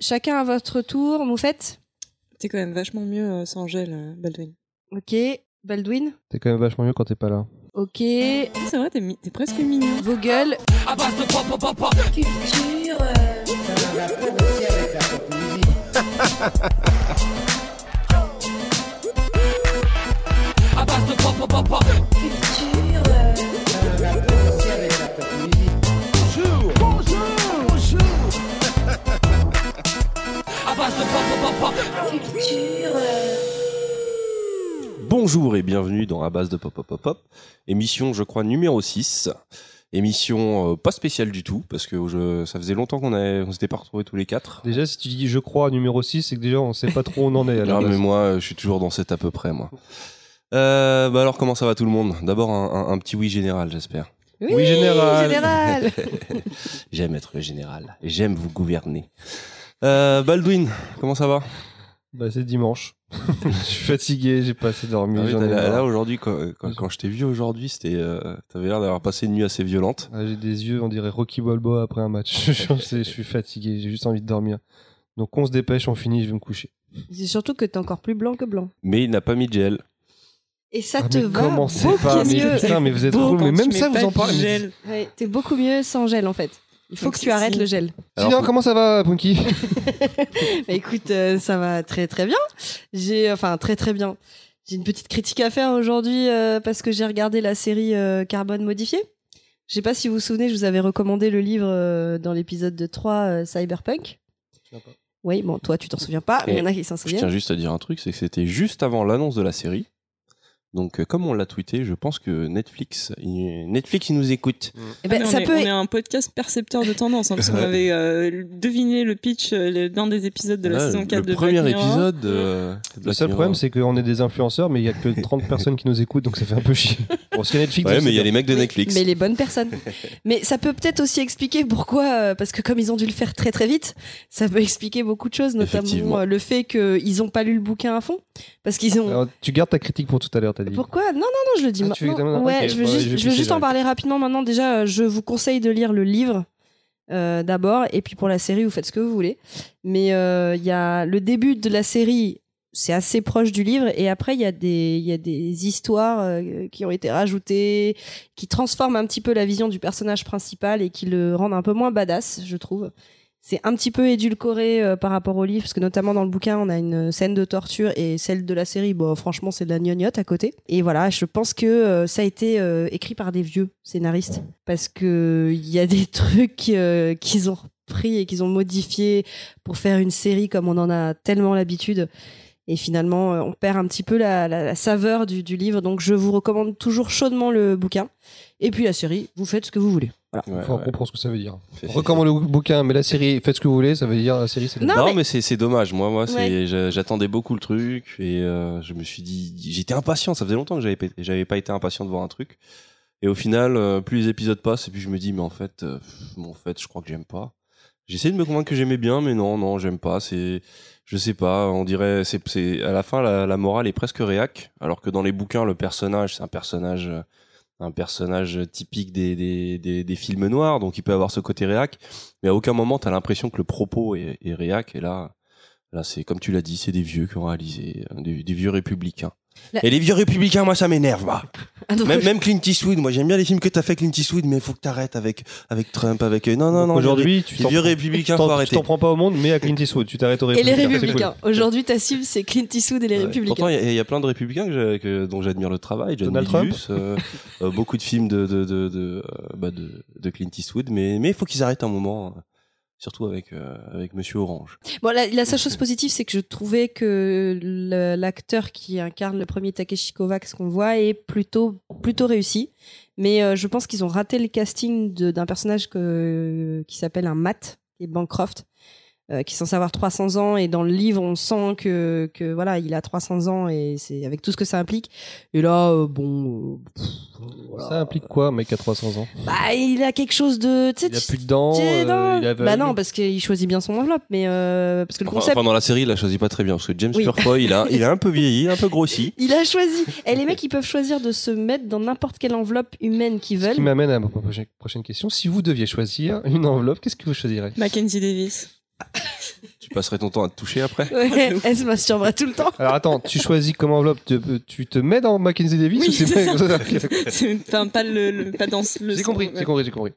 chacun à votre tour, Moufette T'es quand même vachement mieux euh, sans gel, euh, Baldwin. Ok. Baldwin T'es quand même vachement mieux quand t'es pas là. Ok. C'est vrai, t'es mi- t'es presque mignon. Vogel Bonjour et bienvenue dans À base de Pop Pop Pop Pop, émission je crois numéro 6. Émission euh, pas spéciale du tout parce que je, ça faisait longtemps qu'on on s'était pas retrouvés tous les quatre. Déjà, si tu dis je crois numéro 6, c'est que déjà on sait pas trop où on en est. à la base. mais moi je suis toujours dans cette à peu près moi. Euh, bah alors comment ça va tout le monde? D'abord un, un- un petit oui général j'espère. Oui, général. général. J'aime être le général j'aime vous gouverner. Euh, Baldwin, comment ça va Bah, c'est dimanche. je suis fatigué, j'ai pas assez dormi. Ah oui, là, aujourd'hui quand, quand, quand je t'ai vu aujourd'hui c'était euh, t'avais l'air d'avoir passé une nuit assez violente. Ah, j'ai des yeux, on dirait Rocky Balboa après un match. je, suis- fatigué, j'ai juste envie de dormir. Donc on se dépêche, on finit, je vais me coucher. C'est surtout que t'es encore plus blanc que blanc. Mais il n'a pas mis de gel. Et ça Ah, te mais va commencez beaucoup pas, mais mieux. putain, mais vous êtes Beau cool, mais même ça vous en parlez. mais-. Ouais, t'es beaucoup mieux sans gel en fait. Il faut Donc que tu arrêtes si. le gel. Alors, Sinon, comment ça va, Punky? Bah, écoute, euh, ça va très très bien. J'ai, enfin très très bien. J'ai une petite critique à faire aujourd'hui euh, parce que j'ai regardé la série euh, Carbone modifié. Je sais pas si vous vous souvenez, je vous avais recommandé le livre euh, dans l'épisode de 3 euh, Cyberpunk. Oui, bon, toi tu t'en souviens pas, mais il y en a qui s'en Je souviennent. tiens juste à dire un truc, c'est que c'était juste avant l'annonce de la série. Donc, euh, comme on l'a tweeté, je pense que Netflix, il- Netflix, il nous écoute. Eh Ah, ben, mais on, ça est, peut. on est un podcast percepteur de tendance, hein, parce qu'on avait euh, deviné le pitch euh, d'un des épisodes de la Là, saison 4 le de premier Black épisode. euh, de Le seul Mirror. problème, c'est qu'on est des influenceurs, mais il y a que 30 personnes qui nous écoutent, donc ça fait un peu chier. Bon, si Netflix, Ouais, c'est mais il y a les mecs de Netflix. Mais les bonnes personnes. mais ça peut peut-être aussi expliquer pourquoi, euh, parce que comme ils ont dû le faire très très vite, ça peut expliquer beaucoup de choses, notamment euh, le fait qu'ils ont pas lu le bouquin à fond, parce qu'ils ont. Alors, tu gardes ta critique pour tout à l'heure, dit. Pourquoi? Non, non, non, je le dis Ah, maintenant. ouais, je veux ouais, juste, je je juste en parler rapidement maintenant. Déjà, euh, je vous conseille de lire le livre euh, d'abord, et puis pour la série, vous faites ce que vous voulez. Mais euh, il y a le début de la série, c'est assez proche du livre, et après il y a des, il y a des histoires euh, qui ont été rajoutées, qui transforment un petit peu la vision du personnage principal et qui le rendent un peu moins badass, je trouve. C'est un petit peu édulcoré euh, par rapport au livre, parce que notamment dans le bouquin, on a une scène de torture et celle de la série, bon, franchement, c'est de la gnognotte à côté. Et voilà, je pense que euh, ça a été euh, écrit par des vieux scénaristes, parce que il y a des trucs qu'ils ont repris et qu'ils ont modifiés pour faire une série comme on en a tellement l'habitude. Et finalement, on perd un petit peu la, saveur du livre. Donc, je vous recommande toujours chaudement le bouquin. Et puis la série, vous faites ce que vous voulez. Voilà. Ouais, Faut ouais. comprendre ce que ça veut dire. Fait- On recommande le bouquin, mais la série, faites ce que vous voulez, ça veut dire la série, c'est Non, Non, mais- mais, c'est c'est dommage. Moi, moi, Ouais. j'attendais beaucoup le truc et euh, je me suis dit, j'étais impatient. Ça faisait longtemps que j'avais pas- j'avais pas été impatient de voir un truc. Et au final, euh, plus les épisodes passent, et puis je me dis, mais en fait, euh, bon, en fait, je crois que j'aime pas. J'essaie de me convaincre que j'aimais bien, mais non, non, j'aime pas. C'est, je sais pas. On dirait, c'est, c'est à la fin, la, la morale est presque réac, alors que dans les bouquins, le personnage, c'est un personnage, euh, un personnage typique des, des, films noirs, donc il peut avoir ce côté réac. Mais à aucun moment, t'as l'impression que le propos est, réac. Et là, là, c'est comme tu l'as dit, c'est des vieux qui ont réalisé, euh, des vieux républicains. La- Et les vieux républicains, moi, ça m'énerve, va. Ah, donc, Même, même Clint Eastwood, moi j'aime bien les films que t'as fait Clint Eastwood, mais il faut que t'arrêtes avec, avec Trump, avec... euh, Non, non, Donc non. Aujourd'hui, tu les t'en vieux prends- républicains, faut tu arrêter. t'en prends pas au monde, mais à Clint Eastwood, tu t'arrêtes aux Et les républicains. républicains. Aujourd'hui, ta cible, c'est Clint Eastwood et les Ouais. républicains. Pourtant, il y a- il y, a plein de républicains que que- dont j'admire le travail. John Donald Milius, euh, euh, beaucoup de films de, de, de, de, bah, de, de Clint Eastwood, mais mais il faut qu'ils arrêtent un moment, euh, surtout avec, euh, avec Monsieur Orange. Bon, la, la seule chose positive, c'est que je trouvais que l'acteur qui incarne le premier Takeshi Kovacs qu'on voit est plutôt, plutôt réussi. Mais euh, je pense qu'ils ont raté le casting d'un personnage que, qui s'appelle un Matt, qui est Bancroft, euh, qui est censé avoir 300 ans. Et dans le livre, on sent que, que voilà, il a 300 ans et c'est avec tout ce que ça implique. Et là, euh, bon, euh, pff, voilà. Ça implique quoi, un mec à 300 ans? Bah, il a quelque chose de. tu sais, Il a plus de dents, euh, non. il Bah non, parce qu'il choisit bien son enveloppe, mais euh, parce que le concept. enfin, dans la série, il a choisi pas très bien, parce que James Oui. Il a, il a un peu vieilli, un peu grossi. Il a choisi. Et les mecs, ils peuvent choisir de se mettre dans n'importe quelle enveloppe humaine qu'ils Ce qui veulent. m'amène à ma prochaine- prochaine question. Si vous deviez choisir une enveloppe, qu'est-ce que vous choisirez? Mackenzie Davis. Tu passerais ton temps à te toucher après? Ouais, elle se masturberait tout le temps. Alors attends, tu choisis comme enveloppe, te- tu te mets dans Mackenzie Davis Oui, ou c'est c'est pas-. C'est- Enfin, le, le- pas dans le. J'ai compris, j'ai compris, j'ai compris.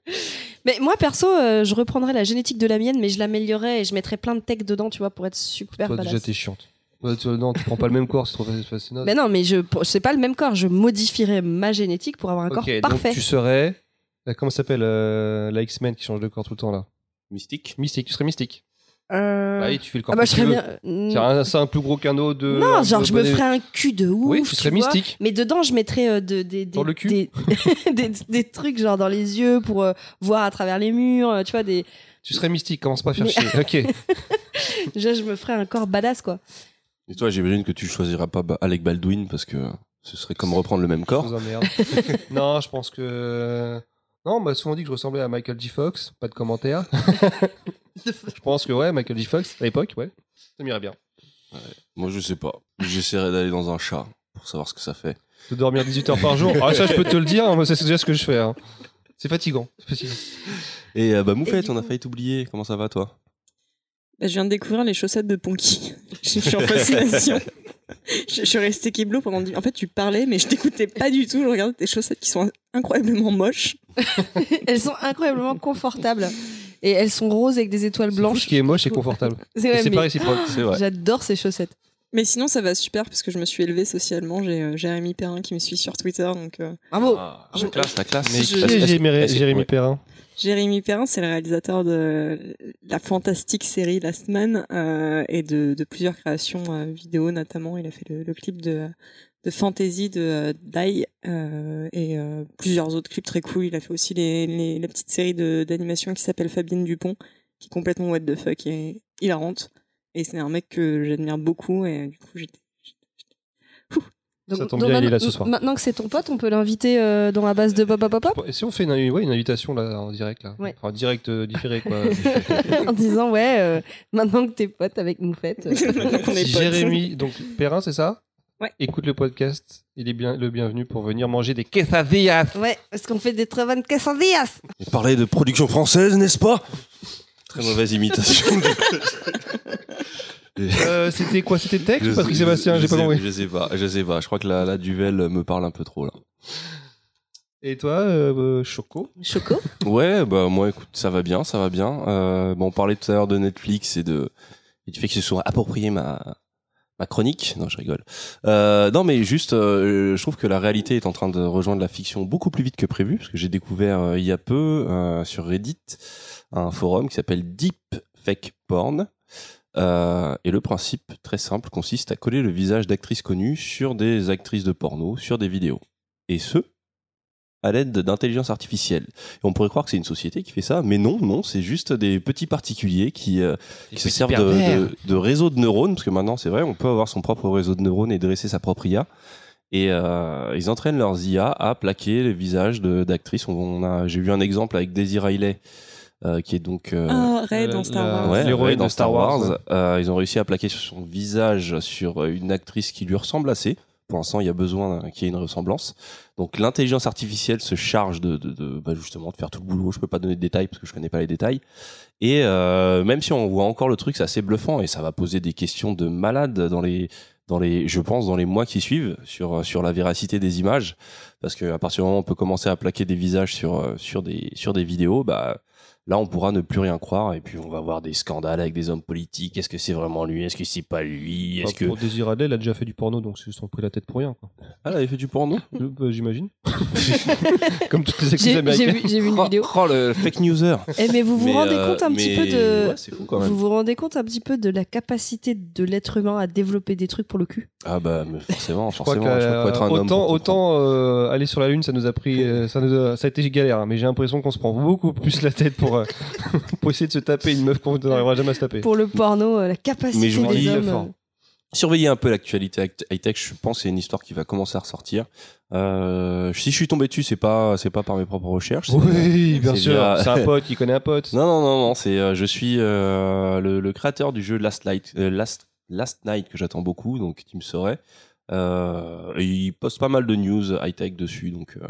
Mais moi, perso, euh, je reprendrais la génétique de la mienne, mais je l'améliorerais et je mettrais plein de tech dedans, tu vois, pour être super Toi badass. déjà t'es chiante. Ouais, tu- non, tu prends pas le même corps, c'est trop facile. facile. Mais non, mais je, c'est pas le même corps. Je modifierais ma génétique pour avoir un Ok, corps donc parfait. tu serais. euh, Comment ça s'appelle euh, la X-Men qui change de corps tout le temps là? Mystique Mystique, tu serais mystique. Euh, Bah oui, tu fais le corps ah bah, je serais bien. C'est un, un plus gros qu'un autre de. Non, genre je me ferais un cul de ouf. Oui, tu serais mystique. Mais dedans, je mettrais euh, de, des, des, Dans le cul des, des, des trucs genre dans les yeux pour euh, voir à travers les murs, euh, tu vois, des. Tu serais mystique, commence pas à faire Mais- chier. Ok. Déjà, je me ferais un corps badass, quoi. Et toi, j'imagine que tu choisiras pas Alec Baldwin parce que ce serait comme reprendre le même Je corps. vous emmerde. non, je pense que. Non, on m'a souvent dit que je ressemblais à Michael J. Fox. Pas de commentaire. je pense que ouais, Michael J. Fox, à l'époque, ouais. Ça m'irait bien. Moi, je sais pas. J'essaierai d'aller dans un chat pour savoir ce que ça fait. De dormir 18 heures par jour. Ah, ça, je peux te le dire. hein, Moi, c'est déjà ce que je fais. hein. C'est fatigant. Et euh, bah, Moufette, on a failli t'oublier. Comment ça va, toi? Bah, je viens de découvrir les chaussettes de Ponky. je suis en fascination. je, je suis restée kiblo pendant. dix- En fait, tu parlais, mais je t'écoutais pas du tout. Je regardais tes chaussettes qui sont incroyablement moches. elles sont incroyablement confortables. Et elles sont roses avec des étoiles Ce blanches. qui est moche et confortable. C'est pas réciproque. C'est vrai. J'adore ces chaussettes. Mais sinon, ça va super parce que je me suis élevée socialement. J'ai euh, Jérémy Perrin qui me suit sur Twitter. Donc, euh, Bravo. Ah, Je- la classe, la classe. Mais Je- qui est Jérémy. Perrin Jérémy Perrin, c'est le réalisateur de la fantastique série Last Man euh, et de, de plusieurs créations euh, vidéo notamment. Il a fait le, le clip de, de Fantasy de euh, Die euh, et euh, plusieurs autres clips très cool. Il a fait aussi les, les, la petite série de- d'animation qui s'appelle Fabienne Dupont, qui est complètement what the fuck et hilarante. Et c'est un mec que j'admire beaucoup et du coup j'étais Donc, Ça tombe donc bien, il est là ce soir. Maintenant que c'est ton pote, on peut l'inviter euh, dans la base de Pop Pop Pop si on fait une, ouais, une invitation là en direct là Ouais. Enfin, direct euh, différé quoi. en disant ouais, euh, maintenant que t'es pote avec Moufette. euh, Donc, on est. Jérémy, donc Perrin, c'est ça? Ouais. Écoute le podcast, il est bien le bienvenu pour venir manger des quesadillas. ouais, parce qu'on fait des très bonnes quesadillas. Et parler de production française, n'est-ce pas? Très mauvaise imitation. Euh, c'était quoi C'était ou Patrick Sébastien je J'ai pas sais- compris. Je sais pas, je sais pas. Je crois que la, la Duvel me parle un peu trop là. Et toi, euh, Choco? Choco? Ouais, bah moi, écoute, ça va bien, ça va bien. Euh, bon, on parlait tout à l'heure de Netflix et de et du fait que se soit approprié ma chronique. Non, je rigole. Euh, non, mais juste, euh, je trouve que la réalité est en train de rejoindre la fiction beaucoup plus vite que prévu, parce que j'ai découvert euh, il y a peu sur Reddit un forum qui s'appelle Deep Fake Porn. Et le principe, très simple, consiste à coller le visage d'actrices connues sur des actrices de porno, sur des vidéos. Et ce, à l'aide d'intelligence artificielle. Et on pourrait croire que c'est une société qui fait ça, mais non, non, c'est juste des petits particuliers qui, euh, qui se servent de, de, de réseaux de neurones, parce que maintenant, c'est vrai, on peut avoir son propre réseau de neurones et dresser sa propre IA. Et euh, ils entraînent leurs IA à plaquer les visages de- d'actrices. On, on a, j'ai vu un exemple avec Daisy Riley, euh, qui est donc euh, Ah, Ray dans Star Wars. Ouais, dans de Star Wars. Wars, Euh, ils ont réussi à plaquer sur son visage sur une actrice qui lui ressemble assez. Pour l'instant, il y a besoin qu'il y ait une ressemblance. Donc l'intelligence artificielle se charge de, bah, justement de faire tout le boulot. Je peux pas donner de détails parce que je connais pas les détails. Et euh, même si on voit encore le truc, c'est assez bluffant et ça va poser des questions de malade dans les dans les, je pense, dans les mois qui suivent sur sur la véracité des images, parce que à partir du moment où on peut commencer à plaquer des visages sur euh, sur des sur des vidéos, bah Là, on pourra ne plus rien croire et puis on va avoir des scandales avec des hommes politiques. Est-ce que c'est vraiment lui? Est-ce que c'est pas lui? Est-ce Enfin, que Pour Désir Adler, il a déjà fait du porno, donc ils se sont pris la tête pour rien. quoi. ah, il avait fait du porno? Euh, bah, J'imagine. Comme toutes les actrices j'ai américaines. vu, j'ai vu une oh, vidéo. oh, le fake newser. Eh, mais vous vous Mais, rendez euh, compte un petit peu de. Ouais, c'est fou quand même. Vous vous rendez compte un petit peu de la capacité de l'être humain à développer des trucs pour le cul? Ah bah mais forcément, Je crois forcément. je crois être un homme autant, autant euh, aller sur la lune, ça nous a pris, euh, ça, nous a, ça a été galère. hein, mais j'ai l'impression qu'on se prend beaucoup plus la tête pour, euh, pour essayer de se taper une meuf qu'on n'arrivera jamais à se taper. Pour le porno, euh, la capacité Mais je vous des dis, hommes. euh, Surveillez un peu l'actualité high-tech. Je pense que c'est une histoire qui va commencer à ressortir. Euh, si je suis tombé dessus, c'est pas c'est pas par mes propres recherches. Oui, bien sûr. via- C'est un pote qui connaît un pote. Non, non, non, non, c'est, euh, je suis euh, le, le créateur du jeu Last Night, euh, Last, Last Night que j'attends beaucoup, donc qui me saurait. Euh, et il poste pas mal de news high-tech dessus, donc euh,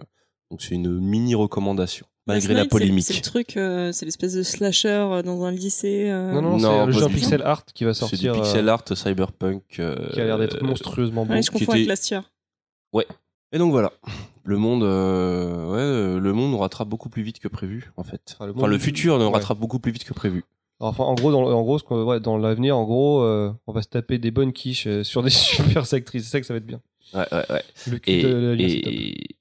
Donc c'est une mini recommandation, malgré la polémique. C'est le truc, euh, c'est l'espèce de slasher euh, dans un lycée. euh, Non, non, Non, c'est jeu tout. pixel art qui va C'est du sortir. pixel art cyberpunk. euh, qui a l'air d'être monstrueusement beau. Ouais, je confonds avec était- Last Year. Et donc voilà, le monde, ouais, le monde nous rattrape beaucoup plus vite que prévu, en fait. Enfin, le Enfin, le monde- futur nous ouais. rattrape beaucoup plus vite que prévu. Enfin, en gros, dans, en gros, ouais, dans l'avenir, en gros, euh, on va se taper des bonnes quiches euh, sur des super actrices. C'est ça que ça va être bien. Ouais, ouais, ouais. Le cul Et, de c'est top. et,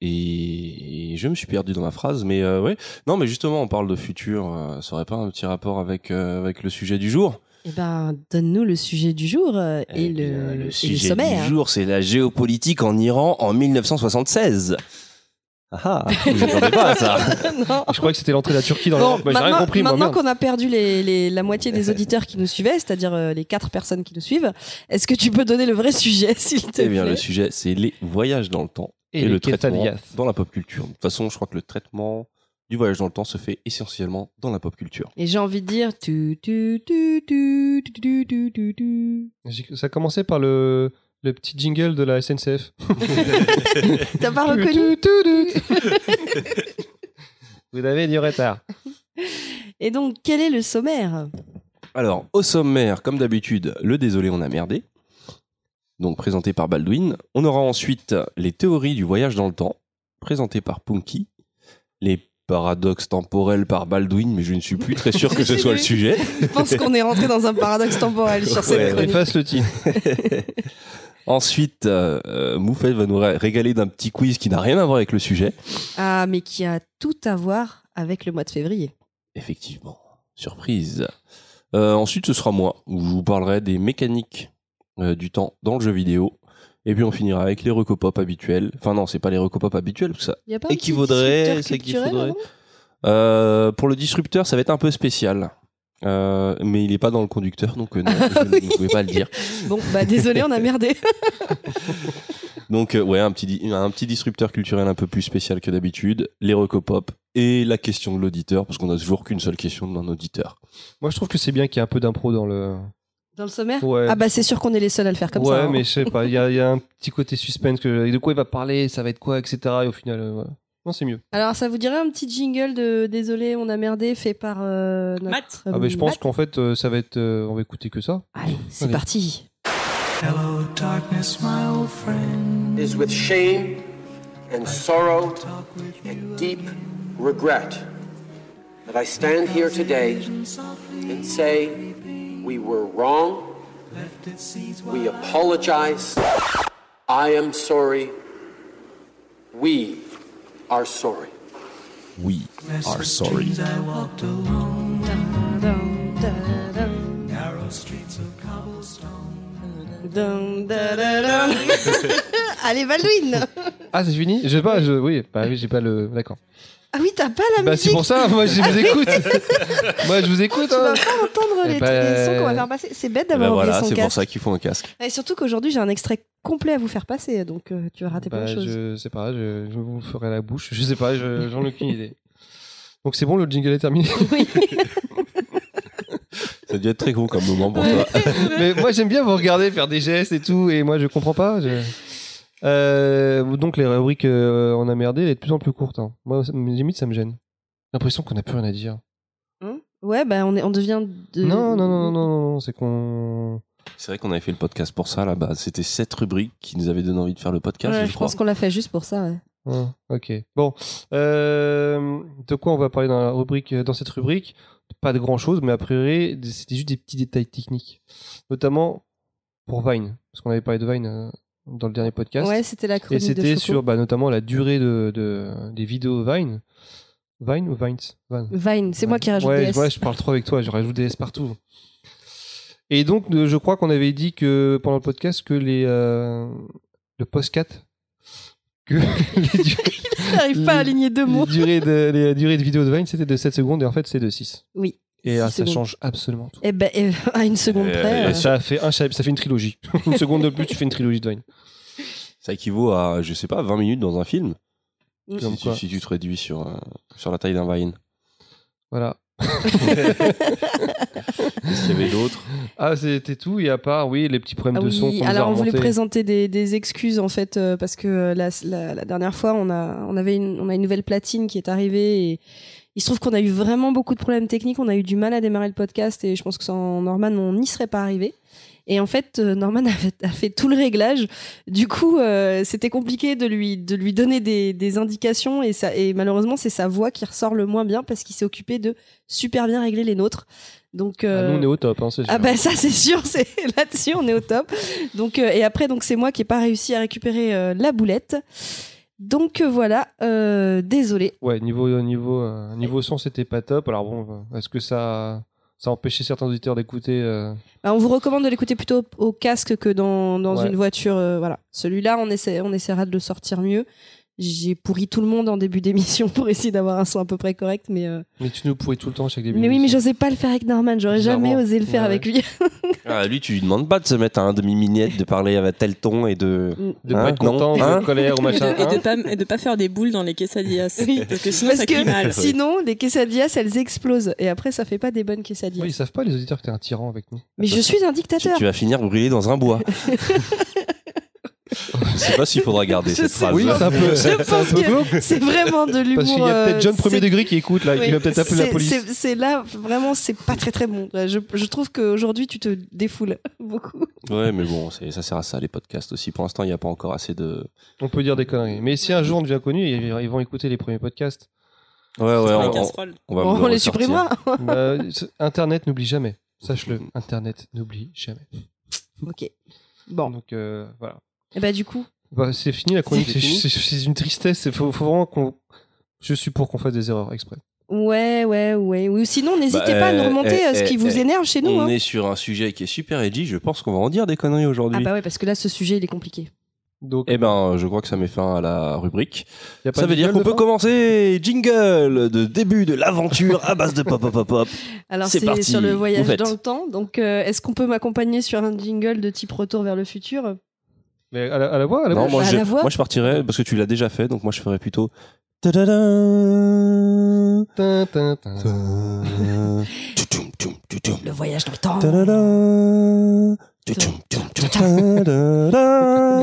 et, et je me suis perdu dans ma phrase, mais euh, ouais. Non, mais justement, on parle de futur. euh, ça aurait pas un petit rapport avec euh, avec le sujet du jour? Eh ben, donne-nous le sujet du jour euh, et, Eh le, bien, et le sujet sommaire. du jour, c'est la géopolitique en Iran en 1976. Ah, ah, vous attendez pas à ça non. Je crois que c'était l'entrée de la Turquie dans Bon, le. J'ai rien maintenant, compris, moi. maintenant qu'on a perdu les, les- la moitié des auditeurs qui nous suivaient, c'est-à-dire euh, les quatre personnes qui nous suivent, est-ce que tu peux donner le vrai sujet, s'il te Eh bien, plaît? le sujet, c'est les voyages dans le temps et, le traitement dans la pop culture. De toute façon, je crois que le traitement du voyage dans le temps se fait essentiellement dans la pop culture. Et j'ai envie de dire tu tu tu tu tu tu tu tu tu. J'ai- Ça commençait par le, le petit jingle de la SNCF. T'as pas reconnu. Vous avez du retard. Et donc, quel est le sommaire? Alors, au sommaire, comme d'habitude, le désolé, on a merdé. Donc, présenté par Baldwin. On aura ensuite les théories du voyage dans le temps, présentées par Punky. Les paradoxes temporels par Baldwin, mais je ne suis plus très sûr que ce soit le sujet. Je pense qu'on est rentré dans un paradoxe temporel sur cette Ouais. Efface le titre. Ensuite, euh, euh, Moufette va nous ré- régaler d'un petit quiz qui n'a rien à voir avec le sujet. Ah, mais qui a tout à voir avec le mois de février. Effectivement, surprise. Euh, ensuite, ce sera moi, où je vous parlerai des mécaniques euh, du temps dans le jeu vidéo. Et puis on finira avec les recopop habituels. Enfin non, c'est pas les recopop habituels, parce que ça Y a pas un petit équivaudrait, disrupteur culturel avant Euh, pour le disrupteur, ça va être un peu spécial. Euh, mais il est pas dans le conducteur, donc euh, non, je ne pouvais pas le dire. Bon, bah désolé, on a merdé. Donc euh, ouais, un petit, di- un petit disrupteur culturel un peu plus spécial que d'habitude, les recopop et la question de l'auditeur, parce qu'on a toujours qu'une seule question d'un auditeur. Moi, je trouve que c'est bien qu'il y ait un peu d'impro dans le. Dans le sommaire Ouais. Ah bah c'est sûr qu'on est les seuls à le faire comme ouais, ça. hein. mais je sais pas. Il y, y a un petit côté suspense. Que, de quoi il va parler, ça va être quoi, etc. Et au final, euh, voilà. non, c'est mieux. Alors ça vous dirait un petit jingle de Désolé, on a merdé fait par euh, notre... Matt. Ah, mais je pense qu'en fait, euh, ça va être. euh, on va écouter que ça. Allez, c'est parti. Hello, darkness, my old friend. It is with shame and sorrow and deep regret that I stand here today and say we were wrong, we apologize, I am sorry, we are sorry. We are sorry. Dun, dun. Allez, Baldwin Ah, c'est fini Je sais pas. Je... Oui, bah oui, j'ai pas le. D'accord. Ah oui, t'as pas la Bah, musique c'est pour ça. Moi, je vous écoute. moi, je vous écoute. Tu vas hein. pas entendre Eh les, ben, les sons qu'on va faire passer. C'est bête Eh ben d'avoir oublié voilà, son c'est pour casque. ça qu'il faut un casque. Et surtout qu'aujourd'hui, j'ai un extrait complet à vous faire passer, donc euh, tu vas rater plein Bah, de choses. je sais pas. Je, je vous ferai la bouche. Je sais pas. je- J'en ai aucune idée. Donc c'est bon, le jingle est terminé. Oui. Ça a dû être très gros comme moment pour toi. Mais moi, j'aime bien vous regarder faire des gestes et tout, et moi, je comprends pas. je- Euh, donc les rubriques euh, on a merdé, elles sont de plus en plus courtes. hein. Moi, ça- limite, ça me gêne. J'ai l'impression qu'on a plus rien à dire. Ouais, bah on, est, on devient de... Non, non, non, non, non, non, c'est qu'on. C'est vrai qu'on avait fait le podcast pour ça là-bas. C'était cette rubrique qui nous avait donné envie de faire le podcast, Ouais, je je crois. pense qu'on l'a fait juste pour ça. ouais. Ah, ok. Bon, euh, de quoi on va parler dans la rubrique, dans cette rubrique? Pas de grand chose, mais a priori, c'était juste des petits détails techniques, notamment pour Vine, parce qu'on avait parlé de Vine euh, dans le dernier podcast. Ouais, c'était la Et chronique de c'était sur bah, notamment la durée de, de- des vidéos Vine. Vine ou Vines? Vine. Vine, c'est moi qui rajoute ouais, des S. ouais, je parle trop avec toi, je rajoute des S partout. Et donc, euh, je crois qu'on avait dit que pendant le podcast que les euh, le postcat que les, du- J'arrive pas à aligner deux mots. les durées de les durées de vidéos de Vine c'était de 7 secondes et en fait c'est de 6. Oui. Et Six ah, ça secondes. change absolument tout. Eh ben, eh, à une seconde Euh, près. et euh, Et ça fait un chapitre- ça fait une trilogie. une seconde de plus, tu fais une trilogie de Vine. Ça équivaut à, je sais pas, 20 minutes dans un film. Comme Si, quoi. tu- si tu te réduis sur, euh, sur la taille d'un Vine. Voilà. Qu'est-ce qu'il y avait d'autre Ah, c'était tout. Et à part, oui, les petits problèmes Ah de oui, son a alors on voulait présenter des, des excuses en fait euh, parce que euh, la, la, la dernière fois on a on avait une, on a une nouvelle platine qui est arrivée et il se trouve qu'on a eu vraiment beaucoup de problèmes techniques, on a eu du mal à démarrer le podcast et je pense que sans Norman on n'y serait pas arrivé. Et en fait, euh, Norman a fait, a fait tout le réglage. Du coup, euh, c'était compliqué de lui de lui donner des, des indications et ça et malheureusement c'est sa voix qui ressort le moins bien parce qu'il s'est occupé de super bien régler les nôtres. Donc Ah, euh, nous, on est au top, hein, c'est sûr. ah bah ça c'est sûr, c'est là-dessus on est au top. Donc euh, et après donc c'est moi qui ai pas réussi à récupérer euh, la boulette. Donc voilà, désolé. Ouais, niveau, niveau, niveau son, c'était pas top. Alors bon, est-ce que ça, ça a empêché certains auditeurs d'écouter euh, Bah, on vous recommande de l'écouter plutôt au, au casque que dans, dans Ouais. une voiture. euh, voilà, celui-là on essaie, on essaiera de le sortir mieux. J'ai pourri tout le monde en début d'émission pour essayer d'avoir un son à peu près correct, mais euh, Mais tu nous pourris tout le temps à chaque début. mais oui, mais j'osais pas le faire avec Norman. J'aurais jamais osé le faire Ouais, avec lui. ah, Lui, tu lui demandes pas de se mettre à un demi-minette, de parler avec tel ton et de. De Hein, pas être non, content, ou hein de colère ou Et machin. de, et de hein. pas, et de pas faire des boules dans les quesadillas. Oui. Parce que sinon, Parce ça crie mal. que sinon, les quesadillas, elles explosent et après ça fait pas des bonnes quesadillas. Oui, ils savent pas les auditeurs que t'es un tyran avec nous. Mais je suis un tu, dictateur. tu vas finir brûlé dans un bois. Je sais pas s'il faudra garder cette phrase. Oui, c'est un peu, Je pense que c'est vraiment de l'humour. Parce qu'il y a peut-être euh, John premier c'est- degré qui écoute là, qui va peut-être appeler la c'est- police. c'est- là, vraiment, c'est pas très très bon. Je, je trouve qu'aujourd'hui, tu te défoules beaucoup. Ouais, mais bon, ça sert à ça, les podcasts aussi. Pour l'instant, il n'y a pas encore assez de. On peut dire des conneries. Mais si un jour on devient connu, ils ils vont écouter les premiers podcasts. Ouais, ouais, on, les on- va on supprimera. Bah, Internet n'oublie jamais. Sache-le. Internet n'oublie jamais. ok. Bon. Donc euh, voilà. Et bah, du coup, Bah, c'est fini la chronique. C'est une tristesse. Il faut, faut vraiment qu'on. Je suis pour qu'on fasse des erreurs exprès. ouais, ouais, ouais. Ou sinon, n'hésitez Bah, pas à nous remonter euh, euh, ce qui euh, vous euh, énerve chez nous. On hein. est sur un sujet qui est super edgy. Je pense qu'on va en dire des conneries aujourd'hui. Ah bah ouais, parce que là, ce sujet, il est compliqué. Donc, Eh ben, je crois que ça met fin à la rubrique. Ça veut dire qu'on peut commencer jingle de début de l'aventure à base de pop pop pop pop. Alors, C'est sur le voyage dans le temps. Donc, euh, est-ce qu'on peut m'accompagner sur un jingle de type retour vers le futur? Mais à la, à la voix, à la Non, voix. moi, à je, la voix moi je partirais parce que tu l'as déjà fait, donc moi je ferais plutôt. Le voyage dans le temps.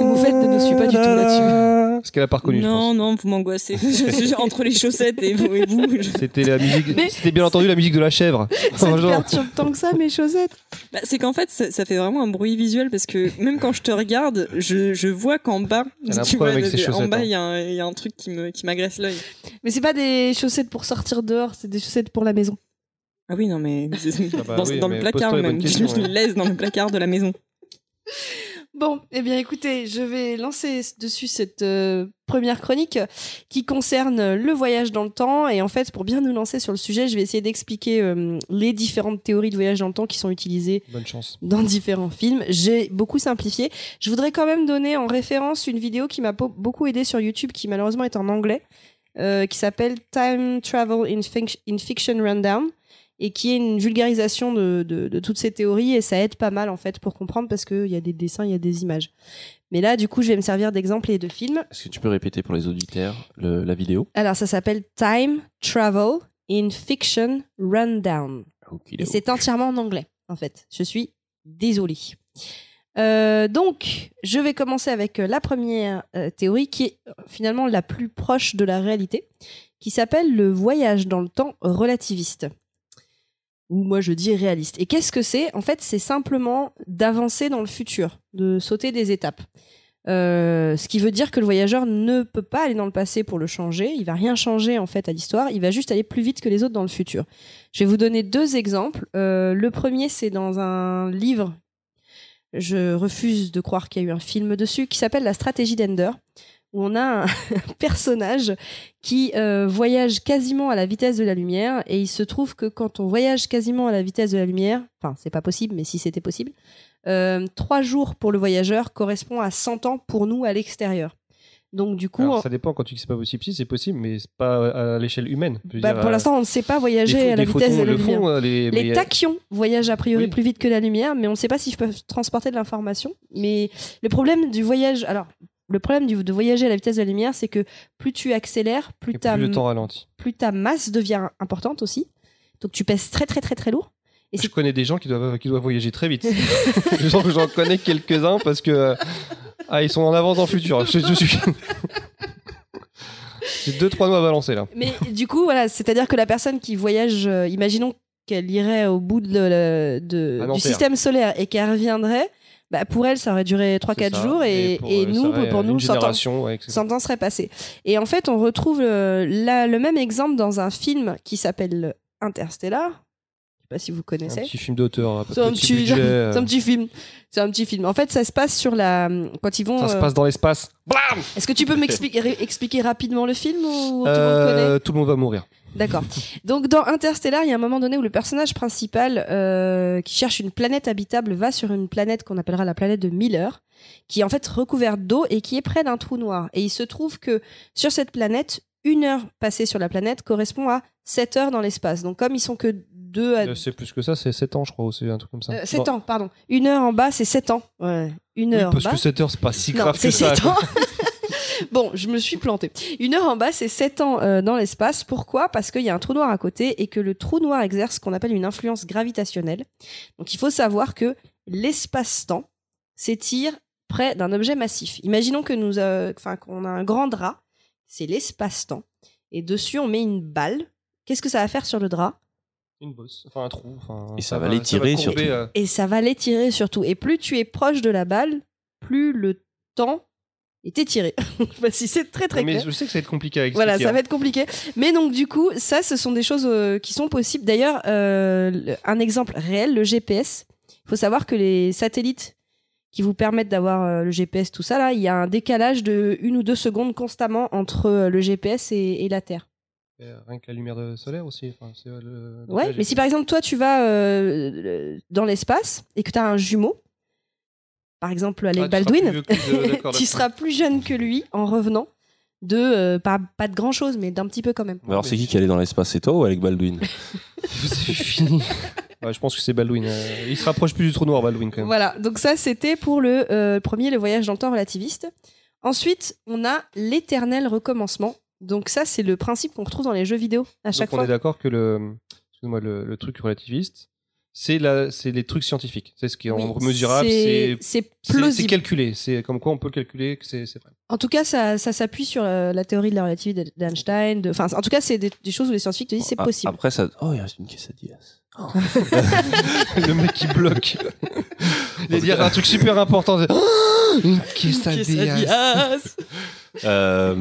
Moufette ne suit pas du tout là-dessus. Parce qu'elle a pas reconnu, je Non, pense. non, vous m'angoissez. Entre les chaussettes et vous, et vous je- C'était la musique. Mais- C'était bien entendu la musique de la chèvre. Ça Genre, perturbe tant que ça, mes chaussettes Bah, c'est qu'en fait, ça, ça fait vraiment un bruit visuel parce que même quand je te regarde, je, je vois qu'en bas, tu vois, avec ses en chaussettes, bas, hein. il y, a un- il y a un truc qui me qui m'agresse l'œil. Mais c'est pas des chaussettes pour sortir dehors, c'est des chaussettes pour la maison. Ah oui, non, mais Ah bah dans, oui, dans mais le placard même. je ouais. le laisse dans le placard de la maison. Bon, eh bien écoutez, je vais lancer dessus cette euh, première chronique qui concerne le voyage dans le temps. Et en fait, pour bien nous lancer sur le sujet, je vais essayer d'expliquer euh, les différentes théories de voyage dans le temps qui sont utilisées Bonne chance. dans différents films. J'ai beaucoup simplifié. Je voudrais quand même donner en référence une vidéo qui m'a beaucoup aidé sur YouTube, qui malheureusement est en anglais, euh, qui s'appelle Time Travel in Fiction Rundown et qui est une vulgarisation de, de, de toutes ces théories et ça aide pas mal en fait pour comprendre parce qu'il y a des dessins, il y a des images. Mais là, du coup, je vais me servir d'exemples et de films. Est-ce que tu peux répéter pour les auditeurs le- la vidéo? Alors, ça s'appelle Time Travel in Fiction Rundown. Et c'est entièrement en anglais, en fait. Je suis désolée. Euh, donc, je vais commencer avec euh, la première euh, théorie qui est finalement la plus proche de la réalité, qui s'appelle le voyage dans le temps relativiste. Ou moi je dis réaliste. Et qu'est-ce que c'est? En fait, c'est simplement d'avancer dans le futur, de sauter des étapes. Euh, ce qui veut dire que le voyageur ne peut pas aller dans le passé pour le changer. Il va rien changer en fait à l'histoire. Il va juste aller plus vite que les autres dans le futur. Je vais vous donner deux exemples. Euh, le premier, c'est dans un livre. Je refuse de croire qu'il y a eu un film dessus qui s'appelle La stratégie d'Ender, où on a un personnage qui euh, voyage quasiment à la vitesse de la lumière. Et il se trouve que quand on voyage quasiment à la vitesse de la lumière, enfin, c'est pas possible, mais si c'était possible, euh, trois jours pour le voyageur correspond à 100 ans pour nous à l'extérieur. Donc du coup, Alors, ça dépend quand tu dis que c'est pas possible. Si, c'est possible, mais c'est pas à l'échelle humaine. Bah, dire, pour euh, l'instant, on ne sait pas voyager à la vitesse de la le lumière. font, euh, les, Les tachyons voyagent a priori Oui. plus vite que la lumière, mais on ne sait pas s'ils peuvent transporter de l'information. Mais le problème du voyage, alors le problème de voyager à la vitesse de la lumière, c'est que plus tu accélères, plus ta plus le temps ralentit. plus ta masse devient importante aussi. Donc tu pèses très très très très lourd. Et Je connais des gens qui doivent, qui doivent voyager très vite. J'en j'en connais quelques-uns parce que euh, ah, ils sont en avance dans le futur. Je, je suis. J'ai deux trois mois à balancer là. Mais du coup, voilà, c'est-à-dire que la personne qui voyage, euh, imaginons qu'elle irait au bout de, du système solaire et qu'elle reviendrait, bah, pour elle, ça aurait duré 3-4 C'est ça. jours et, pour, et euh, nous, pour euh, nous, une 100 ans, ouais, etc. 100 ans serait passé. Et en fait, on retrouve euh, la- le même exemple dans un film qui s'appelle Interstellar. Je sais pas si vous Un connaissez. petit film d'auteur, un peu C'est un petit budget. euh, un petit film. C'est un petit film. En fait, ça se passe sur la quand ils vont. Ça se passe dans l'espace. Est-ce que tu peux m'expliquer expliquer rapidement le film ou tout le monde connaît? tout le monde va mourir. D'accord. Donc dans Interstellar, il y a un moment donné où le personnage principal euh, qui cherche une planète habitable va sur une planète qu'on appellera la planète de Miller, qui est en fait recouverte d'eau et qui est près d'un trou noir. Et il se trouve que sur cette planète, une heure passée sur la planète correspond à 7 heures dans l'espace. Donc comme ils sont que deux à Euh, C'est plus que ça, c'est 7 ans, je crois, ou c'est un truc comme ça. euh, 7 Non. ans, pardon. Une heure en bas, c'est 7 ans. Ouais. Une Oui, heure parce en bas. que 7 heures, c'est pas si Non, grave que c'est ça. 7 ans. bon, je me suis plantée. Une heure en bas, c'est 7 ans euh, dans l'espace. Pourquoi? Parce qu'il y a un trou noir à côté et que le trou noir exerce ce qu'on appelle une influence gravitationnelle. Donc il faut savoir que l'espace-temps s'étire près d'un objet massif. Imaginons que nous, euh, enfin, qu'on a un grand drap, c'est l'espace-temps, et dessus on met une balle. Qu'est-ce que ça va faire sur le drap? Une bosse, enfin un trou. enfin, Et ça va l'étirer, courber, surtout. euh, Et ça va l'étirer surtout. Et plus tu es proche de la balle, plus le temps est étiré. Voici, c'est très très mais clair. je sais que ça va être compliqué expliquer. Voilà, ça hein. va être compliqué. Mais donc du coup, ça, ce sont des choses euh, qui sont possibles. D'ailleurs, euh, un exemple réel, le GPS. Il faut savoir que les satellites qui vous permettent d'avoir euh, le GPS, tout ça là, il y a un décalage de une ou deux secondes constamment entre le GPS et, et la Terre. Rien que la lumière de solaire aussi. enfin, le- Ouais, mais si par exemple toi tu vas dans l'espace et que tu as un jumeau, par exemple Alec Ah, tu seras Baldwin, tu seras plus jeune que lui en revenant de euh, pas, pas de grand chose mais d'un petit peu quand même. Alors, c'est qui qui allait dans l'espace C'est toi ou Alec Baldwin C'est fini. Ouais, je pense que c'est Baldwin. euh, Il se rapproche plus du trou noir, Baldwin, quand même. Voilà, donc ça c'était pour le euh, premier, le voyage dans le temps relativiste. Ensuite, on a l'éternel recommencement. Donc ça c'est le principe qu'on retrouve dans les jeux vidéo à chaque Donc on fois. est d'accord que le, excuse-moi, le, le truc relativiste, c'est la, c'est les trucs scientifiques. C'est ce qui est Oui, mesurable, c'est, calculé. C'est comme quoi on peut le calculer que c'est, vrai. En tout cas, ça, ça s'appuie sur euh, la théorie de la relativité d'Einstein. de- en tout cas, c'est des, des choses où les scientifiques te disent c'est possible. Après, ça. Oh, il reste une quesadillas. le mec qui bloque. Il va dire un truc super important. c'est, Oh, une quesadillas. Euh,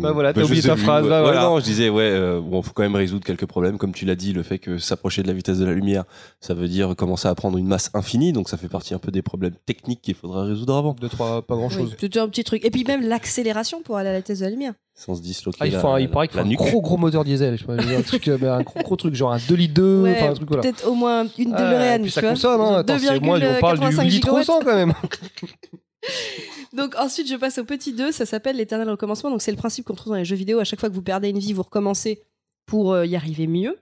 Bah voilà, t'as je oublié ta phrase, ouais. bah Ouais, non, je disais, ouais, euh, bon, faut quand même résoudre quelques problèmes. Comme tu l'as dit, le fait que s'approcher de la vitesse de la lumière, ça veut dire commencer à prendre une masse infinie. Donc, ça fait partie un peu des problèmes techniques qu'il faudra résoudre avant. Deux, trois, pas grand Oui, chose. C'était un petit truc. Et puis même l'accélération pour aller à la vitesse de la lumière. Sans se disloquer. Ah, il, faut un- il paraît qu'il faut un nuque. gros gros moteur diesel. Je sais pas, un, truc, euh, mais un gros, gros truc, genre un 2 litres 2, Ouais, enfin un truc voilà. Peut-être au moins une Ah, DeLorean. tu ça vois. consomme, hein. Attends, c'est moins, on parle du 2,85 litre au gigawatts. 100 quand même. Donc ensuite, je passe au petit 2, ça s'appelle l'éternel recommencement. Donc c'est le principe qu'on trouve dans les jeux vidéo. À chaque fois que vous perdez une vie, vous recommencez pour euh, y arriver mieux.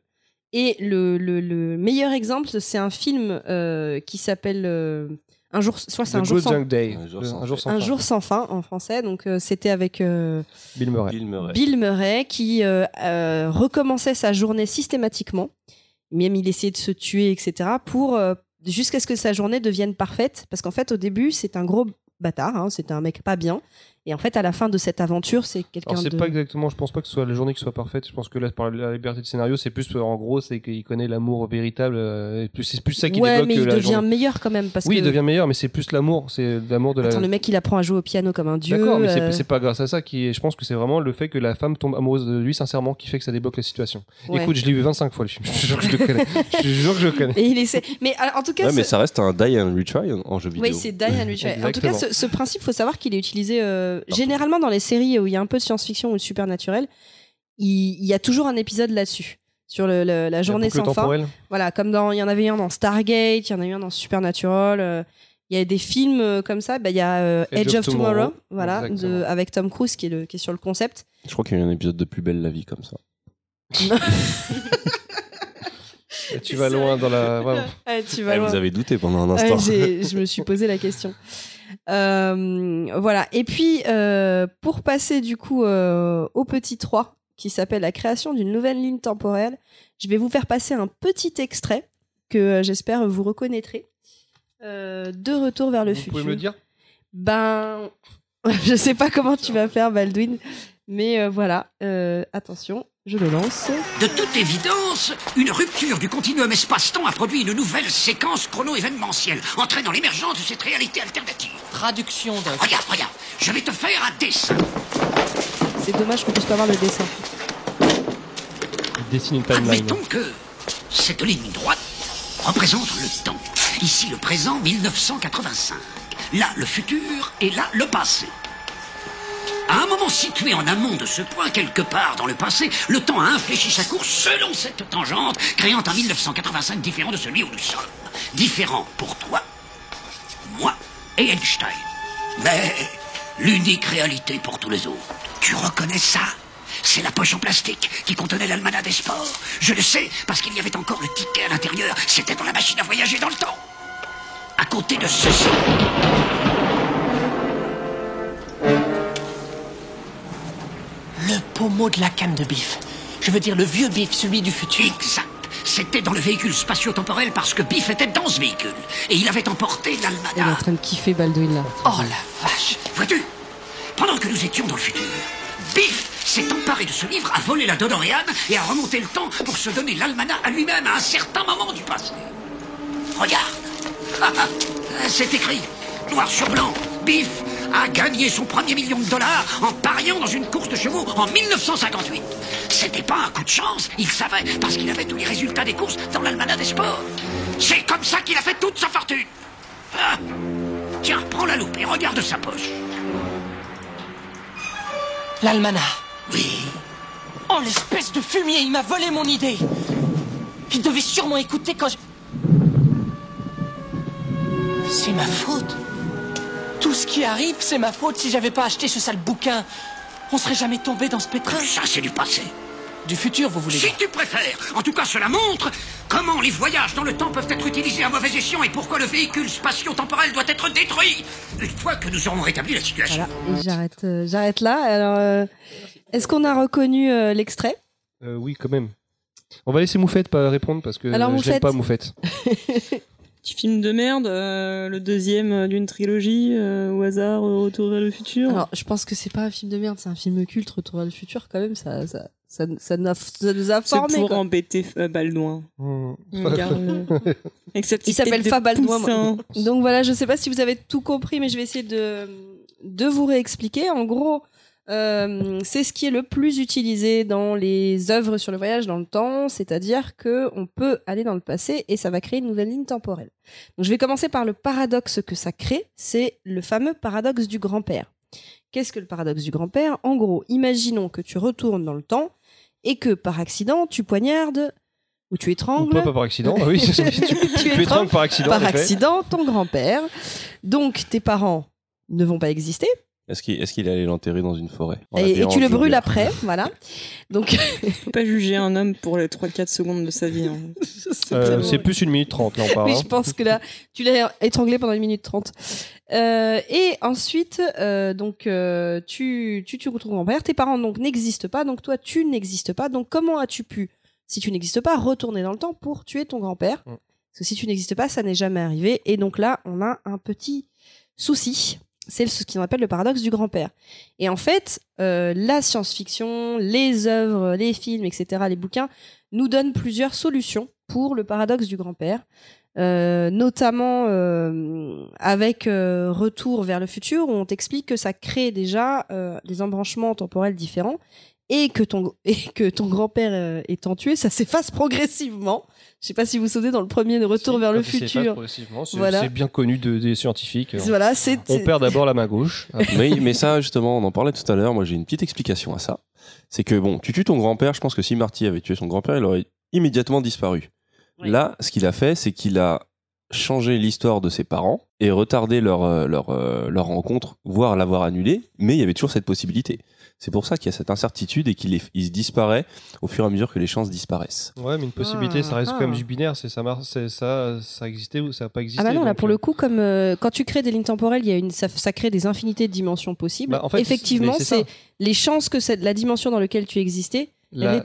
Et le, le- le meilleur exemple, c'est un film euh, qui s'appelle euh, un jour, soit c'est The un jour Good sans, Day. Un jour Le- sans Un jour sans un fin. jour sans fin en français. Donc euh, c'était avec euh, Bill Murray. Bill Murray. Bill Murray qui euh, euh, recommençait sa journée systématiquement. Même il essayait de se tuer, etc. pour euh, jusqu'à ce que sa journée devienne parfaite. Parce qu'en fait, au début, c'est un gros bâtard. Hein, c'est un mec pas bien. Et en fait, à la fin de cette aventure, c'est quelqu'un Alors c'est de. pas exactement, je pense pas que ce soit la journée qui soit parfaite. Je pense que là, par la liberté de scénario, c'est plus euh, en gros, c'est qu'il connaît l'amour véritable. euh, C'est plus ça qui ouais, débloque mais il la devient journée. meilleur quand même. Parce Oui, que... il devient meilleur, mais c'est plus l'amour, c'est l'amour de la. Le mec, il apprend à jouer au piano comme un dieu. D'accord, mais c'est- euh, c'est pas grâce à ça qui. Je pense que c'est vraiment le fait que la femme tombe amoureuse de lui sincèrement qui fait que ça débloque la situation. ouais. Écoute, je l'ai vu 25 fois le film. Je te jure que je le connais. je jure que je le connais. Et il essaie. Mais alors, en tout cas, Ouais, mais ça reste un die and retry en, en jeu vidéo. Oui, c'est Die and Retry. En tout cas, ce, ce principe, faut savoir qu'il est utilisé euh, généralement dans les séries où il y a un peu de science-fiction ou de surnaturel. Il, il y a toujours un épisode là-dessus sur le- le- la journée sans fin. Voilà, comme dans, il y en avait un dans Stargate, il y en a eu un dans Supernatural. euh, il y a des films euh, comme ça. Bah, il y a euh, Edge, of, Tomorrow, voilà, de- avec Tom Cruise qui est, le, qui est sur le concept. Je crois qu'il y a eu un épisode de Plus belle la vie comme ça. Et tu vas loin dans la. ouais, Ouais, tu vas Eh, loin. vous avez douté pendant un Ouais, instant. j'ai- je me suis posé la question. Euh, voilà. Et puis, euh, pour passer du coup euh, au petit 3, qui s'appelle La création d'une nouvelle ligne temporelle. Je vais vous faire passer un petit extrait que j'espère vous reconnaîtrez. De retour vers le Vous futur. pouvez me dire? Ben, je sais pas comment tu vas faire, Baldwin, mais euh, voilà. Euh, attention, je le lance. De toute évidence, une rupture du continuum espace-temps a produit une nouvelle séquence chrono-événementielle, entraînant l'émergence de cette réalité alternative. Traduction de... Regarde, regarde, je vais te faire un dessin. C'est dommage qu'on puisse pas voir le dessin. Il dessine une timeline. Admettons que cette ligne droite représente le temps. Ici le présent 1985. Là le futur et là le passé. À un moment situé en amont de ce point, quelque part dans le passé, le temps a infléchi sa course selon cette tangente, créant un 1985 différent de celui où nous sommes. Différent pour toi, moi et Einstein. Mais l'unique réalité pour tous les autres. Tu reconnais ça? C'est la poche en plastique qui contenait l'almanach des sports. Je le sais parce qu'il y avait encore le ticket à l'intérieur. C'était dans la machine à voyager dans le temps. À côté de ceci. Pommeau de la canne de bif. Je veux dire le vieux bif, celui du futur. Exact. C'était dans le véhicule spatio-temporel parce que Biff était dans ce véhicule. Et il avait emporté Il est en l'almanach. train de kiffer Baldwin là. Oh la vache Vois-tu Pendant que nous étions dans le futur, Biff s'est emparé de ce livre, a volé la DeLorean et a remonté le temps pour se donner l'almanach à lui-même à un certain moment du passé. Regarde Ah, ah, C'est écrit, noir sur blanc, Biff a gagné son premier million de dollars en pariant dans une course de chevaux en 1958. C'était pas un coup de chance, il savait, parce qu'il avait tous les résultats des courses dans l'almanach des sports. C'est comme ça qu'il a fait toute sa fortune. Ah. Tiens, prends la loupe et regarde sa poche. L'almanach. Oui, Oh l'espèce de fumier, il m'a volé mon idée. Il devait sûrement écouter quand je... C'est ma faute. Tout ce qui arrive, c'est ma faute si j'avais pas acheté ce sale bouquin. On serait jamais tombé dans ce pétrin. ça c'est du passé. Du futur, vous voulez Si dire tu préfères, en tout cas cela montre comment les voyages dans le temps peuvent être utilisés à mauvais escient et pourquoi le véhicule spatio-temporel doit être détruit. Une fois que nous aurons rétabli la situation. Voilà, j'arrête, euh, j'arrête là. Alors, euh, est-ce qu'on a reconnu euh, l'extrait? Euh, oui, quand même. On va laisser Moufette pas répondre parce que Alors, euh, je Moufette. pas Moufette. Petit film de merde, euh, le deuxième euh, d'une trilogie, euh, au hasard, Retour vers le futur. Alors, je pense que c'est pas un film de merde, c'est un film culte, Retour vers le futur, quand même. Ça, ça, ça, ça, nous a- ça nous a c'est formés. pour quoi. embêter euh, avec sa Il s'appelle tête de Fab Baldouin. poussin. Donc voilà, je sais pas si vous avez tout compris, mais je vais essayer de, de vous réexpliquer. En gros, euh, c'est ce qui est le plus utilisé dans les œuvres sur le voyage dans le temps, c'est-à-dire que on peut aller dans le passé et ça va créer une nouvelle ligne temporelle. Donc je vais commencer par le paradoxe que ça crée, c'est le fameux paradoxe du grand-père. Qu'est-ce que le paradoxe du grand-père? En gros, imaginons que tu retournes dans le temps et que par accident tu poignardes ou tu Ou étrangles pas, pas par accident. Ah oui, tu, Tu tu étrangles par accident ton grand-père. Donc tes parents ne vont pas exister Est-ce qu'il est, allait l'enterrer dans une forêt et, tu le brûles après, voilà. Donc Faut pas juger un homme pour les 3-4 secondes de sa vie. hein. Euh, c'est plus une minute trente, là, on parle. oui, hein. je pense que là, tu l'as étranglé pendant une minute trente. Euh, et ensuite, euh, donc, euh, tu, tu tues ton grand-père. Tes parents donc n'existent pas, donc toi, tu n'existes pas. Donc, comment as-tu pu, si tu n'existes pas, retourner dans le temps pour tuer ton grand-père? Mm. Parce que si tu n'existes pas, ça n'est jamais arrivé. Et donc là, on a un petit souci. C'est ce qu'on appelle le paradoxe du grand-père. Et en fait, euh, la science-fiction, les œuvres, les films, etc., les bouquins, nous donnent plusieurs solutions pour le paradoxe du grand-père. Euh, notamment euh, avec Retour vers le futur, où on t'explique que ça crée déjà des embranchements temporels différents et que ton, et que ton grand-père euh, étant tué, ça s'efface progressivement. Je sais pas si vous vous souvenez dans le premier de Retour vers le futur. progressivement, C'est Voilà. bien connu de- des scientifiques. Voilà, c'est On perd d'abord la main gauche. mais, mais ça, justement, on en parlait tout à l'heure. Moi, j'ai une petite explication à ça. C'est que, bon, tu tues ton grand-père. Je pense que si Marty avait tué son grand-père, il aurait immédiatement disparu. Oui. Là, ce qu'il a fait, c'est qu'il a changer l'histoire de ses parents et retarder leur, euh, leur, euh, leur rencontre, voire l'avoir annulée, mais il y avait toujours cette possibilité. C'est pour ça qu'il y a cette incertitude et qu'il il disparaît au fur et à mesure que les chances disparaissent. Ouais, mais une possibilité, ça reste Ah, quand même ah. du binaire. C'est ça, ça, ça a existé ou ça a pas existé. Ah bah non, là pour le euh, coup, comme euh, quand tu crées des lignes temporelles, il y a une, ça, ça crée des infinités de dimensions possibles. Bah, en fait, Effectivement, c'est les chances que cette, la dimension dans laquelle tu existais La,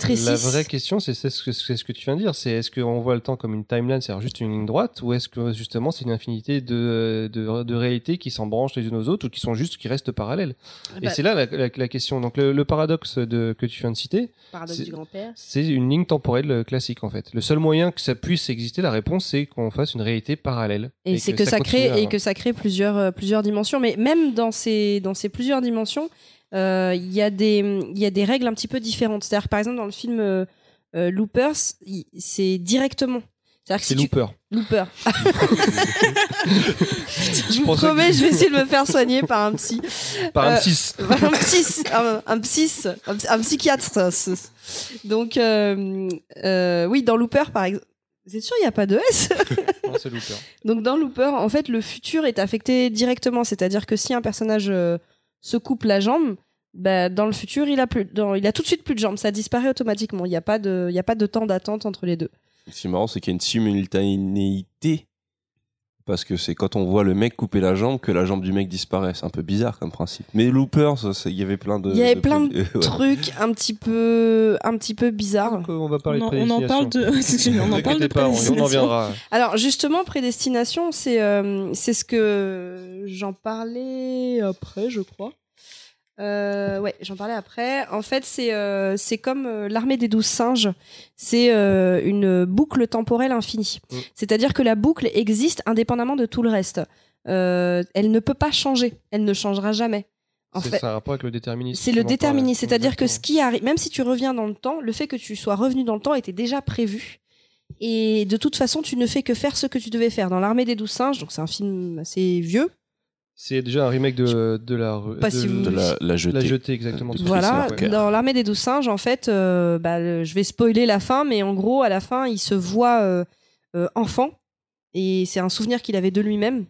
vraie question, c'est ce, que- c'est ce que tu viens de dire. C'est est-ce qu'on voit le temps comme une timeline, c'est-à-dire juste une ligne droite, ou est-ce que justement c'est une infinité de, de, de réalités qui s'embranchent les unes aux autres ou qui sont juste qui restent parallèles? Et Bah, c'est là la, la- la question. Donc le, le paradoxe de, que tu viens de citer, c'est- une ligne temporelle euh, classique en fait. Le seul moyen que ça puisse exister, la réponse, c'est qu'on fasse une réalité parallèle. Et, c'est que, ça, crée à- et que ça crée plusieurs euh, plusieurs dimensions. Mais même dans ces dans ces plusieurs dimensions, il y a des il y a des règles un petit peu différentes. C'est-à-dire que, par exemple dans le film euh, euh, Loopers, c'est directement. C'est si tu- Looper. Looper. je vous promets, que- je vais essayer de me faire soigner par un psy. Par un Euh, 6. un psy, un, un psys, un, psy- un psychiatre. ça, c'est- Donc, euh, euh, oui, dans Looper, par exemple. Vous êtes sûr, il n'y a pas de S? Non, c'est Looper. Donc, dans Looper, en fait, le futur est affecté directement. C'est-à-dire que si un personnage euh, se coupe la jambe, bah, dans le futur, il a, plus, il a tout de suite plus de jambes. Ça disparaît automatiquement. Il n'y a, pas de- il y a pas de temps d'attente entre les deux. Ce qui est marrant, c'est qu'il y a une simultanéité. Parce que c'est quand on voit le mec couper la jambe que la jambe du mec disparaît. C'est un peu bizarre comme principe. Mais Looper, il y avait plein de. Il y avait plein de. ouais. Truc un petit peu, un petit peu bizarre. Donc, euh, on va parler de on en parle de- prédestination. on en parle de pas, on- en viendra. Alors justement, prédestination, c'est euh, c'est ce que j'en parlais après, je crois. Euh, ouais, j'en parlais après. En fait, c'est euh, c'est comme euh, l'armée des douze singes. C'est euh, une boucle temporelle infinie. Mm. C'est-à-dire que la boucle existe indépendamment de tout le reste. Euh, elle ne peut pas changer. Elle ne changera jamais. En C'est fait, ça rapport avec le déterminisme. c'est le déterminisme. C'est-à-dire que ce qui arrive, même si tu reviens dans le temps, le fait que tu sois revenu dans le temps était déjà prévu. Et de toute façon, tu ne fais que faire ce que tu devais faire. Dans l'armée des douze singes, donc c'est un film assez vieux. C'est déjà un remake de, de la. Pas de, si vous- De la, la jetée. La jetée, exactement. Voilà, dans l'armée des douze singes, en fait, euh, bah, le- je vais spoiler la fin, mais en gros, à la fin, il se voit euh, euh, enfant, et c'est un souvenir qu'il avait de lui-même.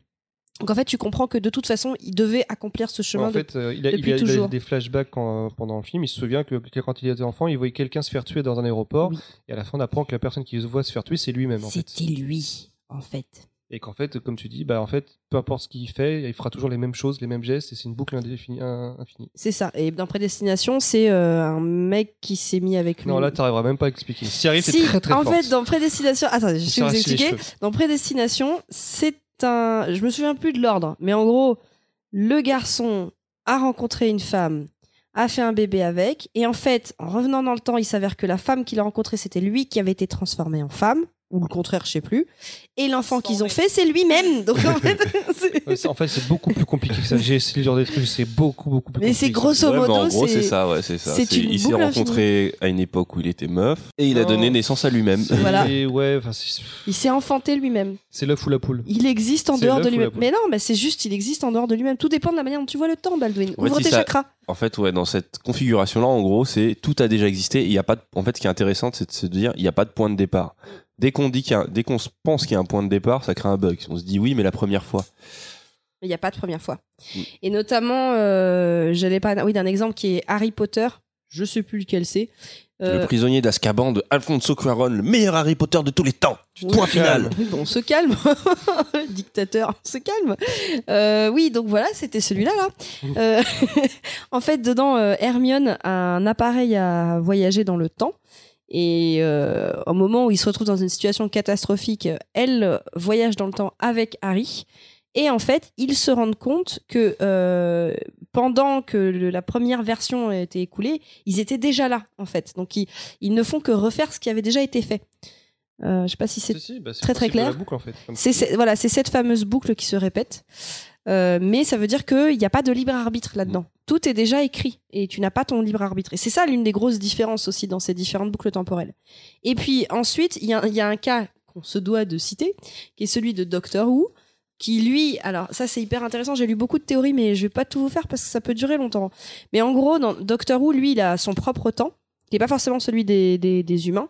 Donc en fait, tu comprends que de toute façon, il devait accomplir ce chemin. En de- fait, euh, il, a, il, a, il a toujours. des flashbacks quand- pendant le film. Il se souvient que, que quand il était enfant, il voyait quelqu'un se faire tuer dans un aéroport. Oui. Et à la fin, on apprend que la personne qui se voit se faire tuer, c'est lui-même. En fait. C'était lui, en fait. Et qu'en fait, comme tu dis, bah, en fait, peu importe ce qu'il fait, il fera toujours les mêmes choses, les mêmes gestes. Et c'est une boucle indéfinie, infinie. C'est ça. Et dans Prédestination, c'est euh, un mec qui s'est mis avec lui. Non, là, t'arriveras même pas à expliquer. Si t'y arrives, c'est Si, très très en fait, dans Prédestination, attendez, je vais vous expliquer. Dans Prédestination, c'est un, je me souviens plus de l'ordre, mais en gros, le garçon a rencontré une femme, a fait un bébé avec, et en fait, en revenant dans le temps, il s'avère que la femme qu'il a rencontrée, c'était lui qui avait été transformé en femme, ou le contraire, je sais plus. Et l'enfant qu'ils ont fait, c'est lui-même. Donc en fait, c'est- en fait, beaucoup plus compliqué que ça. J'ai essayé de dire des trucs, c'est beaucoup, beaucoup plus Mais c'est grosso Ouais, modo, en gros, c'est ça, ouais, c'est ça. une il s'est rencontré à une époque où il était meuf et il a donné naissance à lui-même. Voilà. Ouais, enfin, c'est il s'est enfanté lui-même. c'est l'œuf ou la poule. Il existe en dehors de lui-même. Mais non, mais c'est juste, il existe en dehors de lui-même. Tout dépend de la manière dont tu vois le temps, Baldwin. En fait, Ouvre si tes ça- chakras. En fait, ouais, dans cette configuration-là, en gros, c'est tout a déjà existé. Il y a pas de- En fait, ce qui est intéressant, c'est de se dire, il n'y a pas de point de départ. Dès qu'on dit qu'il y a... dès qu'on se pense qu'il y a un point de départ, ça crée un bug. On se dit oui, mais la première fois. Il n'y a pas de première fois. Mm. Et notamment, euh, j'allais pas, oui, d'un exemple qui est Harry Potter. Je sais plus lequel c'est. Euh, Le prisonnier d'Azkaban de Alfonso Cuarón, le meilleur Harry Potter de tous les temps. Point final. Bon, on se calme. Dictateur, on se calme. Euh, oui, donc voilà, c'était celui-là. Là. Euh, en fait, dedans, Hermione a un appareil à voyager dans le temps. Et euh, au moment où il se retrouve dans une situation catastrophique, elle voyage dans le temps avec Harry. Et en fait, ils se rendent compte que euh, pendant que la première version a été écoulée, ils étaient déjà là, en fait. Donc, ils, ils ne font que refaire ce qui avait déjà été fait. Euh, je sais pas si c'est Si, si, bah, très, très clair. en fait, c'est voilà, c'est cette fameuse boucle qui se répète. Euh, mais ça veut dire qu'il n'y a pas de libre arbitre là-dedans. Tout est déjà écrit et tu n'as pas ton libre arbitre. Et c'est ça l'une des grosses différences aussi dans ces différentes boucles temporelles. Et puis ensuite, il y, a- il y a un cas qu'on se doit de citer, qui est celui de Doctor Who, qui lui, alors ça c'est hyper intéressant, j'ai lu beaucoup de théories, mais je vais pas tout vous faire parce que ça peut durer longtemps. Mais en gros, dans Doctor Who, lui, il a son propre temps, qui n'est pas forcément celui des, des- des humains.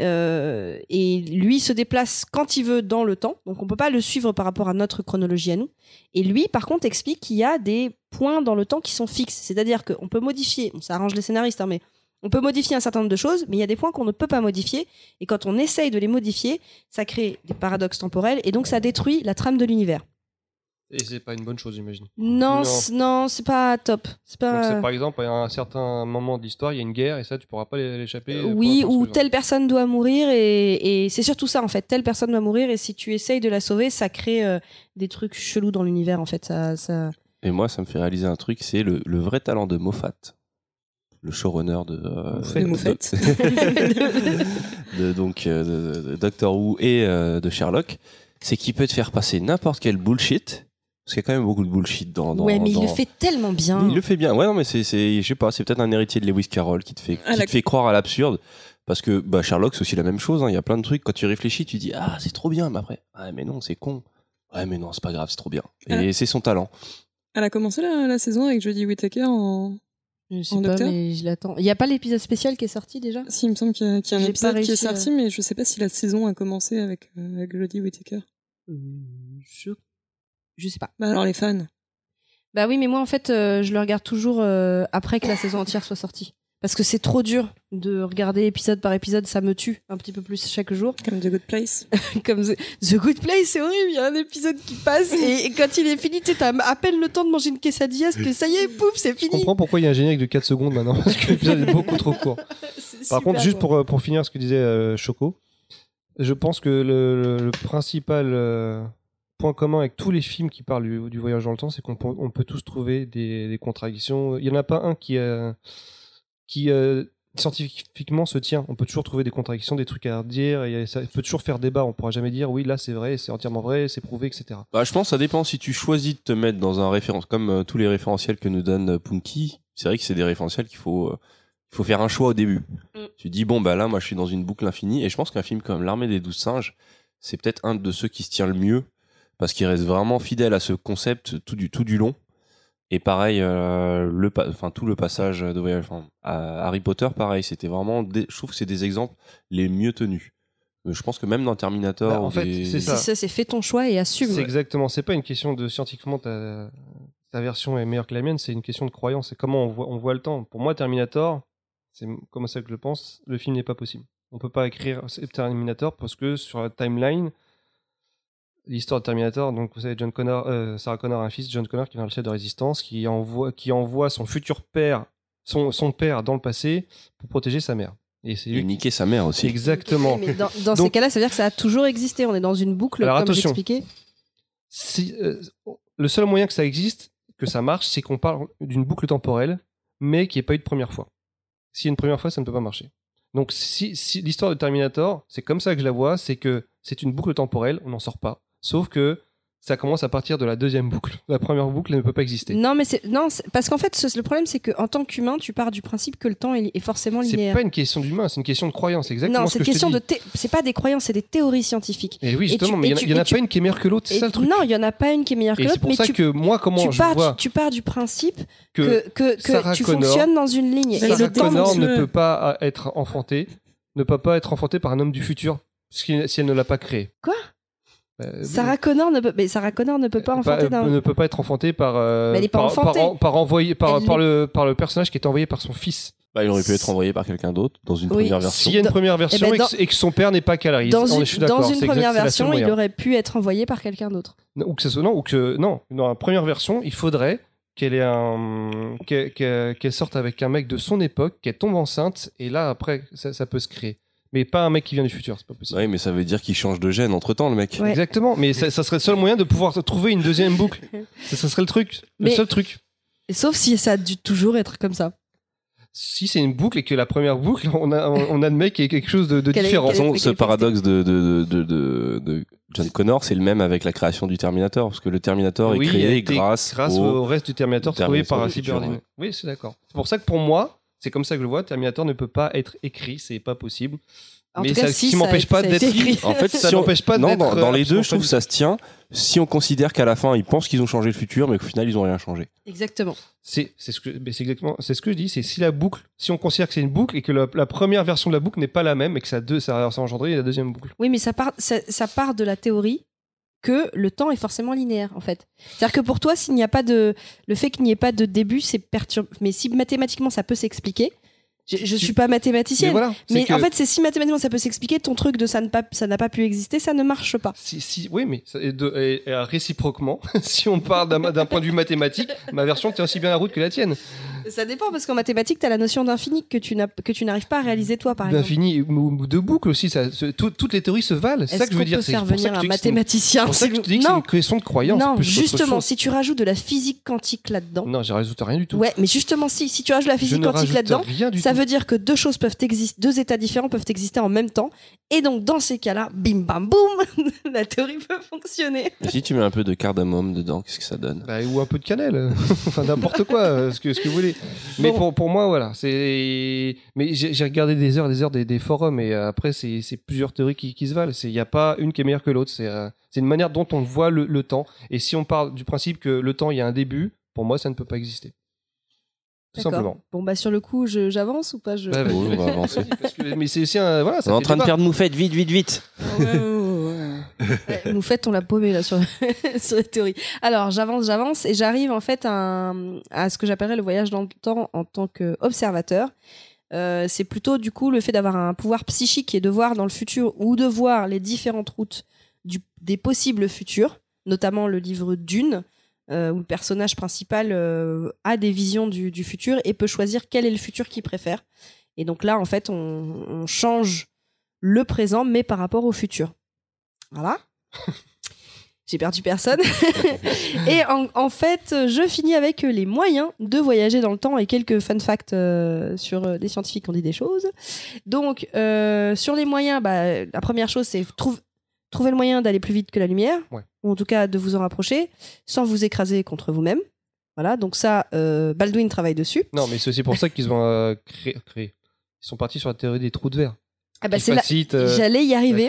Euh, et lui se déplace quand il veut dans le temps, donc on peut pas le suivre par rapport à notre chronologie à nous. Et lui, par contre, explique qu'il y a des points dans le temps qui sont fixes, c'est-à-dire qu'on peut modifier, ça arrange les scénaristes, hein, mais on peut modifier un certain nombre de choses, mais il y a des points qu'on ne peut pas modifier, et quand on essaye de les modifier, ça crée des paradoxes temporels, et donc ça détruit la trame de l'univers. Et c'est pas une bonne chose, j'imagine. Non, Non. c'est pas top. C'est pas. par exemple, à un certain moment de l'histoire, il y a une guerre et ça, tu pourras pas l'é- l'échapper. euh, oui, ou telle personne doit mourir et, et c'est surtout ça en fait. Telle personne doit mourir et si tu essayes de la sauver, ça crée euh, des trucs chelous dans l'univers en fait. Ça, ça... Et moi, ça me fait réaliser un truc, c'est le, le vrai talent de Moffat, le showrunner de, euh, Moffat. De Moffat. de, donc euh, de, de Doctor Who et euh, de Sherlock, c'est qu'il peut te faire passer n'importe quel bullshit. Parce qu'il y a quand même beaucoup de bullshit dans. dans ouais, mais il le fait tellement bien. Il le fait bien. Ouais, non, mais c'est, c'est, je sais pas, c'est peut-être un héritier de Lewis Carroll qui te fait, Ah, qui la- te fait croire à l'absurde. Parce que bah, Sherlock, c'est aussi la même chose. hein. Il y a plein de trucs. Quand tu réfléchis, tu dis ah c'est trop bien. Mais après, ah mais non, c'est con. Ouais, mais non, c'est pas grave, c'est trop bien. Et Ah. c'est son talent. Elle a commencé la, la saison avec Jodie Whittaker en. Je sais En pas, docteur mais je l'attends. Il y a pas l'épisode spécial qui est sorti déjà? Si, il me semble qu'il y a, qu'il y a un J'ai épisode qui est à- sorti, mais je sais pas si la saison a commencé avec, euh, avec Jodie Whittaker. Je je sais pas. Bah alors les fans. Bah oui, mais moi en fait, euh, je le regarde toujours euh, après que la saison entière soit sortie. Parce que c'est trop dur de regarder épisode par épisode, ça me tue un petit peu plus chaque jour. Comme The Good Place. Comme The, The Good Place, c'est horrible, il y a un épisode qui passe et, et quand il est fini, tu sais, t'as à peine le temps de manger une quesadilla, parce que ça y est, pouf, c'est Je fini. comprends pourquoi il y a un générique de 4 secondes maintenant, parce que l'épisode est beaucoup trop court. Par contre, juste pour, euh, pour finir ce que disait euh, Choco, je pense que le, le- le principal euh, point commun avec tous les films qui parlent du, du voyage dans le temps, c'est qu'on peut, on peut tous trouver des, des contradictions. Il n'y en a pas un qui, euh, qui euh, scientifiquement se tient. On peut toujours trouver des contradictions, des trucs à dire, et ça peut toujours faire débat. On pourra jamais dire oui, là c'est vrai, c'est entièrement vrai, c'est prouvé, etc. Bah, je pense que ça dépend si tu choisis de te mettre dans un référence, comme euh, tous les référentiels que nous donne euh, Punky. C'est vrai que c'est des référentiels qu'il faut, euh, il faut faire un choix au début. Mm. Tu dis, bon, bah là, moi, je suis dans une boucle infinie. Et je pense qu'un film comme L'Armée des Douze Singes, c'est peut-être un de ceux qui se tient le mieux, parce qu'il reste vraiment fidèle à ce concept tout du, tout du long. Et pareil, euh, le, pa- enfin, tout le passage de voyage, enfin, à Harry Potter, pareil, c'était vraiment, des- je trouve que c'est des exemples les mieux tenus. Euh, Je pense que même dans Terminator, Bah, en fait, des- c'est C'est ça. c'est fais ton choix et assume. C'est exactement. C'est pas une question de scientifiquement ta, ta version est meilleure que la mienne. C'est une question de croyance. C'est comment on voit, on voit le temps. Pour moi, Terminator, c'est comme ça que je le pense. Le film n'est pas possible. On peut pas écrire Terminator parce que sur la timeline, l'histoire de Terminator, donc vous savez, John Connor, euh, Sarah Connor a un fils, John Connor, qui est un chef de résistance, qui envoie, qui envoie son futur père, son, son père dans le passé pour protéger sa mère. Et c'est Et lui qui- niquer sa mère aussi. Exactement. Mais dans, dans ces cas-là, ça veut dire que ça a toujours existé. On est dans une boucle, Alors, comme attention. j'expliquais. si, euh, le seul moyen que ça existe, que ça marche, c'est qu'on parle d'une boucle temporelle, mais qui n'y ait pas eu de première fois. S'il y a une première fois, ça ne peut pas marcher. Donc, si, si l'histoire de Terminator, c'est comme ça que je la vois, c'est que c'est une boucle temporelle, on n'en sort pas. Sauf que ça commence à partir de la deuxième boucle. La première boucle elle ne peut pas exister. Non, mais c'est non, c'est- parce qu'en fait, ce- le problème, c'est qu'en tant qu'humain, tu pars du principe que le temps est, est forcément C'est linéaire. pas une question d'humain, c'est une question de croyance. c'est Exactement Non, ce c'est que une je te question dis. de. C'est pas des croyances, c'est des théories scientifiques. Et oui, Et justement, tu- mais il y y en a tu- pas une qui est meilleure que l'autre, c'est ça le truc. non, il y en a pas une qui est meilleure que Et c'est l'autre, pour mais ça tu, que moi, comment tu je pars, vois tu pars du principe que, que, que, tu Connor- fonctionnes dans une ligne. Et Sarah le temps Connor ne peut pas euh, être enfantée, ne peut pas être enfantée par un homme du futur si, elle ne l'a pas créé. Quoi? Sarah Connor ne peut, mais Sarah Connor ne peut pas pas- enfanter euh, d'un. ne peut pas être enfantée par euh, elle est pas par, envoyé par, le par le personnage qui est envoyé par son fils. Bah, il aurait pu être envoyé par quelqu'un d'autre dans une Oui. première version. S'il y a une Dans- première version ben, et, que, et que son père n'est pas Calaris, Dans on une, est- je suis dans une exact, première version, il aurait pu être envoyé par quelqu'un d'autre. Non, ou que ce soit non ou que non dans la première version, il faudrait qu'elle ait un qu'elle sorte avec un mec de son époque, qu'elle tombe enceinte et là après ça, ça peut se créer. Mais pas un mec qui vient du futur, c'est pas possible. Oui, mais ça veut dire qu'il change de gène entre temps, le mec. Ouais. Exactement, mais ça, ça serait le seul moyen de pouvoir trouver une deuxième boucle. ça, ça serait le truc, le seul truc. Et sauf si ça a dû toujours être comme ça. Si c'est une boucle et que la première boucle, on a, on a le mec qui est quelque chose de, est- différent. De toute façon, Quel- ce paradoxe de, de, de, de, de John Connor, c'est le même avec la création du Terminator, parce que le Terminator Oui, est créé grâce, grâce au... au reste du Terminator trouvé par ouais. Oui, c'est d'accord. C'est pour ça que pour moi, c'est comme ça que je le vois, Terminator ne peut pas être écrit, c'est pas possible. En Mais tout cas, ça- si, qui m'empêche pas d'être. En fait, Ça si on- n'empêche pas non, d'être, dans, dans euh, les deux, je trouve que ça se tient. Si on considère qu'à la fin, ils pensent qu'ils ont changé le futur, mais qu'au final, ils ont rien changé. Exactement. C'est c'est ce que c'est exactement c'est ce que je dis c'est si la boucle si on considère que c'est une boucle et que la, la première version de la boucle n'est pas la même et que ça a deux ça, ça a engendré la deuxième boucle. Oui, mais ça part, ça, ça part de la théorie que le temps est forcément linéaire, en fait. C'est-à-dire que pour toi, s'il n'y a pas de, le fait qu'il n'y ait pas de début, c'est perturbant. Mais si mathématiquement ça peut s'expliquer, je, je Tu- suis pas mathématicienne. Mais voilà. Mais que en fait, c'est si mathématiquement ça peut s'expliquer, ton truc de ça ne pas, ça n'a pas pu exister, ça ne marche pas. si, si oui mais ça- et, de- et- et réciproquement si on parle d'un d'un point de vue mathématique ma version tient aussi bien la route que la tienne. Ça dépend parce qu'en mathématiques, tu as la notion d'infini que tu n'as, que tu n'arrives pas à réaliser toi, par exemple. D'infini ou, de boucle aussi ça se- tout- toutes les théories se valent. C'est ça que je veux dire c'est faire pour ça venir que un je mathématicien c'est pour ça que je te dis que c'est Non, une question de croyance non, justement, si tu rajoutes de la physique quantique là-dedans, non j'ai rajoute rien du tout. Ouais, mais justement, si, si tu rajoutes de la je physique quantique là-dedans, ça tout. veut dire que deux choses peuvent exister, deux états différents peuvent exister en même temps, et donc dans ces cas-là, bim bam boum, la théorie peut fonctionner. Et si tu mets un peu de cardamome dedans, qu'est-ce que ça donne? Bah, ou un peu de cannelle, enfin n'importe quoi, euh, ce que ce que vous voulez. Mais Bon. pour pour moi voilà, c'est mais j'ai regardé des heures et des heures des, des forums et euh, après c'est c'est plusieurs théories qui qui se valent. C'est il y a pas une qui est meilleure que l'autre. C'est euh, c'est une manière dont on voit le, le temps. Et si on parle du principe que le temps il y a un début, pour moi ça ne peut pas exister. Tout simplement. Bon bah sur le coup, j'avance ou pas je... Ouais, vas-y, Oui, on va avancer. vas-y, parce que- mais c'est aussi un voilà. On Ça est en train de perdre Moufette, vite, vite, vite Ouais, Moufette, on l'a paumé là sur, sur la. Alors j'avance, j'avance et j'arrive en fait à, ce que j'appellerais le voyage dans le temps en tant qu'observateur. Euh, c'est plutôt du coup le fait d'avoir un pouvoir psychique et de voir dans le futur ou de voir les différentes routes du- des possibles futurs, notamment le livre Dune, euh, où le personnage principal euh, a des visions du, futur et peut choisir quel est le futur qu'il préfère. Et donc là, en fait, on change le présent, mais par rapport au futur. Voilà. J'ai perdu personne. et en, en fait, je finis avec les moyens de voyager dans le temps et quelques fun facts euh, sur euh, des scientifiques qui ont dit des choses. Donc, euh, sur les moyens, bah, la première chose, c'est trouve- trouver le moyen d'aller plus vite que la lumière, Ouais. ou en tout cas de vous en rapprocher, sans vous écraser contre vous-même. Voilà, donc ça, euh, Baldwin travaille dessus. Non, mais c'est aussi pour ça qu'ils ont euh, créé, créé. Ils sont partis sur la théorie des trous de verre. Ah bah c'est là, euh, j'allais y arriver.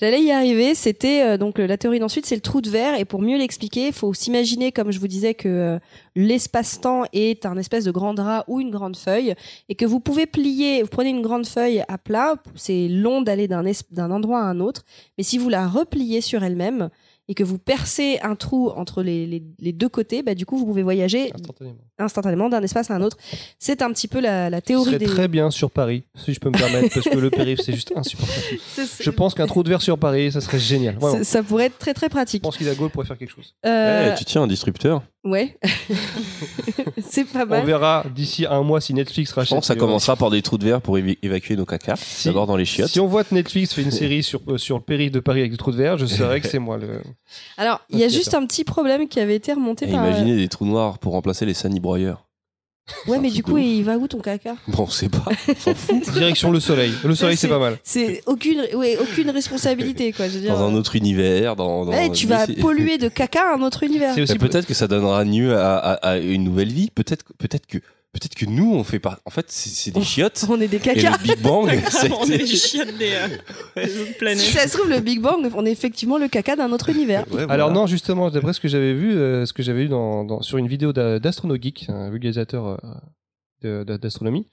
J'allais y arriver. C'était euh, donc la théorie d'ensuite, c'est le trou de verre. Et pour mieux l'expliquer, il faut s'imaginer, comme je vous disais, que euh, l'espace-temps est un espèce de grand drap ou une grande feuille, et que vous pouvez plier. Vous prenez une grande feuille à plat. C'est long d'aller d'un endroit à un autre, mais si vous la repliez sur elle-même et que vous percez un trou entre les, les- les deux côtés, bah, du coup, vous pouvez voyager Instantanément. instantanément d'un espace à un autre. C'est un petit peu la, la Ce théorie serait des. très bien sur Paris, si je peux me permettre, parce que le périph' c'est juste insupportable. C'est- c'est- Je pense qu'un trou de verre sur Paris, ça serait génial. Vraiment. ça pourrait être très très Je pratique. pense qu'Hidalgo pourrait faire quelque chose. Euh, Eh, Tu tiens un disrupteur Ouais. c'est pas On mal. verra d'ici un mois si Netflix Je rachète. pense que ça commencera par des trous de verre pour évi- évacuer nos caca. Si- D'abord dans les chiottes. Si on voit que Netflix fait une série sur, euh, sur le périph' de Paris avec des trous de verre, je saurais que c'est moi le. Alors, il y a juste un petit problème qui avait été remonté Et par. imaginez des trous noirs pour remplacer les Sunny broyeurs. Ouais, mais du coup, il va où ton caca? Bon, on sait pas, on s'en fout. Direction le soleil. Le soleil, c'est pas mal. C'est aucune, ouais, aucune responsabilité, quoi. Je veux dire. Dans un autre univers, dans. dans tu vas polluer de caca un autre univers. C'est aussi peut-être que ça donnera lieu à, à- à une nouvelle vie. Peut-être, peut-être que, peut-être que nous, on fait pas. En fait, c'est des chiottes. On est des Et caca. le Big Bang, on est les chiottes des, euh, des autres planètes. Si ça se trouve, le Big Bang, on est effectivement le caca d'un autre univers. Ouais, voilà. Alors non, justement, d'après ce que j'avais vu, euh, ce que j'avais vu dans, dans- sur une vidéo d'A- d'Astronogeek, un vulgarisateur euh, d'astronomie,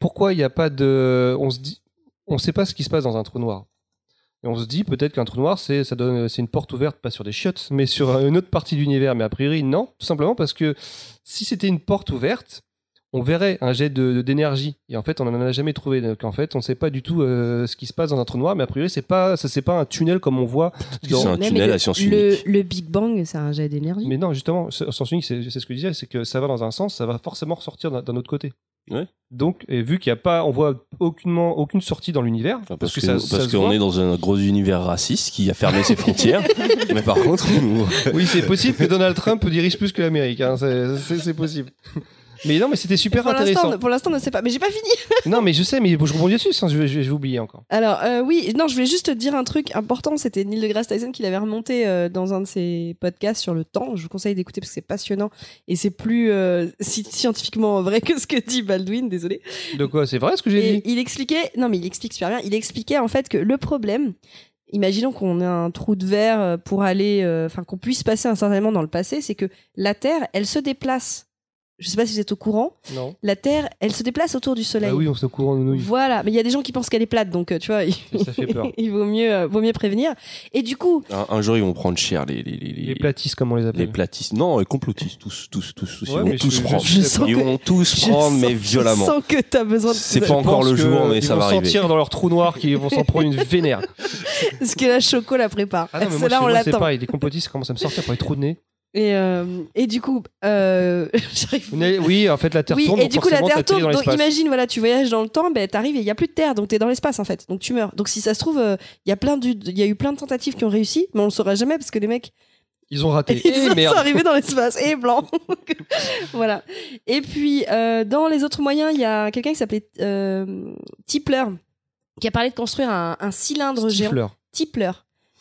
pourquoi il n'y a pas de, on se dit, on sait pas ce qui se passe dans un trou noir. Et on se dit peut-être qu'un trou noir, c'est ça donne, c'est une porte ouverte, pas sur des chiottes, mais sur une autre partie de l'univers. Mais a priori, non, tout simplement parce que si c'était une porte ouverte, on verrait un jet de- d'énergie. Et en fait, on n'en a jamais trouvé. Donc en fait, on ne sait pas du tout euh, ce qui se passe dans un trou noir. Mais a priori, c'est pas, ça c'est pas un tunnel comme on voit c'est un tunnel le, à science le, unique. le Big Bang, c'est un jet d'énergie. Mais non, justement, sens unique, c'est c'est ce que je disais, c'est que ça va dans un sens, ça va forcément ressortir d'un d'un autre côté. Ouais. Donc, et vu qu'il n'y a pas, on voit aucunement aucune sortie dans l'univers, Enfin, parce, parce que, que ça, parce ça se qu'on voit. est dans un gros univers raciste qui a fermé ses frontières. Mais par contre, nous, Oui, c'est possible que Donald Trump dirige plus que l'Amérique. hein, c'est- c'est c'est possible. Mais non, mais c'était super pour intéressant. pour l'instant, on ne sait pas. Mais j'ai pas fini. non, mais je sais, mais je rebondis dessus, sinon je vais, je vais oublier encore. Alors euh, oui, non, je voulais juste te dire un truc important. C'était Neil deGrasse Tyson qui l'avait remonté euh, dans un de ses podcasts sur le temps. Je vous conseille d'écouter parce que c'est passionnant et c'est plus euh, scientifiquement vrai que ce que dit Baldwin. Désolé. De quoi? C'est vrai ce que j'ai dit? il expliquait, non mais il explique super bien. Il expliquait en fait que le problème, imaginons qu'on ait un trou de verre pour aller, euh, enfin qu'on puisse passer instantanément dans le passé, c'est que la Terre, elle se déplace. Je sais pas si vous êtes au courant. Non. La Terre, elle se déplace autour du Soleil. Ah oui, on s'est au courant, nounouille. Voilà, mais il y a des gens qui pensent qu'elle est plate, donc euh, tu vois, il, Ça fait peur. il vaut mieux, euh, vaut mieux prévenir. Et du coup, Un, un jour, ils vont prendre cher, les, les, les, Les platistes, comme on les les appelle. platistes. Non, les complotistes, tous, tous, tous, tous. Ouais, ils vont tous je- je- prendre. je sens ils vont tous je prendre, mais violemment. Je sens que t'as besoin de. C'est Je pas encore le jour, mais ils ça vont va arriver. sentir dans leur trou noir qu'ils vont s'en prendre une vénère. Parce que la choco la prépare. Ah non, mais moi, Celle-là, chez on moi, c'est l'attend. pareil. Les complotistes commencent à me sortir par les trous de nez. Et, euh, et du coup, euh, Oui, en fait, la Terre Oui, tourne. et donc du coup, la Terre tourne. Donc, imagine, voilà, tu voyages dans le temps, ben, t'arrives et il n'y a plus de Terre, donc t'es dans l'espace en fait. Donc, tu meurs. Donc, si ça se trouve, euh, il y, a plein du- il y a eu plein de tentatives qui ont réussi, mais on le saura jamais parce que les mecs, Ils ont raté. ils Eh sont merde. arrivés dans l'espace et blanc. voilà. Et puis, euh, dans les autres moyens, il y a quelqu'un qui s'appelait Tipler qui a parlé de construire un, un cylindre géant. Stifler. Tipler.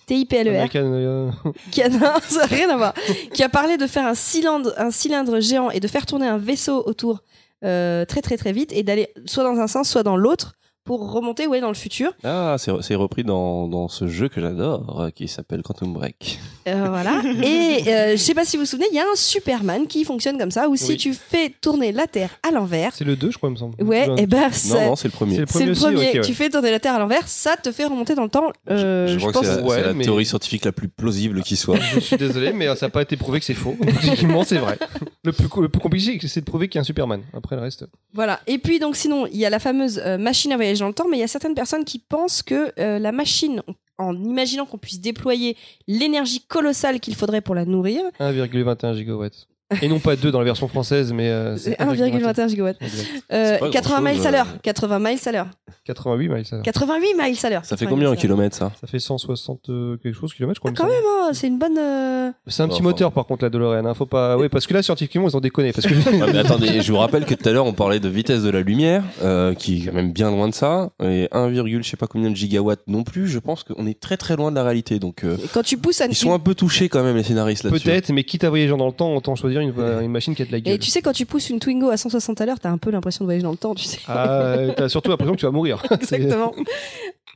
T-I-P-L-E-R. American, euh, qui a, non, ça n'a rien à voir, qui a parlé de faire un cylindre, un cylindre géant et de faire tourner un vaisseau autour euh, très très très vite et d'aller soit dans un sens, soit dans l'autre pour remonter ouais, dans le futur. Ah, c'est c'est repris dans, dans ce jeu que j'adore, euh, qui s'appelle Quantum Break. Euh, voilà. Et euh, je sais pas si vous vous souvenez, il y a un Superman qui fonctionne comme ça où si Oui. tu fais tourner la Terre à l'envers, C'est le 2, je crois, il me semble. ouais, et ben Non, ça- non, c'est le premier. C'est le c'est le aussi, premier. ouais. Tu fais tourner la Terre à l'envers, ça te fait remonter dans le temps. Euh, je, je crois pense. que c'est la, Ouais, c'est la mais- théorie scientifique la plus plausible qui soit. Je suis désolé, mais ça n'a pas été prouvé que c'est faux. Effectivement, c'est vrai. Le plus, le plus compliqué, c'est de prouver qu'il y a un Superman. Après le reste. Voilà. Et puis donc sinon, il y a la fameuse euh, machine à voyager dans le temps, mais il y a certaines personnes qui pensent que euh, la machine, en imaginant qu'on puisse déployer l'énergie colossale qu'il faudrait pour la nourrir, 1,21 gigawatts. Et non pas 2 dans la version française, mais. euh, c'est 1,21 gigawatts. Exact. Euh, C'est pas 80 grand-chose, miles à l'heure. euh. 80 miles à l'heure. 88 miles, ça. 88 miles à l'heure. Ça fait 80 combien en à l'heure. kilomètres, ça Ça fait 160 euh, quelque chose kilomètres, je crois. Ah, quand même, hein, c'est une bonne. euh, C'est un petit Enfin. moteur, par contre, la DeLorean. Hein. Faut pas. Oui, parce que là, scientifiquement, ils ont déconné. Parce que. Ah, mais attendez, je vous rappelle que tout à l'heure on parlait de vitesse de la lumière, euh, qui est quand même bien loin de ça, et 1, je sais pas combien de gigawatts non plus. Je pense qu'on est très très loin de la réalité, donc euh, Quand tu pousses à ils sont un peu touchés quand même les scénaristes là-dessus. Peut-être, mais quitte à voyager dans le temps, autant choisir une, une machine qui a de la Et gueule. tu sais, quand tu pousses une Twingo à 160 à l'heure, t'as un peu l'impression de voyager dans le temps, tu sais. Ah, t'as surtout l'impression que tu vas mourir. Exactement.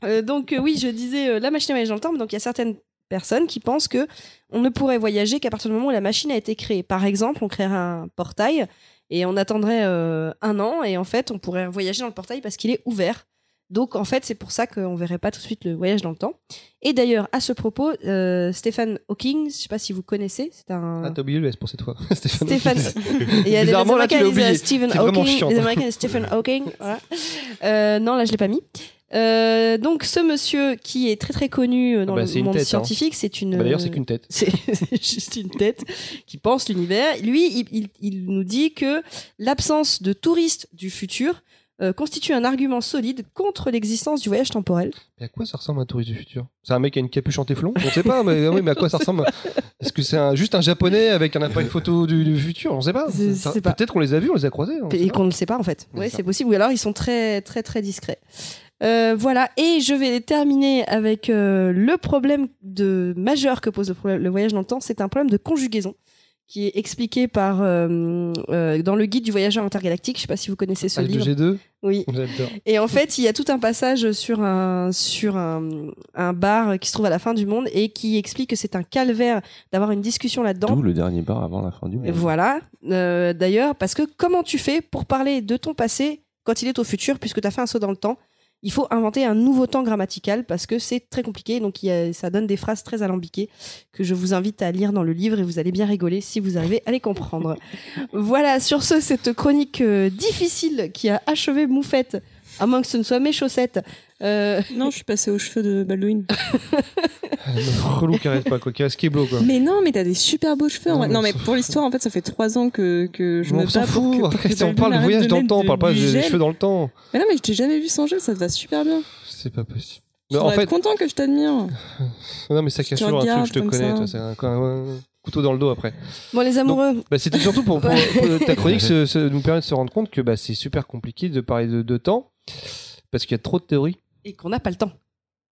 Euh, donc euh, oui, je disais euh, la machine à voyager dans le temps. Donc il y a certaines personnes qui pensent que on ne pourrait voyager qu'à partir du moment où la machine a été créée. Par exemple, on créerait un portail et on attendrait un an et en fait on pourrait voyager dans le portail parce qu'il est ouvert. Donc en fait c'est pour ça qu'on verrait pas tout de suite le voyage dans le temps. Et d'ailleurs à ce propos, euh, Stephen Hawking, je sais pas si vous connaissez, c'est un Ah, t'as oublié le S pour cette fois. Stéphane. Stéphane. Il y a des Américains qui disent, euh. Stephen Hawking. Les Américains Stephen Hawking. Voilà. Euh, non, là, je l'ai pas mis. Euh, donc, ce monsieur qui est très très connu euh, dans Ah bah, le monde tête, hein. scientifique, c'est une. Bah, D'ailleurs, c'est qu'une tête. C'est c'est juste une tête qui pense l'univers. Lui, il, il- il nous dit que l'absence de touristes du futur euh, constitue un argument solide contre l'existence du voyage temporel. Mais à quoi ça ressemble un touriste du futur? C'est un mec qui a une capuche en téflon? On sait pas, mais, oui, mais à quoi ça ressemble? Est-ce que c'est un- juste un japonais avec un appareil photo du, du futur? On sait pas. Peut-être qu'on les a vus, on les a croisés. et qu'on ne le sait pas en fait. Oui, c'est possible. Ou alors ils sont très très très discrets. Euh, voilà. Et je vais terminer avec euh, le problème de majeur que pose le, problème- le voyage dans le temps. C'est un problème de conjugaison qui est expliqué par euh, euh, dans le guide du voyageur intergalactique. Je sais pas si vous connaissez ce livre. H2G2 Oui. J'adore. Et en fait, il y a tout un passage sur un sur un, un bar qui se trouve à la fin du monde et qui explique que c'est un calvaire d'avoir une discussion là-dedans. D'où le dernier bar avant la fin du monde. Voilà, Euh, d'ailleurs, parce que comment tu fais pour parler de ton passé quand il est au futur, puisque tu as fait un saut dans le temps? Il faut inventer un nouveau temps grammatical parce que c'est très compliqué, donc il y a- ça donne des phrases très alambiquées que je vous invite à lire dans le livre et vous allez bien rigoler si vous arrivez à les comprendre. voilà, sur ce, cette chronique euh, difficile qui a achevé Moufette, à moins que ce ne soit mes chaussettes. Euh, Non, je suis passée aux cheveux de Baldwin. Ah, relou qui arrête pas, quoi. Qui reste Keblo, quoi. Mais non, mais t'as des super beaux cheveux. en Non, vrai. mais Non, pour l'histoire, en fait, ça fait trois ans que, que je Mais me on s'en bats pour fout. que, pour que Reste, on parle de voyage dans le temps, on parle pas des cheveux dans le temps. Mais non, mais je t'ai jamais vu sans gel, ça te va super bien. C'est pas possible. Tu Non, en fait, être content que je t'admire. non, mais ça cache toujours un truc, je te connais, toi. C'est un- couteau dans le dos après. Bon, les amoureux. Bah, c'était surtout pour, pour- pour ta chronique se- se- nous permet de se rendre compte que bah, c'est super compliqué de parler de, de temps parce qu'il y a trop de théories. Et qu'on n'a pas le temps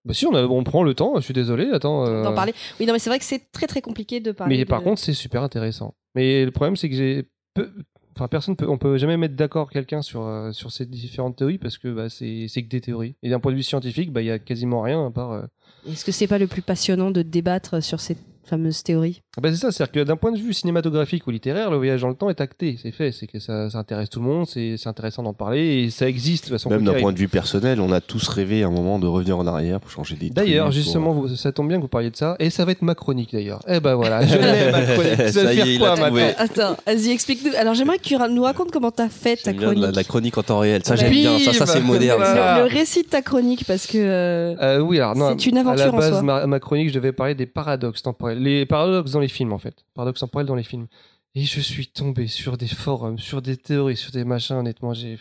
Bah si, on, a- on prend le temps, je suis désolé, attends. euh, d'en parler. Oui, non, mais c'est vrai que c'est très très compliqué de parler. Mais de- par contre, c'est super intéressant. Mais le problème, c'est que j'ai peu... Enfin, personne peut, on peut jamais mettre d'accord quelqu'un sur, euh, sur ces différentes théories parce que bah, c'est que des théories. Et d'un point de vue scientifique, bah, il y a quasiment rien à part. euh, Est-ce que c'est pas le plus passionnant de débattre sur ces fameuses théories? Ah bah c'est ça, c'est-à-dire que d'un point de vue cinématographique ou littéraire, le voyage dans le temps est acté, c'est fait, c'est que ça, ça intéresse tout le monde, c'est c'est intéressant d'en parler et ça existe de façon Même d'un point de vue personnel, on a tous rêvé à un moment de revenir en arrière pour changer des D'ailleurs, justement, pour- vous- ça tombe bien que vous parliez de ça, et ça va être ma chronique d'ailleurs. Eh ben voilà, je l'ai ma chronique. Vas Ça y est, il quoi a trouvé. maintenant Attends, vas-y, explique-nous. Alors j'aimerais que tu nous racontes comment t'as fait ta chronique. la, la chronique en temps réel. Ça, j'aime bien. Ça, ça c'est moderne. Ça. Le, le récit de ta chronique, parce que. euh, Euh, oui, alors non. C'est une aventure À la en base, soi. Ma, ma chronique, je devais parler des paradoxes temporels. Les paradoxes dans les films, en fait. Paradoxes temporels dans les films. Et je suis tombé sur des forums, sur des théories, sur des machins. Honnêtement, j'ai.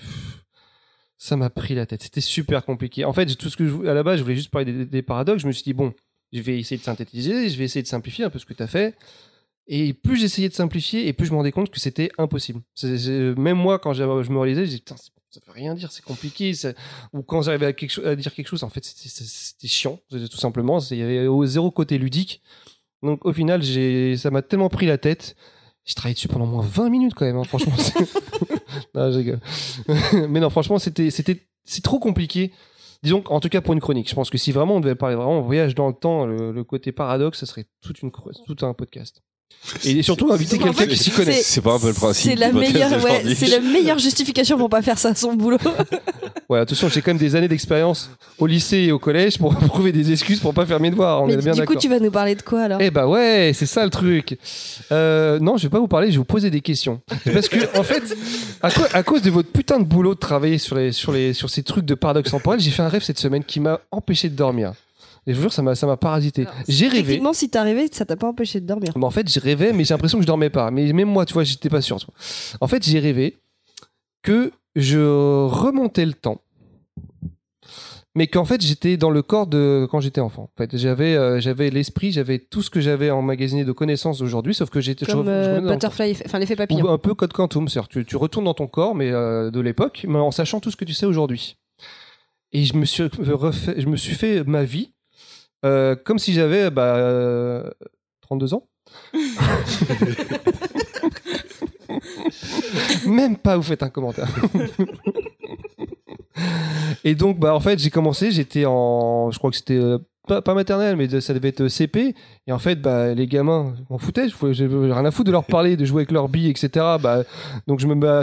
Ça m'a pris la tête. C'était super compliqué. En fait, tout ce que je... à la base, je voulais juste parler des, paradoxes. Je me suis dit bon, je vais essayer de synthétiser, je vais essayer de simplifier un peu ce que tu as fait. Et plus j'essayais de simplifier, et plus je me rendais compte que c'était impossible. C'est- Même moi, quand je me réalisais, je disais, ça veut rien dire, c'est compliqué. Ou quand j'arrivais à, à dire quelque chose, en fait, c'était- chiant, tout simplement. Il y avait au zéro côté ludique. Donc au final, j'ai, ça m'a tellement pris la tête. J'ai travaillé dessus pendant moins 20 minutes quand même, hein, franchement. c'est- non, je rigole. Mais non, franchement, c'était, c'était, c'est trop compliqué. Disons qu'en tout cas pour une chronique, je pense que si vraiment on devait parler vraiment voyage dans le temps, le, le côté paradoxe, ce serait toute une, chro- tout un podcast. Et surtout inviter en quelqu'un fait, qui s'y connaît. C'est pas un peu le principe C'est la meilleure, ouais, d'aujourd'hui. c'est la meilleure justification pour pas faire ça à son boulot. Ouais, attention, j'ai quand même des années d'expérience au lycée et au collège pour trouver des excuses pour pas faire mes devoirs. On Mais est bien du coup, tu vas nous parler de quoi alors? Eh bah ouais, c'est ça le truc. Euh, non, je vais pas vous parler, je vais vous poser des questions. Parce que en fait, à cause de votre putain de boulot de travailler sur les sur les sur ces trucs de paradoxe temporel, j'ai fait un rêve cette semaine qui m'a empêché de dormir. Et je vous jure, ça m'a ça m'a parasité. J'ai rêvé. Techniquement, si t'as rêvé, ça t'a pas empêché de dormir. Mais en fait, je rêvais, mais j'ai l'impression que je dormais pas. Mais même moi, tu vois, j'étais pas sûr. En fait, j'ai rêvé que je remontais le temps, mais qu'en fait, j'étais dans le corps de quand j'étais enfant. En fait, j'avais, euh, j'avais l'esprit, j'avais tout ce que j'avais emmagasiné de connaissances aujourd'hui, sauf que j'étais je- Comme je euh, dans le Butterfly, enfin l'effet ou papillon. un peu code quantum, c'est-à-dire tu, tu retournes dans ton corps, mais euh, de l'époque, mais en sachant tout ce que tu sais aujourd'hui. Et je me suis refait, je me suis fait ma vie euh, comme si j'avais bah, euh, 32 ans. Même pas, vous faites un commentaire. Et donc, bah, en fait, j'ai commencé, j'étais en. Je crois que c'était. euh, pas, pas maternelle, mais de- ça devait être CP. Et en fait, bah, les gamins, je m'en foutais. J'avais rien à foutre de leur parler, de jouer avec leurs billes, etc. Bah, donc, je me mets à,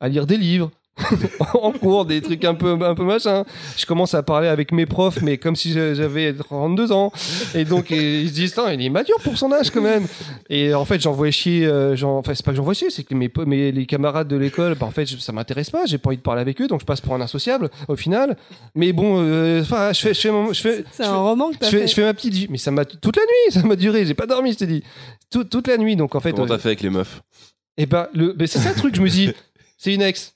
à lire des livres. en cours, des trucs un peu, un peu machin. Je commence à parler avec mes profs, mais comme si j'avais 32 ans. Et donc, ils se disent, il est mature pour son âge quand même. Et en fait, j'envoie chier, euh, j'en- enfin, c'est pas que j'envoie chier, c'est que mes, les camarades de l'école, bah, en fait, ça m'intéresse pas, j'ai pas envie de parler avec eux, donc je passe pour un insociable au final. Mais bon, euh, je fais, je fais, mon- je fais, un roman que t'as je fait. je fais ma petite vie, mais ça m'a toute la nuit, ça m'a duré, j'ai pas dormi, je t'ai dit, Tout- toute la nuit. Donc en fait, Comment euh, t'as fait avec les meufs? Et ben, le, ben, c'est ça le truc, je me dis, c'est une ex.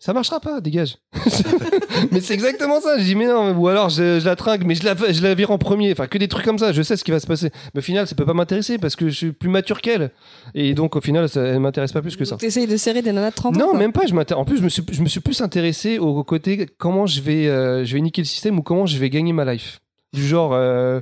Ça marchera pas, dégage. mais c'est exactement ça. Je dis, mais non, ou alors je, je la trinque, mais je la, je la vire en premier. Enfin, que des trucs comme ça, je sais ce qui va se passer. Mais au final, ça peut pas m'intéresser parce que je suis plus mature qu'elle. Et donc, au final, ça, elle m'intéresse pas plus que ça. Donc t'essayes de serrer des nanas de 30 ans. Non, quoi. même pas. Je en plus, je me suis, je me suis plus intéressé au, au côté comment je vais, euh, je vais niquer le système ou comment je vais gagner ma life. Du genre, euh,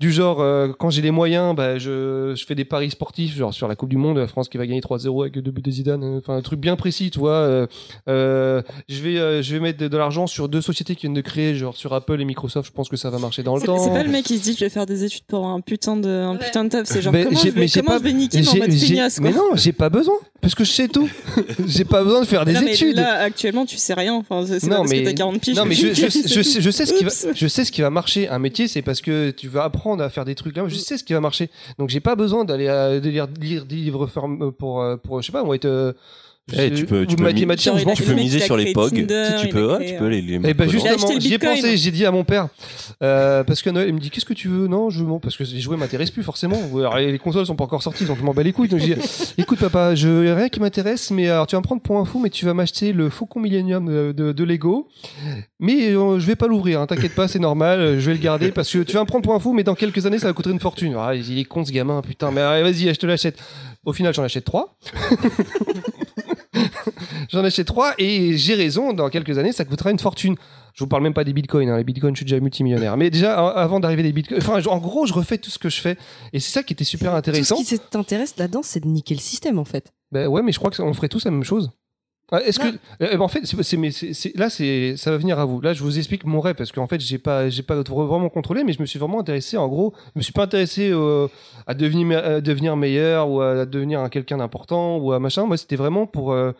du genre euh, quand j'ai les moyens, bah, je, je fais des paris sportifs, genre sur la Coupe du Monde, la France qui va gagner 3-0 avec deux buts de Zidane. euh, Enfin, un truc bien précis, tu vois. euh, euh, je vais, euh, je vais mettre de, de l'argent sur deux sociétés qui viennent de créer, genre sur Apple et Microsoft. Je pense que ça va marcher dans le temps. c'est pas le mec qui se dit je vais faire des études pour un putain de, un Ouais. putain de taf. C'est genre Ben, comment, je vais, mais comment pas- je vais niquer mais en mode feignasse mais non, j'ai pas besoin, parce que je sais tout. j'ai pas besoin de faire des Non, mais études. là actuellement tu sais rien. Enfin, c'est pas parce mais- que t'as 40 piges. Non, mais je, je, sais je, sais, je sais ce qui va, je sais ce qui va marcher. Un métier, c'est parce que tu vas apprendre à faire des trucs là. Je sais ce qui va marcher. Donc, j'ai pas besoin d'aller à- de lire, lire des livres pour, euh, pour, je sais pas, moi, être, Eh, tu peux, tu peux, tu peux miser sur les POG. Tinder, Si tu peux, ouais, créé, tu peux les, les. Il a acheté justement, j'y ai pensé, j'ai dit à mon père, euh, parce que Noël, il me dit qu'est-ce que tu veux? Non, je bon, parce que les jouets m'intéressent plus forcément. Alors, les consoles sont pas encore sorties, donc je m'en bats les couilles. Donc j'ai dit, écoute papa, je rien qui m'intéresse, mais alors tu vas me prendre pour un fou, mais tu vas m'acheter le Faucon Millennium de, de, de Lego, mais euh, je vais pas l'ouvrir. Hein, T'inquiète pas, c'est normal, je vais le garder parce que tu vas me prendre pour un fou, mais dans quelques années ça va coûter une fortune. Ah, il est con ce gamin, putain. Mais vas-y, je te l'achète. Au final, j'en achète trois. J'en achète trois et j'ai raison, dans quelques années, ça coûtera une fortune. Je vous parle même pas des bitcoins, hein. les bitcoins, je suis déjà multimillionnaire. Mais déjà, avant d'arriver des bitcoins, enfin, en gros, je refais tout ce que je fais. Et c'est ça qui était super Tout ce intéressant. qui t'intéresse là-dedans, c'est de niquer le système en fait. Ben ouais, mais je crois qu'on ferait tous la même chose. Ah, Est-ce que euh, en fait c'est, là c'est ça va venir à vous. Là je vous explique mon rêve parce qu'en fait j'ai pas j'ai pas vraiment contrôlé mais je me suis vraiment intéressé en gros je me suis pas intéressé euh, à devenir à devenir meilleur ou à devenir un quelqu'un d'important ou à machin. Moi c'était vraiment pour euh,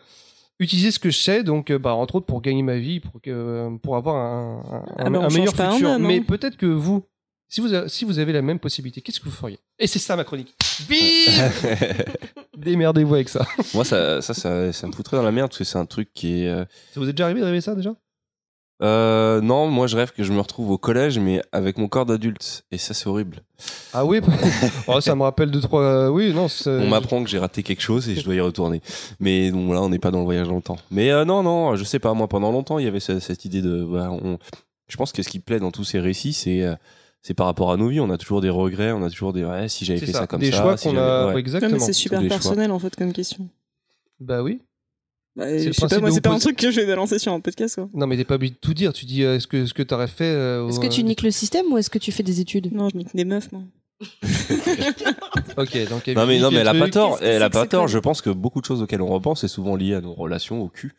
utiliser ce que je sais donc euh, bah entre autres pour gagner ma vie pour que pour avoir un, un- Ah un- bah, un meilleur un futur. homme, hein. mais peut-être que vous si vous, a- si vous avez la même possibilité, qu'est-ce que vous feriez? Et c'est ça ma chronique. Bim Démerdez-vous avec ça. Moi, ça, ça, ça, ça me foutrait dans la merde parce que c'est un truc qui est. euh, Ça vous est déjà arrivé de rêver ça déjà? Euh, non, moi, je rêve que je me retrouve au collège, mais avec mon corps d'adulte. Et ça, c'est horrible. Ah oui oh, Ça me rappelle deux, trois. euh, Oui, non. c'est- On m'apprend que j'ai raté quelque chose et je dois y retourner. Mais bon, là, on n'est pas dans le voyage dans le temps. Mais euh, non, non, je sais pas. Moi, pendant longtemps, il y avait ce- cette idée de. on- Je pense que ce qui plaît dans tous ces récits, c'est. euh, c'est par rapport à nos vies, on a toujours des regrets, on a toujours des ouais, si j'avais C'est fait ça, comme Des ça. choix si qu'on j'avais- a. ouais. Non, Exactement. mais c'est super Tous les choix. personnel en fait comme question. Bah oui. Bah, C'est je sais pas, moi c'est pas un truc que je vais balancer sur un podcast quoi. Non, mais t'es pas obligé de tout dire. Tu dis euh, est-ce que ce que t'aurais fait. euh, Est-ce que tu euh, niques le système ou est-ce que tu fais des études? Non, je nique des meufs moi. Ok, donc. Non mais non mais elle a pas tort, elle a pas tort. Je pense que beaucoup de choses auxquelles on repense c'est souvent lié à nos relations au cul.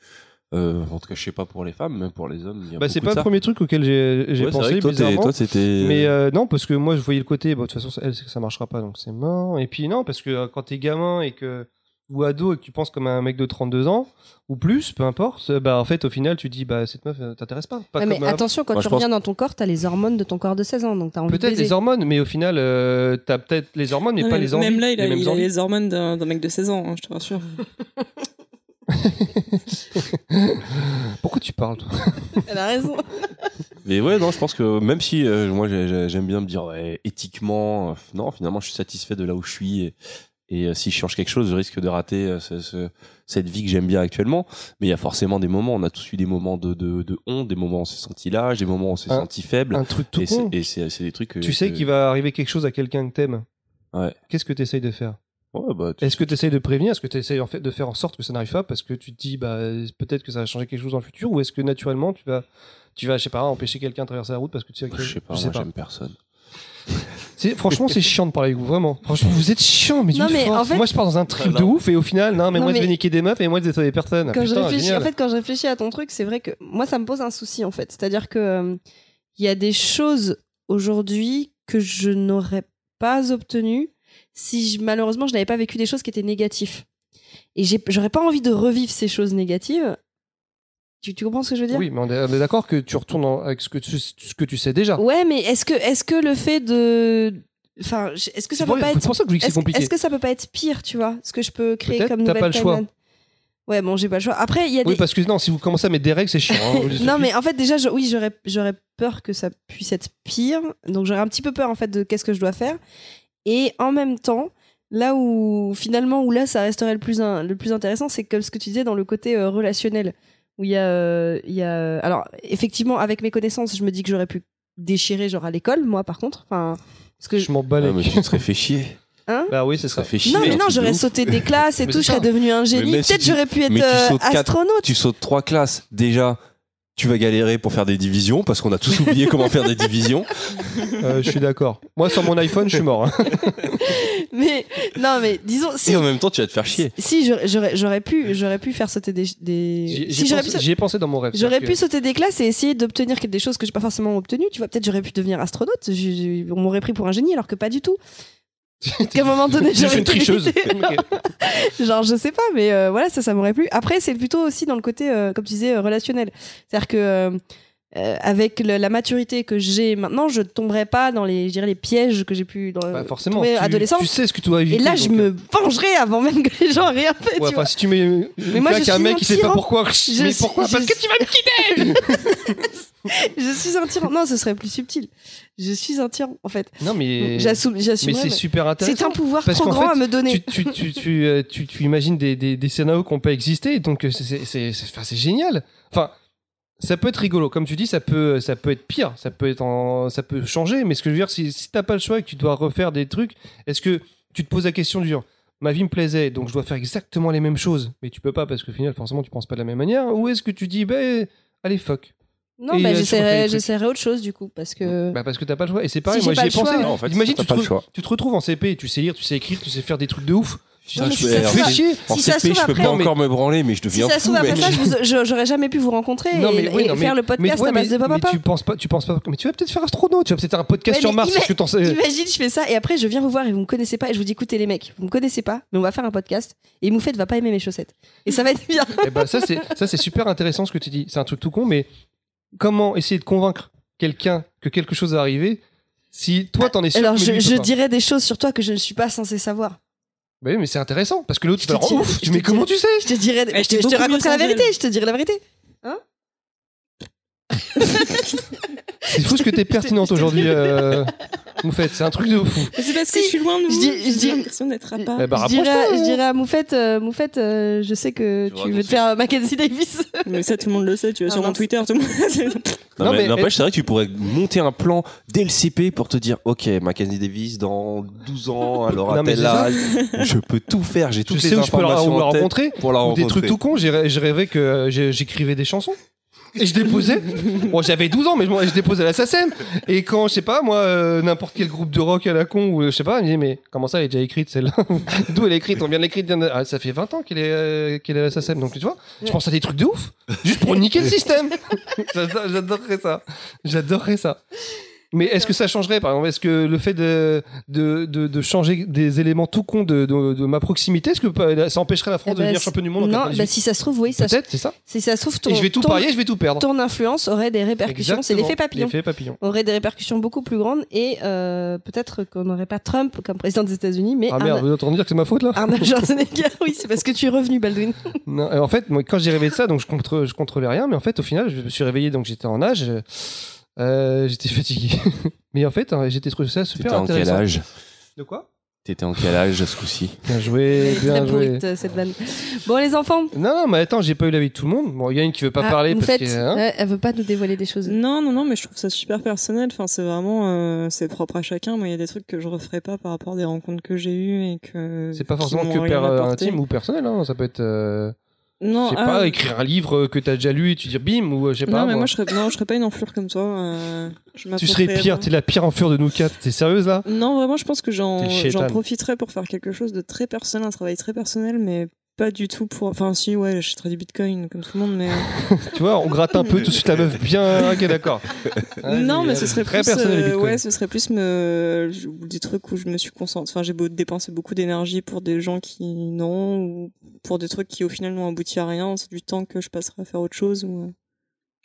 Euh, en tout cas, je sais pas pour les femmes, même pour les hommes. il y a Bah, c'est pas le premier truc auquel j'ai j'ai Ouais, pensé, que toi, t'es- bizarrement. toi. Mais euh, non, parce que moi, je voyais le côté, bon, de toute façon, ça- elle, c'est que ça marchera pas, donc c'est mort. Et puis non, parce que euh, quand t'es gamin et que ou ado et que tu penses comme un mec de 32 ans ou plus, peu importe, euh, bah en fait, au final, tu dis, bah cette meuf, euh, t'intéresse pas. pas Ouais, mais avant. attention, quand Moi, tu pense- reviens dans ton corps, t'as les hormones de ton corps de 16 ans, donc t'as envie de Peut-être les hormones, mais au final, euh, t'as peut-être les hormones, mais Non, pas mais les envies. Même là, il a, les il a les hormones d'un mec de 16 ans, hein, je te rassure. Pourquoi tu parles toi? Elle a raison. Mais ouais, non, je pense que même si euh, moi j'ai- j'ai- j'aime bien me dire ouais, éthiquement, euh, non, finalement, je suis satisfait de là où je suis. Et, et, euh, si je change quelque chose, je risque de rater euh, ce- ce- cette vie que j'aime bien actuellement. Mais il y a forcément des moments, on a tous eu des moments de, de, de honte, des moments où on s'est senti lâche, des moments où on s'est senti faible. Un truc tout con. et c'est- des trucs que. Tu sais qu'il va arriver quelque chose à quelqu'un que t'aimes. Ouais. Qu'est-ce que t'essayes de faire? Ouais, bah, tu- Est-ce que tu essayes de prévenir? Est-ce que tu essayes en fait de faire en sorte que ça n'arrive pas parce que tu te dis bah peut-être que ça va changer quelque chose dans le futur? Ou est-ce que naturellement tu vas tu vas je sais pas empêcher quelqu'un de traverser la route parce que tu sais que je sais pas, moi j'aime personne. C'est- franchement c'est chiant de parler avec vous vraiment. Franchement vous êtes chiant mais Non, mais force. en fait- Moi je pars dans un trip Ah, de ouf et au final non mais Non, moi je mais- vais niquer des meufs et moi je vais des personnes. quand je réfléchis, génial. en fait, quand je réfléchis à ton truc, c'est vrai que moi, ça me pose un souci, en fait. C'est-à-dire que euh, il y a des choses aujourd'hui que je n'aurais pas obtenues si je- malheureusement je n'avais pas vécu des choses qui étaient négatives. Et j'aurais pas envie de revivre ces choses négatives. Tu, tu comprends ce que je veux dire? Oui mais on est, est d'accord que tu retournes en- avec ce que tu, ce que tu sais déjà. Ouais, mais est-ce que, est-ce que le fait de, enfin, est-ce que ça C'est peut pas c'est être pour ça que je dis que c'est compliqué. est-ce que ça peut pas être pire, tu vois Ce que je peux créer comme nouvelle pas le choix. Ouais, bon, j'ai pas le choix. Après, il y a Oui des. parce que non si vous commencez à mettre des règles c'est chiant. hein. Non, mais en fait, déjà, je- oui, j'aurais, j'aurais peur que ça puisse être pire. Donc, j'aurais un petit peu peur, en fait, de qu'est-ce que je dois faire. Et en même temps, là où, finalement, où là, ça resterait le plus, in- le plus intéressant, c'est comme ce que tu disais dans le côté euh, relationnel. Où il y a, euh, il y a. Alors, effectivement, avec mes connaissances, je me dis que j'aurais pu déchirer, genre à l'école, moi, par contre. Enfin. Parce que je m'en bats les mais tu te serais fait chier. Hein Bah oui c'est Ça ça. fait chier. non, mais non, de j'aurais sauté des classes et tout, je serais devenu un génie. Peut-être j'aurais pu être mais tu euh, quatre- astronaute. Tu sautes trois classes. Déjà, tu vas galérer pour faire des divisions parce qu'on a tous oublié comment faire des divisions. Euh, je suis d'accord. Moi sur mon iPhone je suis mort. hein. Mais non, mais disons, si, Et en même temps, tu vas te faire chier. si j'aurais- pu, j'aurais pu faire sauter des. des... J'y Si pensé- pensé dans mon rêve. j'aurais pu que- sauter des classes et essayer d'obtenir des choses que j'ai pas forcément obtenues. Tu vois, peut-être j'aurais pu devenir astronaute. On m'aurait pris pour un génie alors que pas du tout. Qu'à un moment donné, j'aurais une tricheuse. Genre, je sais pas, mais euh, voilà, ça, ça m'aurait plu. Après, c'est plutôt aussi dans le côté, euh, comme tu disais, euh, relationnel. C'est-à-dire que euh, euh, avec le- la maturité que j'ai maintenant, je tomberai pas dans les, je dirais, les pièges que j'ai pu dans Bah, forcément. Tu, adolescent. tu sais ce que tu dois Et éviter. là, je me vengerai avant même que les gens aient rien fait. Ouais, tu vois. si tu mets une moi, je un suis mec qui sait pas pourquoi, Je mais suis- pourquoi je Parce que suis- tu vas me quitter Je suis un tyran. Non, ce serait plus subtil. Je suis un tyran, en fait. Non, mais. J'assume, Mais c'est mais super intéressant. C'est un pouvoir Parce trop grand fait, à me donner. Tu, tu, tu, tu, euh, tu, tu imagines des, des, des scénarios qui n'ont pas existé, donc euh, c'est- c'est c'est- c'est- enfin, c'est génial. Enfin, ça peut être rigolo, comme tu dis, ça peut, ça peut être pire, ça peut, être en, ça peut changer, mais ce que je veux dire, si, si t'as pas le choix et que tu dois refaire des trucs, est-ce que tu te poses la question du genre, ma vie me plaisait, donc je dois faire exactement les mêmes choses, mais tu peux pas parce qu'au final, forcément, tu penses pas de la même manière, ou est-ce que tu dis, ben, allez, fuck Non, Et, bah, euh, j'essaierai, autre chose du coup, parce que. Bah parce que t'as pas le choix. Et c'est pareil, Si moi j'ai j'y ai pas le pensé. choix, Non, en fait, Imagine, t'as tu pas te, le choix. tu te retrouves en CP, tu sais lire, tu sais écrire, tu sais faire des trucs de ouf. Non, tu si ça se trouve- chier. En Si ça se je peux après, pas mais- encore me branler, mais je Si deviens ça se fou, trouve après ça, je je- j'aurais jamais pu vous rencontrer Non, et, mais- faire le mais, podcast ouais, à base mais- de papa. mais tu penses pas, tu penses pas, mais tu vas peut-être faire astronaute, tu vas peut-être faire un podcast Ouais, sur mais Mars, ima- parce que t'en sais. Imagine, je fais ça et après je viens vous voir et vous me connaissez pas et je vous dis écoutez les mecs, vous me connaissez pas, mais on va faire un podcast et Moufette va pas aimer mes chaussettes et ça va être bien. Eh ben, ça, c'est, ça, c'est super intéressant ce que tu dis. C'est un truc tout con, mais comment essayer de convaincre quelqu'un que quelque chose va arriver si toi t'en es sûr Alors je, je dirais des choses sur toi que je ne suis pas censé savoir. Bah oui, mais c'est intéressant parce que l'autre, tu vas te ouf, je mais te comment tu sais? Je te dirais, je te, je te raconterai la vérité, je te dirai la vérité. C'est fou ce que t'es pertinente aujourd'hui, euh, Moufette. C'est un truc de fou. C'est parce que Si, je suis loin de vous. je dis- je dis- J'ai l'impression d'être à part. Eh ben, je, dirais, je à Moufette, euh, Moufette, euh, je sais que Tu veux te faire Mackenzie Davis. Mais ça, tout le monde le sait. Tu vas Ah, sur mon. Twitter, tout le monde. Non, Non, mais mais- n'empêche, c'est vrai que tu pourrais monter un plan dès le CP pour te dire Ok, Mackenzie Davis, dans 12 ans, alors à Non, mais tel âge, je peux tout faire, j'ai Je toutes les sais où je peux la, rencontrer. pour la Ou rencontrer. des trucs tout cons. J'ai rê- je rêvais que euh, j'écrivais des chansons. Et je déposais. Bon, j'avais 12 ans, mais je, je déposais à la SACEM. Et quand, je sais pas, moi, euh, n'importe quel groupe de rock à la con, ou euh, je sais pas, il me dit, mais comment ça, elle est déjà écrite celle-là D'où elle est écrite On vient de l'écrire. de- Ah, ça fait 20 ans qu'elle est, euh, qu'elle est à la SACEM. Donc, tu vois, je pense à des trucs de ouf. Juste pour niquer le système. J'adore- J'adorerais ça. J'adorerais ça. Mais est-ce que ça changerait, par exemple Est-ce que le fait de, de, de, de changer des éléments tout cons de, de, de ma proximité, est-ce que ça empêcherait la France Eh de ben, devenir c'est- championne du monde Non, 98? bah, si ça se trouve, oui, ça, Peut-être, c'est ça si ça se trouve, ton, Et je vais tout ton- parier, je vais tout perdre. ton influence aurait des répercussions. C'est l'effet papillon. L'effet papillon. aurait des répercussions beaucoup plus grandes et euh, peut-être qu'on n'aurait pas Trump comme président des États-Unis, mais Ah merde, vous êtes en train de dire que c'est ma faute là? Arnold Schwarzenegger. Oui, c'est parce que tu es revenu, Baldwin. Non, en fait, moi, quand j'ai rêvé de ça, donc je, contre, je contrôlais rien, mais en fait, au final, je me suis réveillé, donc j'étais en âge, euh, euh, j'étais fatigué. mais en fait, hein, j'étais trouvé ça super T'étais en quel intéressant. âge? De quoi? T'étais en quel âge ce coup-ci? Bien joué, Très bien joué. pourrite, euh, cette vanne. Bon, les enfants. Non, non, mais attends, j'ai pas eu l'avis de tout le monde. Bon, il y a une qui veut pas Ah, parler parce que. hein. elle veut pas nous dévoiler des choses. Non, non, non, mais je trouve ça super personnel. Enfin, c'est vraiment, euh, c'est propre à chacun. Moi, il y a des trucs que je referais pas par rapport à des rencontres que j'ai eues et que. c'est pas qui forcément m'ont que rien per- apporté. intime ou personnel, hein. ça peut être. euh, Non, je sais ah, pas, écrire un livre que t'as déjà lu et tu dis bim, ou euh, je sais pas. non, mais moi. je serais, non, je serais pas une enflure comme toi. euh, je Tu serais pire, t'es la pire enflure de nous quatre. T'es sérieuse là? Non, vraiment, je pense que j'en profiterais pour faire quelque chose de très personnel, un travail très personnel, mais pas du tout pour. Enfin, si, ouais, j'achèterais du bitcoin comme tout le monde, mais. Tu vois, on gratte un peu tout de suite la meuf bien. Ok, d'accord. Non, mais euh, ce serait très plus. euh, ouais, ce serait plus me. des trucs où je me suis concentrée. Enfin, j'ai beau dépenser beaucoup d'énergie pour des gens qui n'ont, ou pour des trucs qui au final n'ont abouti à rien. C'est du temps que je passerai à faire autre chose. Ou...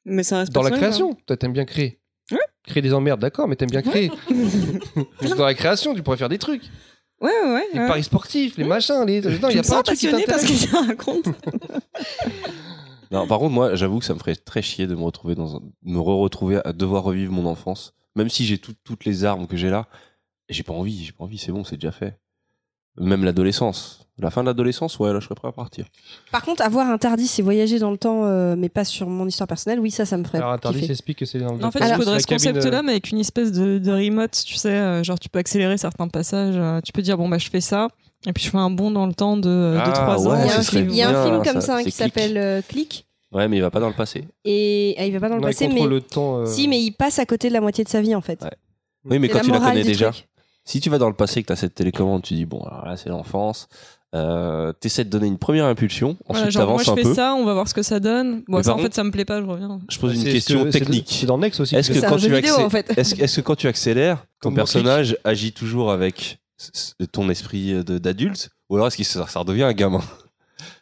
Mais ça reste Dans la personnel, création, toi t'aimes bien créer. Ouais. Créer des emmerdes, d'accord, mais t'aimes bien créer. Dans la création, tu pourrais faire des trucs. Ouais, ouais, ouais. Les ouais. paris sportifs, les machins, les. Non, il y a pas un truc qui parce que ça raconte. Non, par contre, moi, j'avoue que ça me ferait très chier de me retrouver dans un... me re-retrouver à devoir revivre mon enfance. Même si j'ai tout- toutes les armes que j'ai là, j'ai pas envie, j'ai pas envie, c'est bon, c'est déjà fait. Même l'adolescence. La fin de l'adolescence, ouais, là, je serais prêt à partir. Par contre, avoir un tardis et voyager dans le temps, euh, mais pas sur mon histoire personnelle, oui, ça, ça me ferait. Alors, interdit, kiffer. explique que c'est dans En fait, il faudrait ce cabine, concept-là, euh, mais avec une espèce de, de remote, tu sais, euh, genre tu peux accélérer certains passages, euh, tu peux dire bon bah je fais ça, et puis je fais un bond dans le temps de Ah, 2-3 ans. ouais, Il y a un film, il y a un bien, film comme ça, ça, hein, c'est qui Click. s'appelle euh, Click. Ouais, mais il va pas dans le passé. Et ah, il va pas dans le passé, mais le temps. euh, si, mais il passe à côté de la moitié de sa vie en fait. Ouais. Oui, mais C'est quand tu la connais déjà, truc. Si tu vas dans le passé et que tu as cette télécommande, tu dis bon, alors là, c'est l'enfance. Euh, T'essaies de donner une première impulsion, Voilà, ensuite genre moi t'avances je un fais peu. ça, on va voir ce que ça donne. Bon, Mais ça par en fait contre- ça me plaît pas, je reviens. Je pose c'est une question que- c'est de- technique. C'est dans Next aussi. Est-ce que, C'est quand jeu tu vidéo, accé- en fait. est-ce, est-ce que quand tu accélères, ton Comme personnage agit toujours avec s- s- ton esprit de- d'adulte ou alors est-ce que ça, ça redevient un gamin?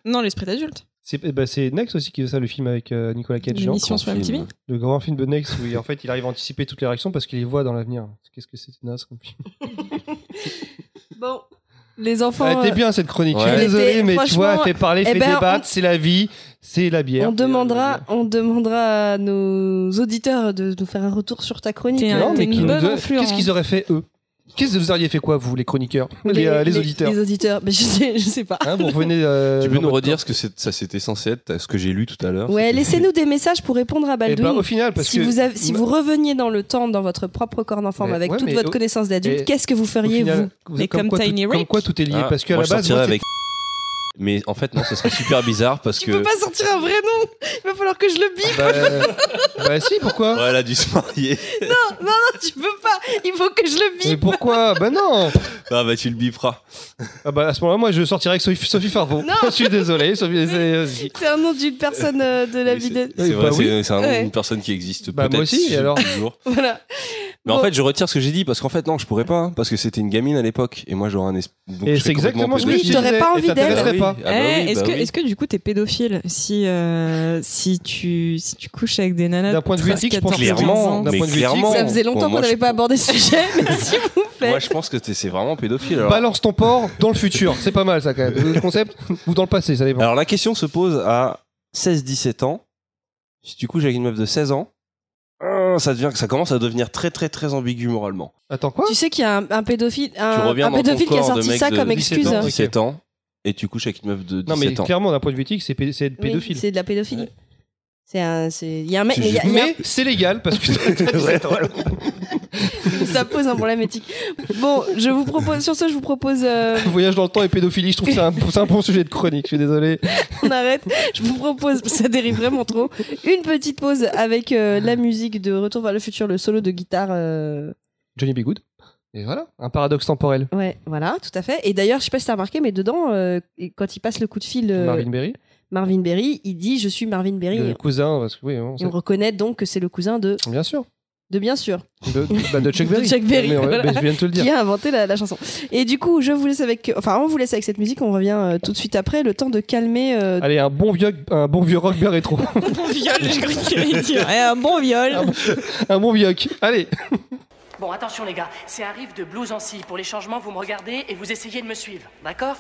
Non, l'esprit d'adulte. C'est eh c'est Next aussi qui fait ça, le film avec euh, Nicolas Cage. genre. L'émission sur MTV film. Le grand film de Next où il- en fait il arrive à anticiper toutes les réactions parce qu'il les voit dans l'avenir. Qu'est-ce que c'est naze comme film Bon, les enfants. Elle était bien cette chronique. Je Ouais. suis Elle désolé, mais tu vois, elle fait parler, eh fait ben, débattre. on- C'est la vie, c'est la bière. on demandera, on demandera à nos auditeurs de nous faire un retour sur ta chronique. Non, mais. Qu'est-ce qu'ils auraient fait eux? Qu'est-ce que vous auriez fait quoi vous, les chroniqueurs, les, euh, les auditeurs Les auditeurs, mais je sais, je sais pas. Hein, vous revenez. euh, Tu peux nous redire ce que c'est- ça c'était censé être, ce que j'ai lu tout à l'heure Ouais, laissez-nous des messages pour répondre à Eh Baldwin. ben, au final, parce si que vous avez- si vous reveniez dans le temps, dans votre propre corps d'enfant, avec ouais, toute votre au- connaissance d'adulte, qu'est-ce que vous feriez final, vous vous- Mais comme quoi, Tiny tout, comme quoi tout est lié Ah, parce qu'à la base, moi, avec. Mais en fait, non, ce serait super bizarre parce Tu que. peux pas sortir un vrai nom Il va falloir que je le bip bah, bah si, pourquoi Ouais, elle a dû se marier. Non, non, non, tu peux pas Il faut que je le Mais bip pourquoi Bah non Ah bah tu le biperas. ah bah, À ce moment-là, moi, je sortirais avec Sophie, Sophie Farveau. Non. je suis désolé, Sophie. c'est- vas-y. C'est un nom d'une personne euh, de la vie C'est de... c'est bah vrai, oui. c'est c'est un nom Ouais. d'une personne qui existe Bah, peut-être moi aussi, et alors toujours. Voilà. Mais en Bon. fait, je retire ce que j'ai dit parce qu'en fait, non, je pourrais pas, hein, parce que c'était une gamine à l'époque et moi j'aurais un esprit. Et c'est exactement ce que Oui, je je t'aurais pas et envie d'elle. Pas. Ah bah Eh, oui, est-ce bah que, oui. est-ce que du coup t'es pédophile si euh, si tu si tu couches avec des nanas D'un point de vue 13, éthique, je pense 14, clairement, 15 ans d'un mais point de vue éthique, clairement. Ça faisait longtemps qu'on n'avait je- pas abordé ce sujet, mais si vous faites... Moi, je pense que c'est c'est vraiment pédophile. Alors, Balance ton porc dans le futur. C'est pas mal, ça, quand même. Le concept, ou dans le passé, ça dépend. alors la question se pose à 16-17 ans. Si tu couches avec une meuf de 16 ans, euh, ça devient, ça commence à devenir très très très ambigu moralement. Attends, quoi? Tu sais qu'il y a un, un pédophile, un, pédophile qui a sorti ça de comme 17 excuse. ans, ok. 17 ans et tu couches avec une meuf de 17 Non, mais ans. clairement, d'un point de vue éthique, c'est pé- c'est être Oui, pédophile. c'est de la pédophilie. C'est un, c'est, il y a un mec, mais c'est légal parce que t'as 17 ans. ça pose un problème éthique. Bon, je vous propose, sur ce, je vous propose, euh, Voyage dans le temps et pédophilie, je trouve que c'est un, un bon sujet de chronique. Je suis désolé. on arrête. Je vous propose, ça dérive vraiment trop, une petite pause avec euh, la musique de Retour vers le futur, le solo de guitare. euh, Johnny B. Good. Et voilà, un paradoxe temporel. Ouais, voilà, tout à fait. Et d'ailleurs, je sais pas si t'as remarqué, mais dedans, euh, quand il passe le coup de fil, euh, Marvin Berry. Marvin Berry, il dit Je suis Marvin Berry. Le cousin, parce que oui, on Et sait. on reconnaît donc que c'est le cousin de, Bien sûr. de bien sûr, De, bah, de Chuck De Berry. Chuck Berry, Mais ouais, voilà. mais je viens de te le dire. qui a inventé la, la chanson. Et du coup, je vous laisse avec, enfin, on vous laisse avec cette musique. On revient euh, tout de suite après, le temps de calmer. euh, Allez, un bon vieux, un bon vieux rock bien rétro. bon viol j'ai cru qu'il allait dire Eh, un bon viol un bon vieux. Allez. Bon, attention les gars, c'est un riff de blues en si. Pour les changements, vous me regardez et vous essayez de me suivre, d'accord?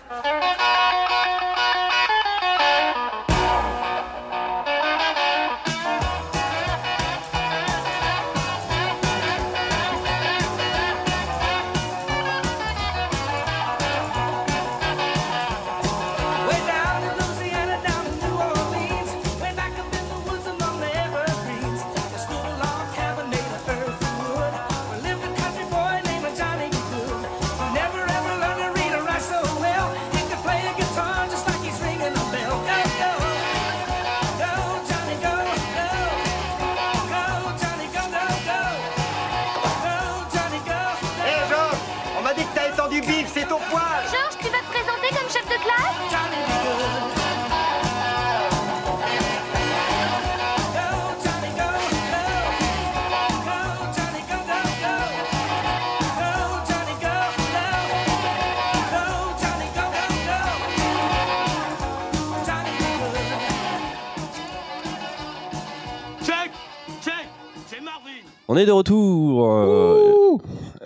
Est de retour. euh,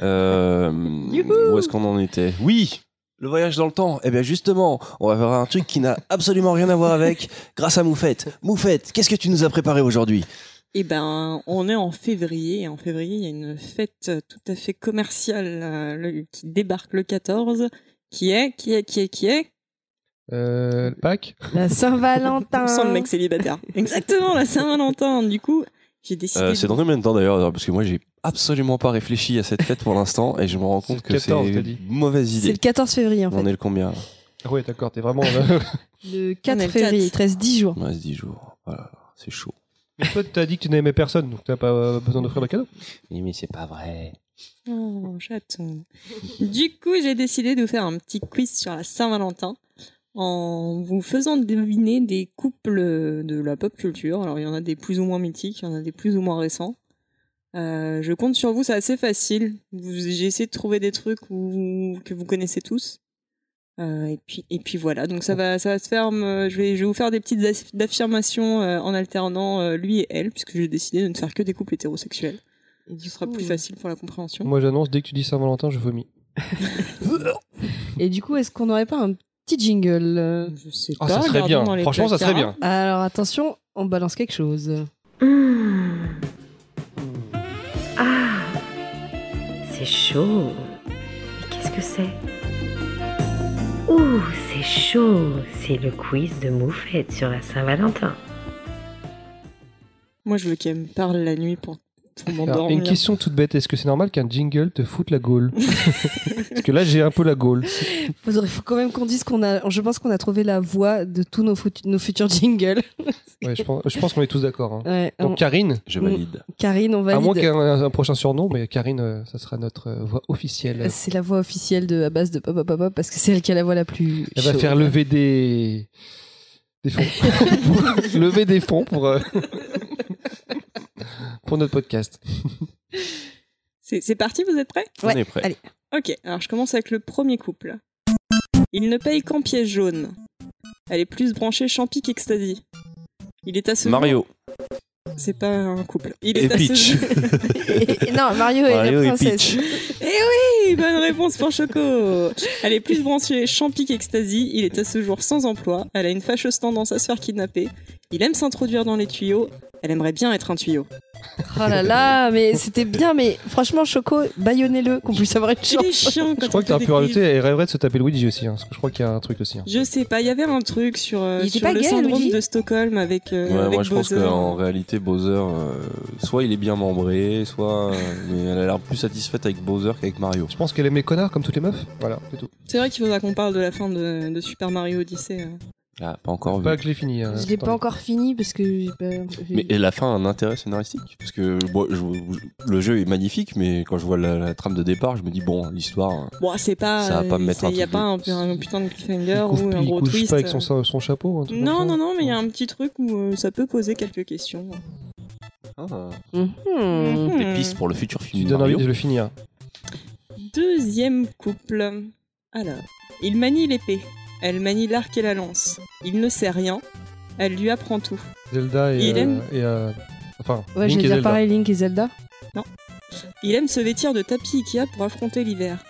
euh, où est-ce qu'on en était? Oui, le voyage dans le temps. Eh bien justement, on va faire un truc qui n'a absolument rien à voir avec, grâce à Moufette. Moufette, qu'est-ce que tu nous as préparé aujourd'hui? Eh ben, on est en février. Et en février, il y a une fête tout à fait commerciale euh, le- qui débarque le 14. Qui est Qui est Qui est Qui est? Euh, Pâques? La Saint-Valentin. On sent le mec célibataire. Exactement, la Saint-Valentin. Du coup, j'ai décidé. Euh, de- C'est dans combien de temps d'ailleurs Parce que moi, j'ai absolument pas réfléchi à cette fête pour l'instant et je me rends compte que c'est 14, t'as une mauvaise C'est idée. le 14 février en On fait. est le combien Ah ouais, d'accord, t'es vraiment. Le On 4 est le février, 4. il te reste 10 jours. Il me reste 10 jours. Voilà, c'est chaud. Mais toi, t'as dit que tu n'aimais personne, donc t'as pas euh, besoin d'offrir de cadeau. Oui, mais c'est pas vrai. Oh, chaton. du coup, j'ai décidé de vous faire un petit quiz sur la Saint-Valentin en vous faisant deviner des couples de la pop culture. Alors, il y en a des plus ou moins mythiques, il y en a des plus ou moins récents. Euh, je compte sur vous, c'est assez facile. Vous- J'ai essayé de trouver des trucs où- que vous connaissez tous. Euh, et puis et puis voilà, donc ça va ça va se faire. je vais je vais vous faire des petites aff- affirmations euh, en alternant lui et elle, puisque j'ai décidé de ne faire que des couples hétérosexuels. Et ce sera plus facile pour la compréhension. Moi, j'annonce, dès que tu dis Saint-Valentin, je vomis. Et du coup, est-ce qu'on n'aurait pas un petit jingle euh Je sais Ah, ça serait bien. Franchement, ça serait bien. Alors attention, on balance quelque chose. Ah, c'est chaud. Mais qu'est-ce que c'est? Ouh, c'est chaud. C'est le quiz de Moufette sur la Saint-Valentin. Moi, je veux qu'elle me parle la nuit pour, pour Alors, une question toute bête, est-ce que c'est normal qu'un jingle te foute la gaule Parce que là, j'ai un peu la gaule. Il faut quand même qu'on dise qu'on a. Je pense qu'on a trouvé la voix de tous nos, fut- nos futurs jingles. Ouais, je pense, je pense qu'on est tous d'accord. hein. Ouais, Donc on- Karine Je valide. Karine, on valide. À moins qu'il y ait un, un prochain surnom, mais Karine, euh, ça sera notre euh, voix officielle. C'est la voix officielle de à base de papa papa parce que c'est elle qui a la voix la plus. Elle va faire lever des des fonds, lever des fonds pour euh, pour notre podcast. C'est c'est parti, vous êtes prêts? On est prêt. Allez. Ok, alors je commence avec le premier couple. Il ne paye qu'en pièce jaune. Elle est plus branchée champi qu'ecstasy. Il est à ce Mario. jour- C'est pas un couple. Il Et est à ce Peach. jour- Et- non, Mario, et Mario la et princesse. Peach. Eh oui, bonne réponse pour Choco. Elle est plus branchée champi qu'ecstasy. Il est à ce jour sans emploi. Elle a une fâcheuse tendance à se faire kidnapper. Il aime s'introduire dans les tuyaux. Elle aimerait bien être un tuyau. Oh là là, mais c'était bien, mais franchement, Choco, baïonnez-le, qu'on puisse avoir une Il est chance. chiant Je quand crois on que t'as rajouté, quiz. elle rêverait de se taper Luigi aussi. hein, parce que je crois qu'il y a un truc aussi. hein. Je sais pas, il y avait un truc sur, euh, Il était sur pas le gay, syndrome Luigi de Stockholm avec, euh, Ouais, avec moi je pense Bowser. qu'en réalité Bowser, euh, soit il est bien membré, soit euh, mais elle a l'air plus satisfaite avec Bowser qu'avec Mario. Je pense qu'elle aime les connards comme toutes les meufs. Voilà, c'est tout. C'est vrai qu'il faudra qu'on parle de la fin de, de Super Mario Odyssey. Ah, pas encore vu. Pas que je l'ai fini. hein. Je l'ai pas encore fini parce que j'ai pas. Mais et la fin a un intérêt scénaristique? Parce que bon, je- le jeu est magnifique, mais quand je vois la, la trame de départ, je me dis bon, l'histoire. euh, Bon, c'est pas. Ça va pas me mettre un Il y a pas un, un putain de cliffhanger Il ou un il gros couche twist. pas avec son, son chapeau. un truc Non, non, non, mais il y a un petit truc où euh, ça peut poser quelques questions. Ah, Mhm. des pistes pour le futur Tu film. donnes Mario. envie de le finir. Deuxième couple. Alors, il manie l'épée. Elle manie l'arc et la lance. Il ne sait rien. Elle lui apprend tout. Zelda et. Il euh, aime- et, euh, enfin, Ouais, Link et pareil, Link et Zelda. Il aime se vêtir de tapis Ikea pour affronter l'hiver.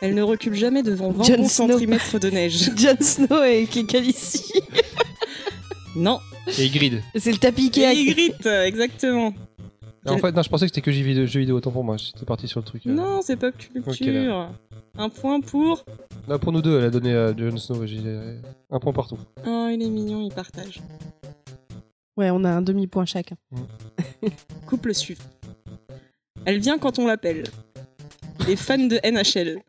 Elle ne recule jamais devant 20 Jon bons Snow. centimètres de neige. Jon Snow et Khaleesi. Non. Et Grid. C'est le tapis Et Ikea. Ygritte, exactement. En fait, non, je pensais que c'était que jeux vidéo, jeux vidéo, autant pour moi. J'étais parti sur le truc. euh. Non, c'est pop culture. Un point pour. Là, pour nous deux, elle a donné à Jon Snow. Euh, un point partout. Oh, il est mignon, il partage. Ouais, on a un demi-point chacun. Couple suivant. Elle vient quand on l'appelle. Il est fan de NHL.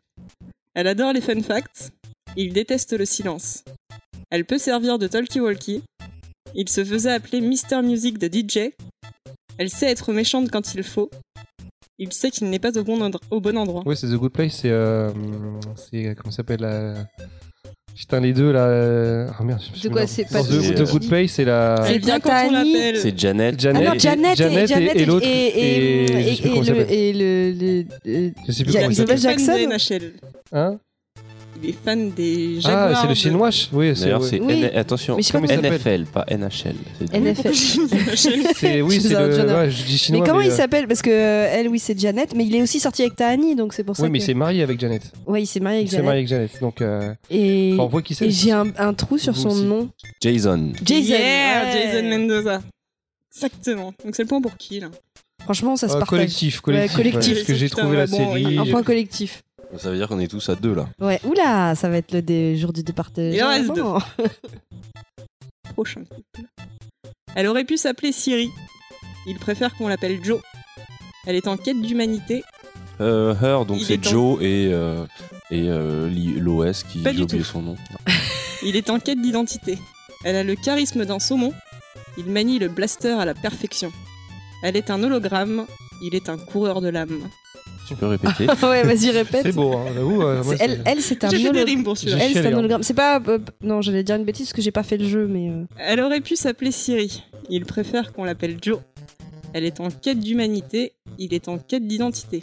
Elle adore les fun facts. Il déteste le silence. Elle peut servir de talkie-walkie. Il se faisait appeler Mister Music de DJ. Elle sait être méchante quand il faut. Il sait qu'il n'est pas au bon, endro- au bon endroit. Ouais, c'est The Good Place. C'est. Euh, c'est comment ça s'appelle la... Putain, les deux là. euh, Ah merde. je me De souviens. quoi, c'est pas The, The Good Place, c'est la. Elle vient quand on l'appelle. C'est Janet. Janet, Ah non, Janet, Janet et, Janet et, l'autre. et, et, je et, sais plus comment il le, s'appelle. et le, le- euh, Je sais plus comment s'appelle. Jackson. Hein? Il est fan des Jaguars. Ah, c'est le de- chinois. Oui, c'est. D'ailleurs, ouais. c'est Oui. N- attention, Mais je sais pas comment il s'appelle. NFL, pas NHL. C'est du- NFL. C'est oui, Je c'est le. Ouais, je dis chinois. mais comment il euh, s'appelle Parce que euh, elle, oui, c'est Janet, mais il est aussi sorti avec Tahani, donc c'est pour ça. Oui, mais il que... s'est marié avec Janet. Ouais, il s'est marié Il avec s'est Janet. marié avec Janet. Donc, euh, Et, enfin, on voit qui c'est. et j'ai un, un trou sur Vous son aussi. nom. Jason. Jason. Yeah, ouais. Jason Mendoza. Exactement. Donc c'est le point pour qui là? Franchement, ça se Euh, partage. collectif, collectif. Ouais, collectif. ouais, parce que j'ai trouvé la ouais, bon, série. Un j'ai- point collectif. Ça veut dire qu'on est tous à deux là. Ouais, oula, ça va être le dé- jour du départage. Il en reste Bon. Prochain couple. Elle aurait pu s'appeler Siri. Il préfère qu'on l'appelle Joe. Elle est en quête d'humanité. Euh, Her, donc Il c'est en- Joe et, euh, et euh, Li- l'OS qui Pas j'ai du oublié tout. son nom. Il est en quête d'identité. Elle a le charisme d'un saumon. Il manie le blaster à la perfection. Elle est un hologramme. Il est un coureur de l'âme. Tu peux répéter ouais, vas-y, répète. C'est beau, hein, j'avoue. euh, moi, elle, c'est- elle c'est un J'ai fait des holo- rimes pour celui-là. Elle, c'est un hologramme. C'est pas. euh, non, j'allais dire une bêtise parce que j'ai pas fait le jeu, mais. euh, Elle aurait pu s'appeler Siri. Il préfère qu'on l'appelle Joe. Elle est en quête d'humanité. Il est en quête d'identité.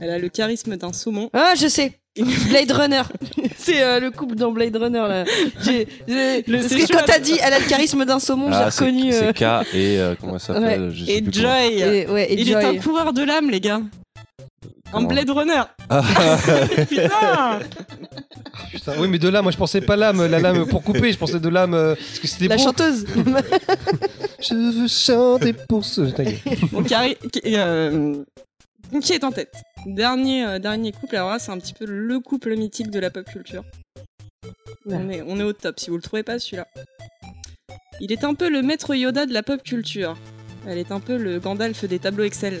Elle a le charisme d'un saumon. Ah, je sais Blade Runner. c'est euh, le couple dans Blade Runner là. J'ai- j'ai- Le- parce c'est que quand t'as dit elle a le charisme d'un saumon, Ah, j'ai c'est reconnu. euh, c'est K et euh, comment elle s'appelle Ouais. je sais Et plus. Joy. Et- ouais, et Il Joy. est un coureur de l'âme, les gars. En Blade Runner. Ah, Putain Putain, oui, mais de lame, moi je pensais pas lame, la lame pour couper, je pensais de lame euh, parce que c'était La chanteuse. Je veux chanter pour ce. Ta gueule. Bon, Carrie- qui, euh, qui est en tête Dernier, euh, dernier couple, alors là, c'est un petit peu le couple mythique de la pop culture. On est, on est au top, si vous le trouvez pas, celui-là. Il est un peu le maître Yoda de la pop culture. Elle est un peu le Gandalf des tableaux Excel.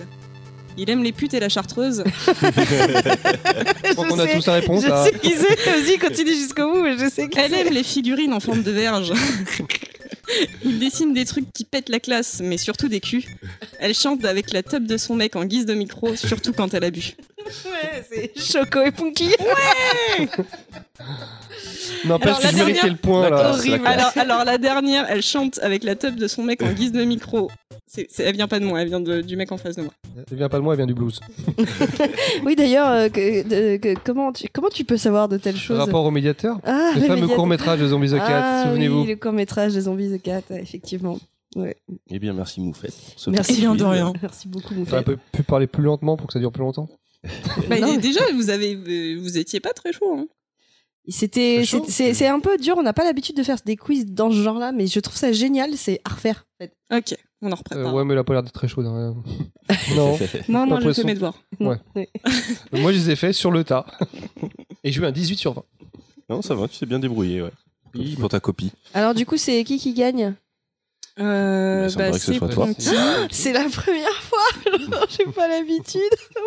Il aime les putes et la chartreuse. Je crois qu'on a tous la réponse Je là. sais qui c'est. Vas-y, continue jusqu'au bout, mais je sais qui Elle aime les figurines en forme de verge. Il dessine des trucs qui pètent la classe, mais surtout des culs. Elle chante avec la top de son mec en guise de micro, surtout quand elle a bu. Ouais, c'est Choco et Punky. N'empêche Alors, que la je méritais dernière- le point là. Horrible. Alors, alors la dernière, elle chante avec la top de son mec en guise de micro. C'est, c'est- elle vient pas de moi, elle vient de- du mec en face de moi. Elle vient pas de moi, elle vient du blues. Oui, d'ailleurs, euh, que- de- que- comment, tu, comment tu peux savoir de telles choses? Rapport au médiateur? Ah, Le le fameux médiateur. court métrage de Zombies the Cat, Ah, souvenez-vous. Oui, le court métrage des zombies The Cat, effectivement. Ouais. Eh bien, merci Moufette. pour ce Merci bien quiz. de rien. Merci beaucoup, On Moufette. peut pu parler plus lentement pour que ça dure plus longtemps. Bah, Non. déjà, vous avez, vous étiez pas très chaud. Hein. C'était, c'est un peu dur. On n'a pas l'habitude de faire des quiz dans ce genre-là, mais je trouve ça génial. C'est à refaire. en fait. Ok, on en Euh, reprépare. ouais, mais elle a pas l'air d'être très chaude. hein. non. non, non, je fais l'impression. mes devoirs. Ouais. Ouais. Moi, je les ai faits sur le tas. Et j'ai eu un 18 sur 20. Non, ça va, tu t'es bien débrouillé, ouais. Merci pour ta copie. Alors du coup, c'est qui qui gagne? Euh, paraît que ce soit toi. Punky. C'est la première fois. J'ai pas l'habitude.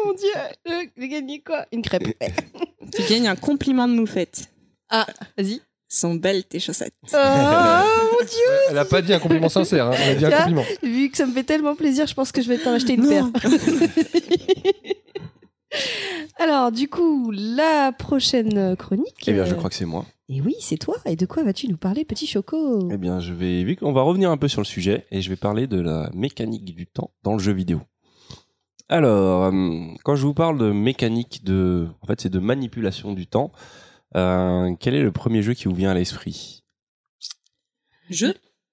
Mon dieu, Euh, j'ai gagné quoi? Une crêpe. Tu gagnes un compliment de moufette. Ah, vas-y. Sont belles tes chaussettes. Oh mon dieu Elle a pas dit un compliment sincère, hein. elle a dit un compliment. Vu que ça me fait tellement plaisir, je pense que je vais t'en acheter une paire. Alors, du coup, la prochaine chronique. Eh bien, je euh, crois que c'est moi. Et oui, c'est toi. Et de quoi vas-tu nous parler, petit Choco? Eh bien, je vais, vu qu'on va revenir un peu sur le sujet, et je vais parler de la mécanique du temps dans le jeu vidéo. Alors, euh, quand je vous parle de mécanique de, en fait, c'est de manipulation du temps. Euh, quel est le premier jeu qui vous vient à l'esprit? Je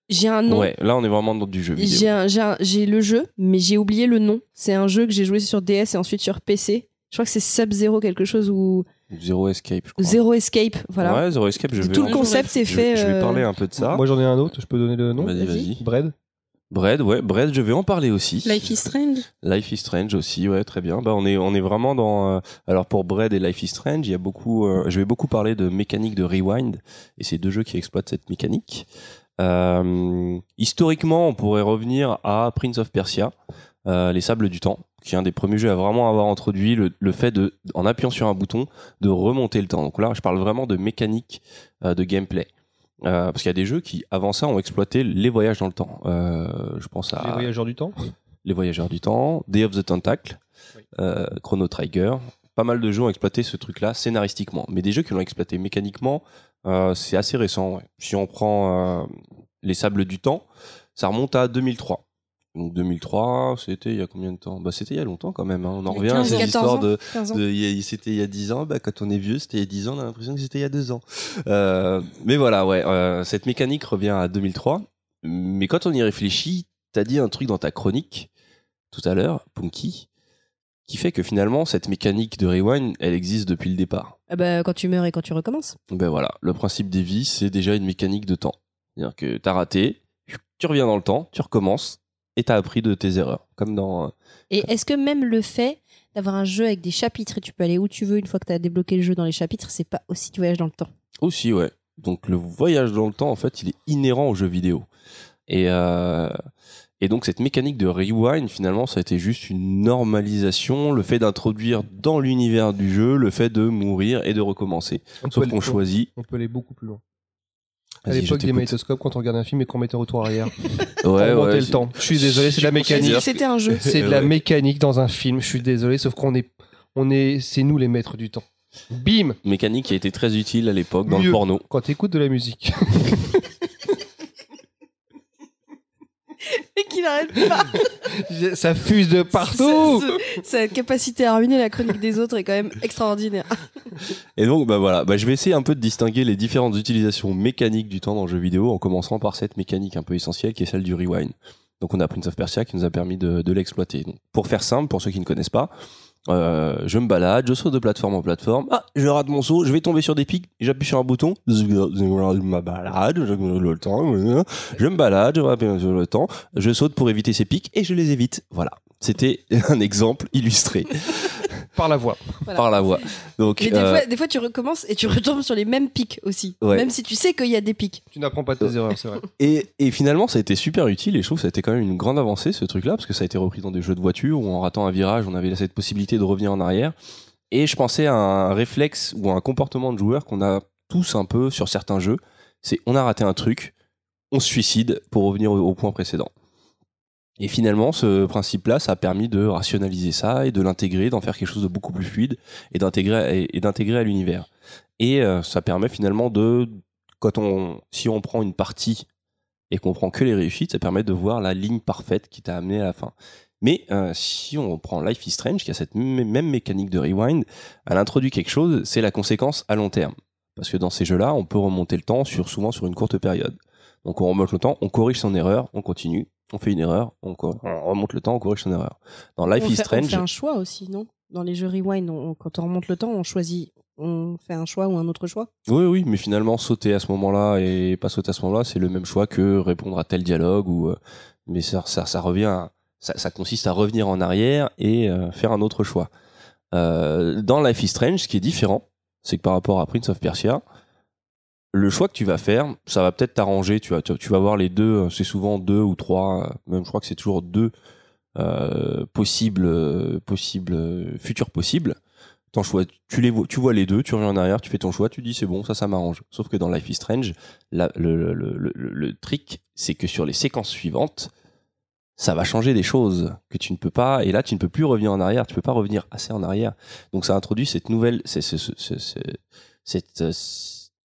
J'ai un nom. Ouais, là, on est vraiment dans du jeu vidéo. J'ai un- j'ai un- j'ai le jeu, mais j'ai oublié le nom. C'est un jeu que j'ai joué sur DS et ensuite sur PC. Je crois que c'est Sub-Zero quelque chose ou Zero Escape, je crois. Zero Escape. Voilà. Ouais, Zero Escape, je vais. Tout le concept est je- fait. Je vais euh, parler un peu de ça. Moi, j'en ai un autre, je peux donner le nom? Vas-y, vas-y. Bread. Bread, ouais, Bread, je vais en parler aussi. Life is Strange. Life is Strange aussi, ouais, très bien. Bah, on est, on est vraiment dans. euh, alors pour Bread et Life is Strange, il y a beaucoup. euh, je vais beaucoup parler de mécanique de rewind, et c'est deux jeux qui exploitent cette mécanique. Euh, historiquement, on pourrait revenir à Prince of Persia, les Sables du Temps, qui est un des premiers jeux à vraiment avoir introduit le, le fait de, en appuyant sur un bouton, de remonter le temps. Donc là, je parle vraiment de mécanique de gameplay. Euh, parce qu'il y a des jeux qui, avant ça, ont exploité les voyages dans le temps. Euh, je pense à Les voyageurs du temps. les Voyageurs du Temps, Day of the Tentacle, euh, Chrono Trigger. Pas mal de jeux ont exploité ce truc-là scénaristiquement. Mais des jeux qui l'ont exploité mécaniquement, c'est assez récent. ouais. Si on prend Les Sables du Temps, ça remonte à 2003. Donc 2003, c'était il y a combien de temps? Bah c'était il y a longtemps quand même. hein. On en revient à 15 ces ans. histoires de, 15 ans. de- a- c'était il y a 10 ans. Bah quand on est vieux, c'était il y a 10 ans. On a l'impression que c'était il y a 2 ans. Euh, mais voilà, ouais, euh, cette mécanique revient à 2003. Mais quand on y réfléchit, t'as dit un truc dans ta chronique tout à l'heure, Punky, qui fait que finalement cette mécanique de rewind, elle existe depuis le départ. Ah bah, quand tu meurs et quand tu recommences. Ben voilà, le principe des vies, c'est déjà une mécanique de temps. C'est-à-dire que t'as raté, tu reviens dans le temps, tu recommences et t'as appris de tes erreurs. Comme dans. euh, Et est-ce que même le fait d'avoir un jeu avec des chapitres et tu peux aller où tu veux une fois que tu as débloqué le jeu dans les chapitres, c'est pas aussi du voyage dans le temps? Aussi, ouais. Donc le voyage dans le temps, en fait, il est inhérent aux jeux vidéo. Et, euh, et donc cette mécanique de rewind, finalement, ça a été juste une normalisation, le fait d'introduire dans l'univers du jeu le fait de mourir et de recommencer. On Sauf qu'on choisit. On peut aller beaucoup plus loin. À l'époque des magnétoscopes, quand on regarde un film et qu'on mettait retour arrière. Ouais, pour remonter ouais, le temps. Je suis désolé, c'est de la mécanique. C'était un jeu. C'est de la Ouais. mécanique dans un film. Je suis désolé, sauf qu'on est, on est, c'est nous les maîtres du temps. Bim. Mécanique qui a été très utile à l'époque dans le porno. Quand t'écoutes de la musique. Et qu'il arrête pas Ça fuse de partout. Ce- Sa capacité à ruiner la chronique des autres est quand même extraordinaire. Et donc, bah voilà, bah, je vais essayer un peu de distinguer les différentes utilisations mécaniques du temps dans le jeu vidéo, en commençant par cette mécanique un peu essentielle qui est celle du rewind. Donc, on a Prince of Persia qui nous a permis de, de l'exploiter. Donc, pour faire simple, pour ceux qui ne connaissent pas, euh, je me balade, je saute de plateforme en plateforme. Ah, je rate mon saut, je vais tomber sur des pics, j'appuie sur un bouton, je me balade, je le me balade, le temps, je saute pour éviter ces pics et je les évite. Voilà. C'était un exemple illustré Par la voix. Voilà. par la voix. Donc, Mais des, euh, fois, des fois, tu recommences et tu retombes sur les mêmes pics aussi. Ouais. Même si tu sais qu'il y a des pics. Tu n'apprends pas de tes erreurs, c'est vrai. Et, et finalement, ça a été super utile et je trouve que ça a été quand même une grande avancée ce truc-là parce que ça a été repris dans des jeux de voiture où en ratant un virage, on avait cette possibilité de revenir en arrière. Et je pensais à un réflexe ou à un comportement de joueur qu'on a tous un peu sur certains jeux. C'est on a raté un truc, on se suicide pour revenir au, au point précédent. Et finalement, ce principe-là, ça a permis de rationaliser ça et de l'intégrer, d'en faire quelque chose de beaucoup plus fluide et d'intégrer à l'univers. Et euh, ça permet finalement de, quand on, si on prend une partie et qu'on prend que les réussites, ça permet de voir la ligne parfaite qui t'a amené à la fin. Mais euh, si on prend Life is Strange, qui a cette même mécanique de rewind, elle introduit quelque chose, c'est la conséquence à long terme. Parce que dans ces jeux-là, on peut remonter le temps sur, souvent sur une courte période. Donc on remonte le temps, on corrige son erreur, on continue, on fait une erreur, on, remonte le temps, on corrige son erreur. Dans Life on, is fait, on Strange, fait un choix aussi, non? Dans les jeux rewind, on- quand on remonte le temps, on choisit, on fait un choix ou un autre choix? Oui, oui, mais finalement, sauter à ce moment-là et pas sauter à ce moment-là, c'est le même choix que répondre à tel dialogue. Ou, euh, mais ça, ça, ça revient, à- ça, ça consiste à revenir en arrière et euh, faire un autre choix. Euh, dans Life is Strange, ce qui est différent, c'est que par rapport à Prince of Persia, le choix que tu vas faire, ça va peut-être t'arranger. Tu vas, tu, vas voir les deux, euh, c'est souvent deux ou trois, euh, même je crois que c'est toujours deux euh, possibles, possibles, futurs possibles. Ton choix, tu les vois, tu vois les deux, tu reviens en arrière, tu fais ton choix, tu dis c'est bon, ça, ça m'arrange. Sauf que dans Life is Strange, la- le, le, le, trick, c'est que sur les séquences suivantes, ça va changer des choses que tu ne peux pas. Et là, tu ne peux plus revenir en arrière. Tu peux pas revenir assez en arrière. Donc, ça introduit cette nouvelle, cette,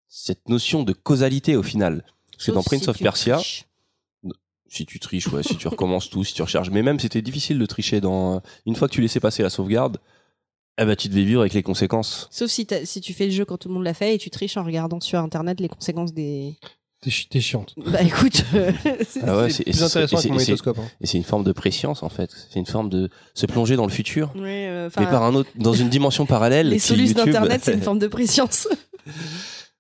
cette notion de causalité au final. Parce que dans Prince si of Persia, triches. si tu triches, ouais, si tu recommences tout, si tu recharges. Mais même c'était difficile de tricher dans. Une fois que tu laissais passer la sauvegarde, eh ben, tu devais vivre avec les conséquences. Sauf si, si tu fais le jeu quand tout le monde l'a fait et tu triches en regardant sur internet les conséquences des. T'es chi- t'es chiante. Bah écoute, euh, Ah ouais, C'est et plus intéressant et que mon et c'est- magnétoscope, hein. Et c'est une forme de préscience en fait. C'est une forme de se plonger dans le futur. Ouais, euh, mais par un autre, dans une dimension parallèle. les solutions d'internet, c'est une forme de préscience.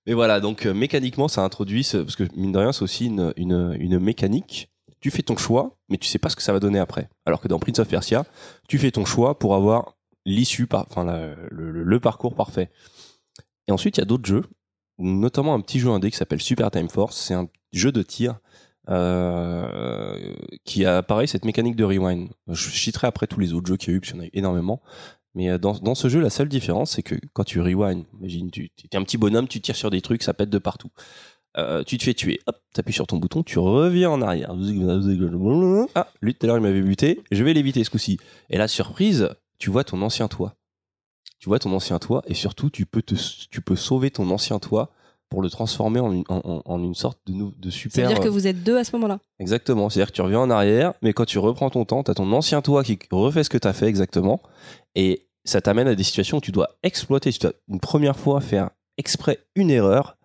Mais voilà, donc euh, mécaniquement, ça introduit, ce- parce que mine de rien, c'est aussi une, une, mécanique. Tu fais ton choix, mais tu sais pas ce que ça va donner après. Alors que dans Prince of Persia, tu fais ton choix pour avoir l'issue, enfin le parcours parfait. Et ensuite, il y a d'autres jeux, notamment un petit jeu indé qui s'appelle Super Time Force. C'est un jeu de tir euh, qui a pareil cette mécanique de rewind. Je citerai après tous les autres jeux qu'il y a eu, parce qu'il y en a eu énormément. Mais euh, dans, dans ce jeu, la seule différence, c'est que quand tu rewind, imagine, tu es un petit bonhomme, tu tires sur des trucs, ça pète de partout. Euh, tu te fais tuer, hop, t'appuies sur ton bouton, tu reviens en arrière. Ah, lui tout à l'heure il m'avait buté, je vais l'éviter ce coup-ci. Et la surprise, tu vois ton ancien toit. Tu vois ton ancien toit et surtout tu peux, te, tu peux sauver ton ancien toit pour le transformer en une, en, en- une sorte de, de super. veut dire que euh, vous êtes deux à ce moment-là. Exactement, c'est-à-dire que tu reviens en arrière, mais quand tu reprends ton temps, tu as ton ancien toi qui refait ce que tu as fait exactement, et ça t'amène à des situations où tu dois exploiter, tu dois une première fois faire exprès une erreur,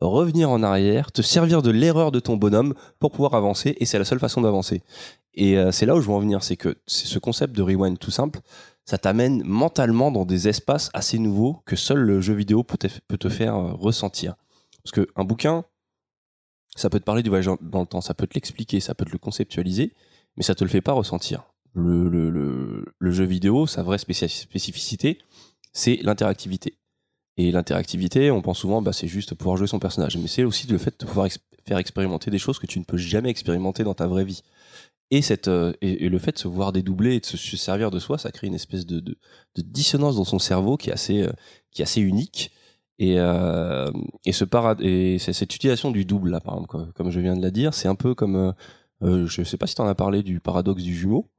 revenir en arrière, te servir de l'erreur de ton bonhomme pour pouvoir avancer, et c'est la seule façon d'avancer. Et euh, c'est là où je veux en venir, c'est que ce concept de rewind tout simple, ça t'amène mentalement dans des espaces assez nouveaux que seul le jeu vidéo peut te, faire euh, ressentir. Parce qu'un bouquin, ça peut te parler du voyage dans le temps, ça peut te l'expliquer, ça peut te le conceptualiser, mais ça te le fait pas ressentir. Le, jeu vidéo, sa vraie spécificité, c'est l'interactivité. Et l'interactivité, on pense souvent, bah, c'est juste pouvoir jouer son personnage, mais c'est aussi le fait de pouvoir faire expérimenter des choses que tu ne peux jamais expérimenter dans ta vraie vie. Et, euh, le fait de se voir dédoubler et de se, se servir de soi, ça crée une espèce de, dissonance dans son cerveau qui est assez, euh, unique. Et, euh, cette utilisation du double, là, par exemple, comme, je viens de la dire, c'est un peu comme, je sais pas si tu en as parlé du paradoxe du jumeau,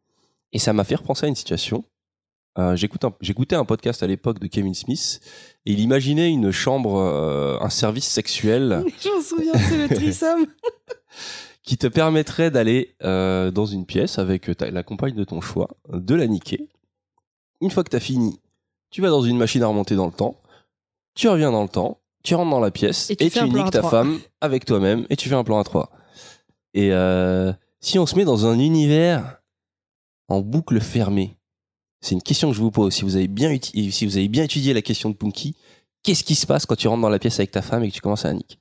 et ça m'a fait repenser à une situation. Euh, un- J'écoutais un, podcast à l'époque de Kevin Smith, et il imaginait une chambre, euh, un service sexuel Je m'en souviens, c'est le threesome. qui te permettrait d'aller euh, dans une pièce avec ta- la compagne de ton choix, de la niquer. Une fois que tu as fini, tu vas dans une machine à remonter dans le temps, tu reviens dans le temps, tu rentres dans la pièce Et et tu tu, un plan niques ta femme avec toi-même et tu fais un plan à trois. Et si on se met dans un univers en boucle fermée, c'est une question que je vous pose. Si vous avez bien, uti- si vous avez bien étudié la question de Punky, qu'est-ce qui se passe quand tu rentres dans la pièce avec ta femme et que tu commences à niquer?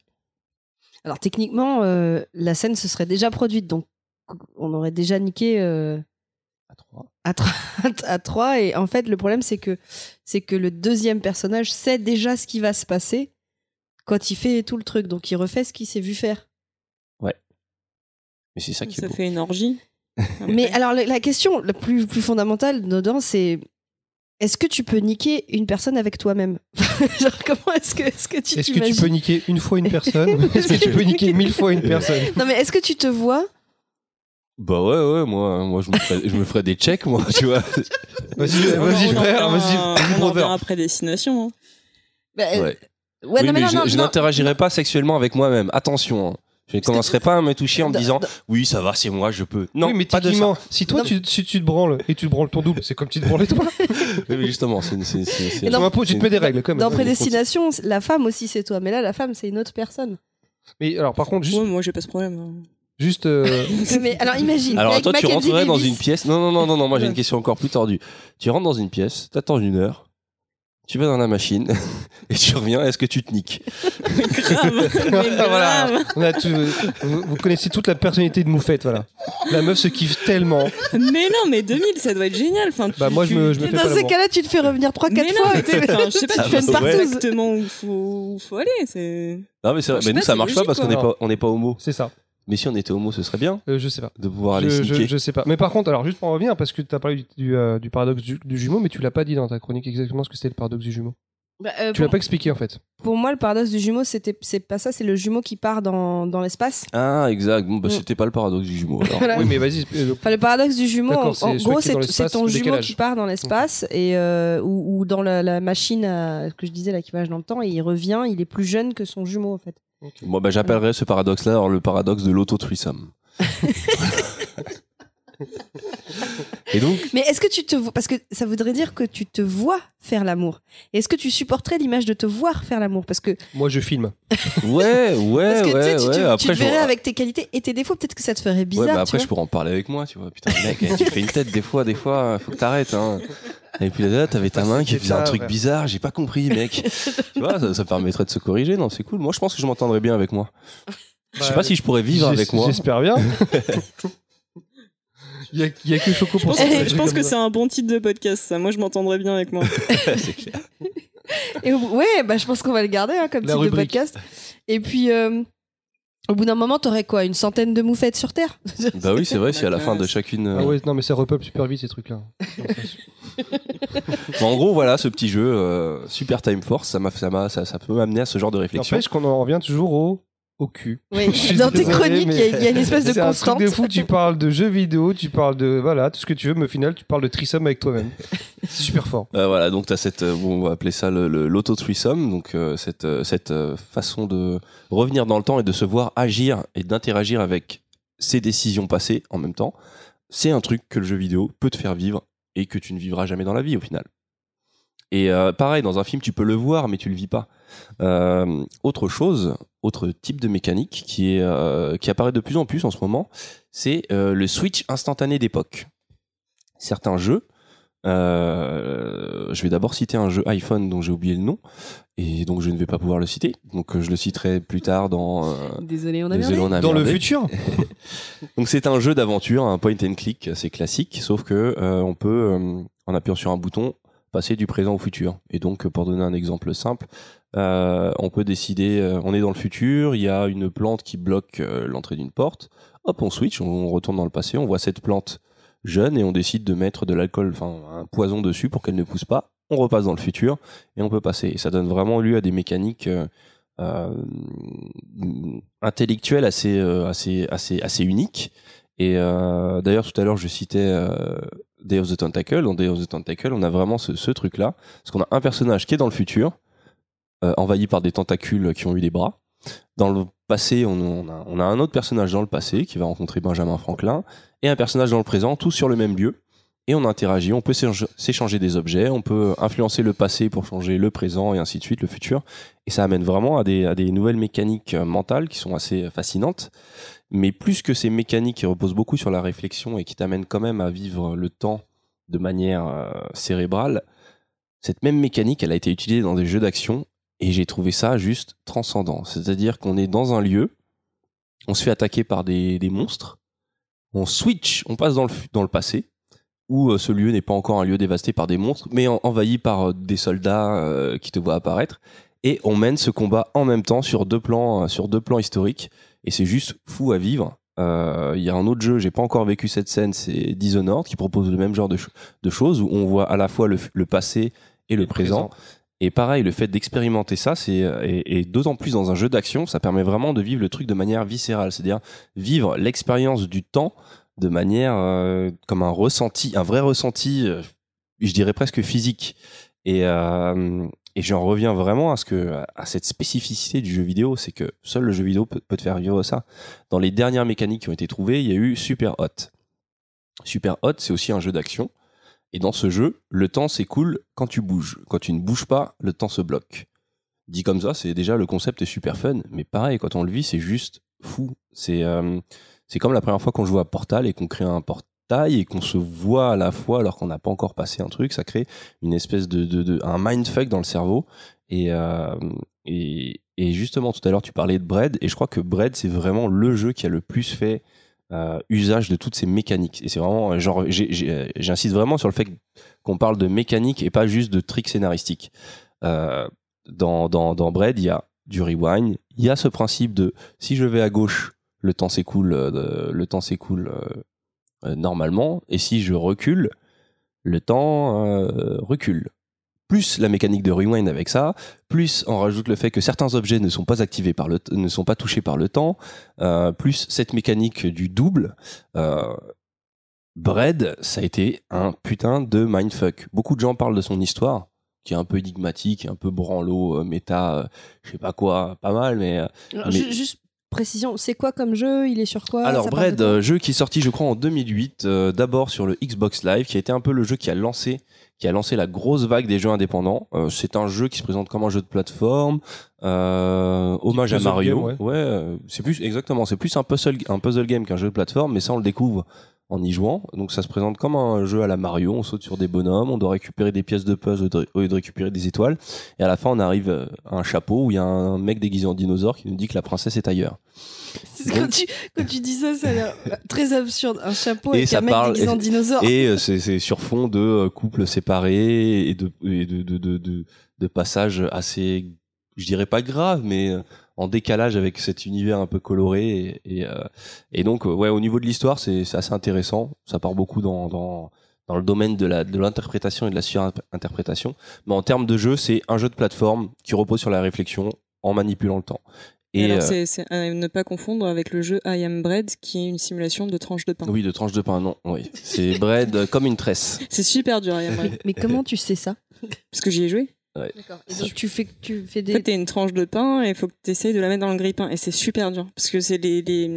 Alors techniquement, euh, la scène se serait déjà produite, donc on aurait déjà niqué euh, à trois. À, trois- à trois. Et en fait, le problème, c'est que c'est que le deuxième personnage sait déjà ce qui va se passer quand il fait tout le truc, donc il refait ce qu'il s'est vu faire. Ouais. Mais c'est ça qui est Ça beau. fait une orgie. Mais alors la, la question la plus, plus fondamentale dedans, c'est est-ce que tu peux niquer une personne avec toi-même? Genre comment est-ce que, est-ce que tu Est-ce que tu peux niquer une fois une personne? Est-ce que tu peux niquer mille fois une personne? Non mais est-ce que tu te vois? Bah ouais, ouais, moi, moi je, me ferais, je me ferais des checks, moi, tu vois. Vas-y, vas-y frère, vas-y, On en revient après destination. hein. Bah, euh, Ouais. ouais, oui, non, mais mais non, je, non, je n'interagirai pas sexuellement avec moi-même. Attention. hein. Je ne commencerai pas à me toucher en me disant oui ça va c'est moi je peux non oui, mais pas de ça si toi tu, si tu te branles et tu te branles ton double, c'est comme tu te branlais toi. Oui, mais justement c'est c'est- pot, tu te mets des règles quand même. Dans Prédestination, la femme aussi c'est toi, mais là la femme c'est une autre personne. Mais alors par contre, juste, Ouais, moi j'ai pas ce problème. hein. juste euh, mais alors imagine. alors toi tu rentrerais dans une pièce non non non non non moi j'ai une question encore plus tordue tu rentres dans une pièce t'attends une heure tu vas dans la machine et tu reviens est-ce que tu te niques Grave, mais voilà, grave. on a tout- vous, vous connaissez toute la personnalité de Moufette, voilà. La meuf se kiffe tellement. Mais non, mais 2000, ça doit être génial. Enfin, tu- Bah moi je me, je me Et fais dans pas ces cas-là, tu te fais revenir 3-4 Mais non, fois. mais enfin, je sais pas, Ah tu fais bah ouais. exactement où il faut, où faut aller. Non mais c'est vrai mais nous ça marche pas parce qu'on n'est pas on pas homo C'est ça. Mais si on était homo ce serait bien Euh, je sais pas. de pouvoir aller Je, je, je sais pas. Mais par contre, alors juste pour en revenir, parce que tu as parlé du, du, euh, du paradoxe du, du jumeau, mais tu l'as pas dit dans ta chronique exactement ce que c'était le paradoxe du jumeau. Bah, euh, Tu l'as pour, pas expliqué en fait. pour moi, le paradoxe du jumeau, c'était c'est pas ça, c'est le jumeau qui part dans, dans l'espace. ah exact bon bah Mm. c'était pas le paradoxe du jumeau alors Voilà. Oui, mais vas-y. euh, Enfin, le paradoxe du jumeau, en, gros, c'est ton au jumeau qui part dans l'espace et euh, ou, ou dans la, la machine à- que je disais, là, qui dans le temps, et il revient, il est plus jeune que son jumeau en fait. Bon, bah, j'appellerais ce paradoxe-là alors le paradoxe de l'auto-threesome. Et donc, Mais est-ce que tu te vois, parce que ça voudrait dire que tu te vois faire l'amour. Et Est-ce que tu supporterais l'image de te voir faire l'amour? Parce que, Moi je filme. ouais, ouais, parce que tu ouais, tu, ouais. tu- tu Après, te je verrais avec tes qualités et tes défauts, peut-être que ça te ferait Ouais, bizarre. bah tu après, je pourrais en parler avec moi, tu vois. Putain, mec, tu fais une tête des fois, des fois, faut que t'arrêtes, hein. Et puis là, t'avais ta main qui faisait un truc ouais. bizarre, j'ai pas compris, mec. tu vois, ça, ça permettrait de se corriger, non, c'est cool. Moi, je pense que je m'entendrais bien avec moi. Je sais Bah, pas si je pourrais vivre avec moi. J'espère bien. Il y, a, il y a que Choco pour Je ça. pense, je pense que c'est un bon titre de podcast, ça. Moi, je m'entendrais bien avec moi. c'est clair. Et ouais, bah, je pense qu'on va le garder hein, comme La titre de podcast. Et puis, euh, au bout d'un moment, t'aurais quoi Une centaine de moufettes sur Terre? Bah oui, c'est vrai, si à la fin de chacune. euh, Ah ouais, non mais ça repeuple super vite ces trucs-là. En gros, voilà, ce petit jeu, euh, Super Time Force, ça, m'a, ça, m'a, ça, ça peut m'amener à ce genre de réflexion. N'empêche qu'on en revient toujours au, au cul. Oui, dans tes désolé, chroniques, il y, a- il y a une espèce de c'est un constante. truc de fou. Tu parles de jeux vidéo, tu parles de voilà tout ce que tu veux, mais au final tu parles de threesome avec toi-même. C'est super fort. Euh, voilà, donc tu as cette, euh, bon, on va appeler ça le, le- l'auto-threesome, donc euh, cette, cette euh, façon de revenir dans le temps et de se voir agir et d'interagir avec ses décisions passées en même temps. C'est un truc que le jeu vidéo peut te faire vivre et que tu ne vivras jamais dans la vie au final. Et euh, pareil, dans un film, tu peux le voir, mais tu le vis pas. Euh, autre chose, autre type de mécanique qui, est, euh, qui apparaît de plus en plus en ce moment, c'est euh, le switch instantané d'époque. Certains jeux, euh, je vais d'abord citer un jeu iPhone dont j'ai oublié le nom, et donc je ne vais pas pouvoir le citer. Donc je le citerai plus tard dans. euh, Désolé, on a Désolé, on a Dans le futur. Donc c'est un jeu d'aventure, un point and click, c'est classique, sauf que euh, on peut, euh, en appuyant sur un bouton, passer du présent au futur. Et donc, pour donner un exemple simple, euh, on peut décider, euh, on est dans le futur, il y a une plante qui bloque euh, l'entrée d'une porte. Hop, on switch, on retourne dans le passé, on voit cette plante jeune et on décide de mettre de l'alcool, enfin un poison dessus pour qu'elle ne pousse pas. On repasse dans le futur et on peut passer. Et ça donne vraiment lieu à des mécaniques intellectuelles assez, assez, assez, assez uniques. Et euh, d'ailleurs, tout à l'heure, je citais euh, Day of the Tentacle. Dans Day of the Tentacle, on a vraiment ce, truc-là. Parce qu'on a un personnage qui est dans le futur, euh, envahi par des tentacules qui ont eu des bras. Dans le passé, on, a, un autre personnage dans le passé qui va rencontrer Benjamin Franklin, et un personnage dans le présent, tous sur le même lieu. et on interagit. On peut s'échange- s'échanger des objets, on peut influencer le passé pour changer le présent et ainsi de suite, le futur. Et ça amène vraiment à des, nouvelles mécaniques euh, mentales qui sont assez fascinantes. Mais plus que ces mécaniques qui reposent beaucoup sur la réflexion et qui t'amènent quand même à vivre le temps de manière euh, cérébrale, cette même mécanique, elle a été utilisée dans des jeux d'action et j'ai trouvé ça juste transcendant. C'est-à-dire qu'on est dans un lieu, on se fait attaquer par des, des monstres, on switch, on passe dans le, dans le passé, où euh, ce lieu n'est pas encore un lieu dévasté par des monstres, mais en- envahi par euh, des soldats qui te voient apparaître, et on mène ce combat en même temps sur deux plans, sur deux plans historiques, et c'est juste fou à vivre. Euh, Il y a un autre jeu, j'ai pas encore vécu cette scène, c'est Dishonored, qui propose le même genre de, ch- de choses, où on voit à la fois le, passé et le, présent. Et pareil, le fait d'expérimenter ça, c'est et, et d'autant plus dans un jeu d'action, ça permet vraiment de vivre le truc de manière viscérale, c'est-à-dire vivre l'expérience du temps de manière euh, comme un ressenti, un vrai ressenti, euh, je dirais presque physique. Et, euh, et j'en reviens vraiment à ce que à cette spécificité du jeu vidéo, c'est que seul le jeu vidéo peut, te faire vivre ça. Dans les dernières mécaniques qui ont été trouvées, il y a eu Super Hot. Super Hot, c'est aussi un jeu d'action. Et dans ce jeu, le temps s'écoule quand tu bouges. Quand tu ne bouges pas, le temps se bloque. Dit comme ça, c'est déjà le concept est super fun, mais pareil, quand on le vit, c'est juste fou. C'est euh, comme la première fois qu'on joue à Portal et qu'on crée un et qu'on se voit à la fois alors qu'on n'a pas encore passé un truc, ça crée une espèce de, un mindfuck dans le cerveau. Et, euh, et, et justement, tout à l'heure, tu parlais de Bread, et je crois que Bread, c'est vraiment le jeu qui a le plus fait euh, usage de toutes ces mécaniques. Et c'est vraiment, genre, euh, j'insiste vraiment sur le fait qu'on parle de mécanique et pas juste de tricks scénaristiques. Dans, dans, dans Bread, il y a du rewind, il y a ce principe de si je vais à gauche, le temps s'écoule, le temps s'écoule normalement, et si je recule, le temps euh, recule. Plus la mécanique de rewind avec ça, plus on rajoute le fait que certains objets ne sont pas activés par le, ne sont pas touchés par le temps, euh, plus cette mécanique du double. Euh, Bread, ça a été un putain de mindfuck. Beaucoup de gens parlent de son histoire, qui est un peu énigmatique, un peu branlo, euh, méta, euh, je sais pas quoi, pas mal, mais. euh, Alors, mais- ju- Juste précision, c'est quoi comme jeu? Il est sur quoi? Alors quoi? euh, jeu qui est sorti je crois en 2008, euh, d'abord sur le Xbox Live, qui a été un peu le jeu qui a lancé, qui a lancé la grosse vague des jeux indépendants. Euh, c'est un jeu qui se présente comme un jeu de plateforme, euh, hommage à Mario. game, ouais. euh, c'est plus exactement, c'est plus un puzzle, un puzzle game qu'un jeu de plateforme, mais ça on le découvre en y jouant. Donc ça se présente comme un jeu à la Mario, on saute sur des bonhommes, on doit récupérer des pièces de puzzle au lieu de récupérer des étoiles. Et à la fin on arrive euh, à un chapeau où il y a un mec déguisé en dinosaure qui nous dit que la princesse est ailleurs. Quand tu, quand tu dis ça, ça a l'air très absurde. Un chapeau et avec ça un mec parle déguisé en dinosaure. et euh, c'est sur fond de euh, couples séparés et de et de, de, de, de, de passages assez je dirais pas graves mais euh, en décalage avec cet univers un peu coloré et, et, euh, et donc ouais au niveau de l'histoire c'est c'est assez intéressant ça part beaucoup dans dans dans le domaine de l'interprétation et de la surinterprétation mais en termes de jeu c'est un jeu de plateforme qui repose sur la réflexion en manipulant le temps Et euh, c'est à ne pas confondre avec le jeu I Am Bread, qui est une simulation de tranche de pain. oui de tranches de pain non oui c'est bread comme une tresse C'est super dur, I Am Bread. Mais comment tu sais ça? Parce que j'y ai joué. Ouais. Et donc tu fais, tu fais En des. fait, t'as une tranche de pain et il faut que tu essayes de la mettre dans le grille-pain. Et c'est super dur. Parce que c'est les, les,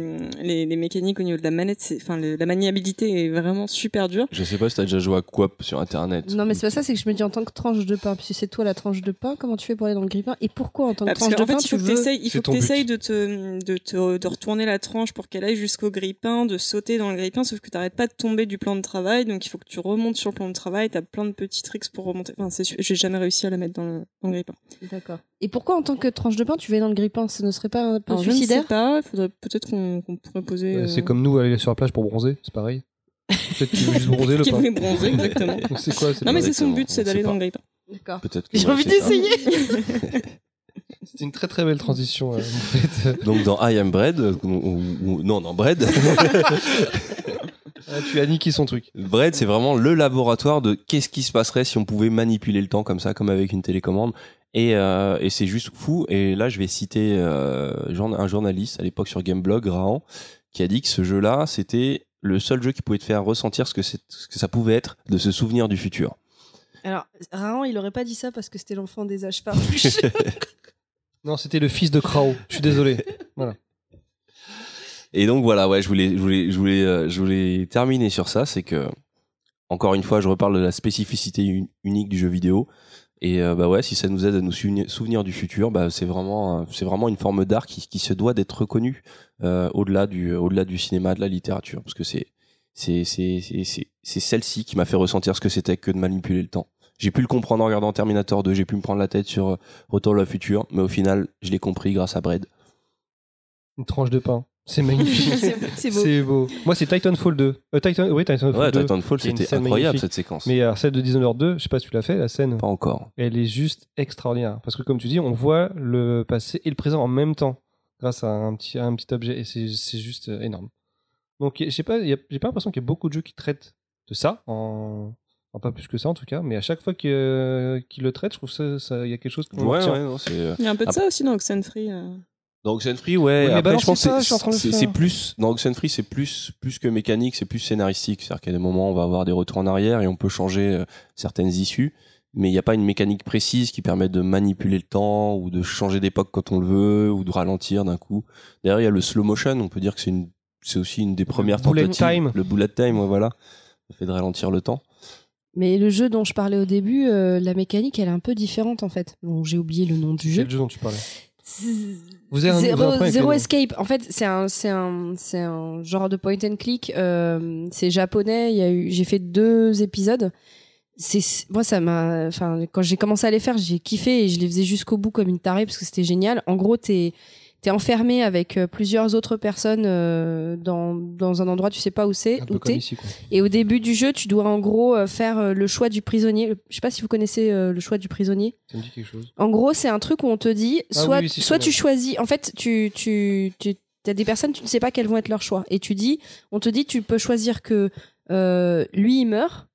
les, les mécaniques au niveau de la manette, c'est- enfin, la maniabilité est vraiment super dure. Je sais pas si t'as déjà joué à Coop sur internet. Non, mais c'est pas ça, c'est que je me dis en tant que tranche de pain, puisque c'est toi la tranche de pain, comment tu fais pour aller dans le grille-pain Et pourquoi en tant que Bah, parce tranche de pain fait, il faut tu que veux... t'essayes- il faut que t'essayes de te, de te, de retourner la tranche pour qu'elle aille jusqu'au grille-pain, de sauter dans le grille-pain, sauf que t'arrêtes pas de tomber du plan de travail, donc il faut que tu remontes sur le plan de travail, t'as plein de petits tricks pour remonter. Enfin, j'ai jamais réussi à la mettre dans le, dans le grille-pain. D'accord. Et pourquoi en tant que tranche de pain tu vas dans le grille-pain? Ce ne serait pas un peu Alors, je ne sais suicidaire pas, il faudrait peut-être qu'on, pourrait poser. Euh, euh, C'est comme nous aller sur la plage pour bronzer, c'est pareil. Peut-être que tu veux juste bronzer le pain. voulait bronzer, exactement. C'est quoi c'est Non, mais c'est son but, c'est d'aller dans le grille-pain. D'accord. J'ai envie c'est d'essayer C'était une très très belle transition euh, en fait. Donc dans I Am Bread, euh, ou- ou- ou- non, dans Bread, Ah, tu as niqué son truc. Bread, c'est vraiment le laboratoire de qu'est-ce qui se passerait si on pouvait manipuler le temps comme ça, comme avec une télécommande. Et, euh, et c'est juste fou. Et là, je vais citer euh, un journaliste à l'époque sur Gameblog, Rahan, qui a dit que ce jeu-là, c'était le seul jeu qui pouvait te faire ressentir ce que, c'est- ce que ça pouvait être de se souvenir du futur. Alors, Rahan, il aurait pas dit ça parce que c'était l'enfant des âges farfus. Non, c'était le fils de Krao. Je suis désolé. Voilà. Et donc voilà, ouais, je voulais, je voulais, je voulais, euh, je voulais terminer sur ça, c'est que encore une fois, je reparle de la spécificité un- unique du jeu vidéo. Et euh, bah ouais, si ça nous aide à nous souvenir, du futur, bah c'est vraiment, euh, c'est vraiment une forme d'art qui, se doit d'être reconnue au-delà du, au-delà du cinéma, de la littérature, parce que c'est, c'est, c'est, celle-ci qui m'a fait ressentir ce que c'était que de manipuler le temps. J'ai pu le comprendre en regardant Terminator 2, j'ai pu me prendre la tête sur Retour à la futur, mais au final, je l'ai compris grâce à Braid. Une tranche de pain. C'est magnifique. C'est- beau. C'est beau. Moi, c'est Titanfall 2. Euh, Titan... Oui, Titanfall Ouais, 2. Titanfall, c'était incroyable magnifique. cette séquence. Mais alors, celle de Dishonored 2, je sais pas si tu l'as fait, la scène. Pas encore. Elle est juste extraordinaire. Parce que, comme tu dis, on voit le passé et le présent en même temps. Grâce à un petit, à un petit objet. Et c'est juste euh, énorme. Donc, je sais pas, j'ai pas l'impression qu'il y a beaucoup de jeux qui traitent de ça. En... pas plus que ça, en tout cas. Mais à chaque fois que- qu'ils le traitent, je trouve ça, ça- il y a quelque chose Ouais, ouais, non, c'est. euh, Il y a un peu de ah, ça aussi dans Oxenfree. euh. Dans Oxenfree, ouais. Oui, mais après, je pense pas, que je suis en train de le c'est faire. c'est plus dans Oxenfree, c'est plus plus que mécanique, c'est plus scénaristique. C'est-à-dire qu'à des moments, on va avoir des retours en arrière et on peut changer euh, certaines issues, mais il n'y a pas une mécanique précise qui permet de manipuler le temps ou de changer d'époque quand on le veut ou de ralentir d'un coup. D'ailleurs, il y a le slow motion. On peut dire que c'est une c'est aussi une des premières bullet tentatives. time. Le bullet time, ouais, voilà, ça fait de ralentir le temps. Mais le jeu dont je parlais au début, euh, la mécanique, elle est un peu différente en fait. Bon, j'ai oublié le nom du jeu. Quel jeu dont tu parlais? Vous avez un- noms. Escape. En fait, c'est un, c'est un, c'est un genre de point and click. euh, c'est japonais. Il y a eu, j'ai fait deux épisodes. C'est, moi, ça m'a, enfin, quand j'ai commencé à les faire, j'ai kiffé et je les faisais jusqu'au bout comme une tarée parce que c'était génial. En gros, t'es, t'es enfermé avec euh, plusieurs autres personnes euh, dans, dans un endroit, tu sais pas où c'est, où t'es. Et au début du jeu, tu dois en gros euh, faire le choix du prisonnier. Je sais pas si vous connaissez le choix du prisonnier. Ça me dit quelque chose. En gros, c'est un truc où on te dit, Ah soit, oui, oui, soit tu choisis, en fait, tu, tu, tu as des personnes, tu ne sais pas quels vont être leurs choix. Et tu dis, on te dit, tu peux choisir que euh, lui, il meurt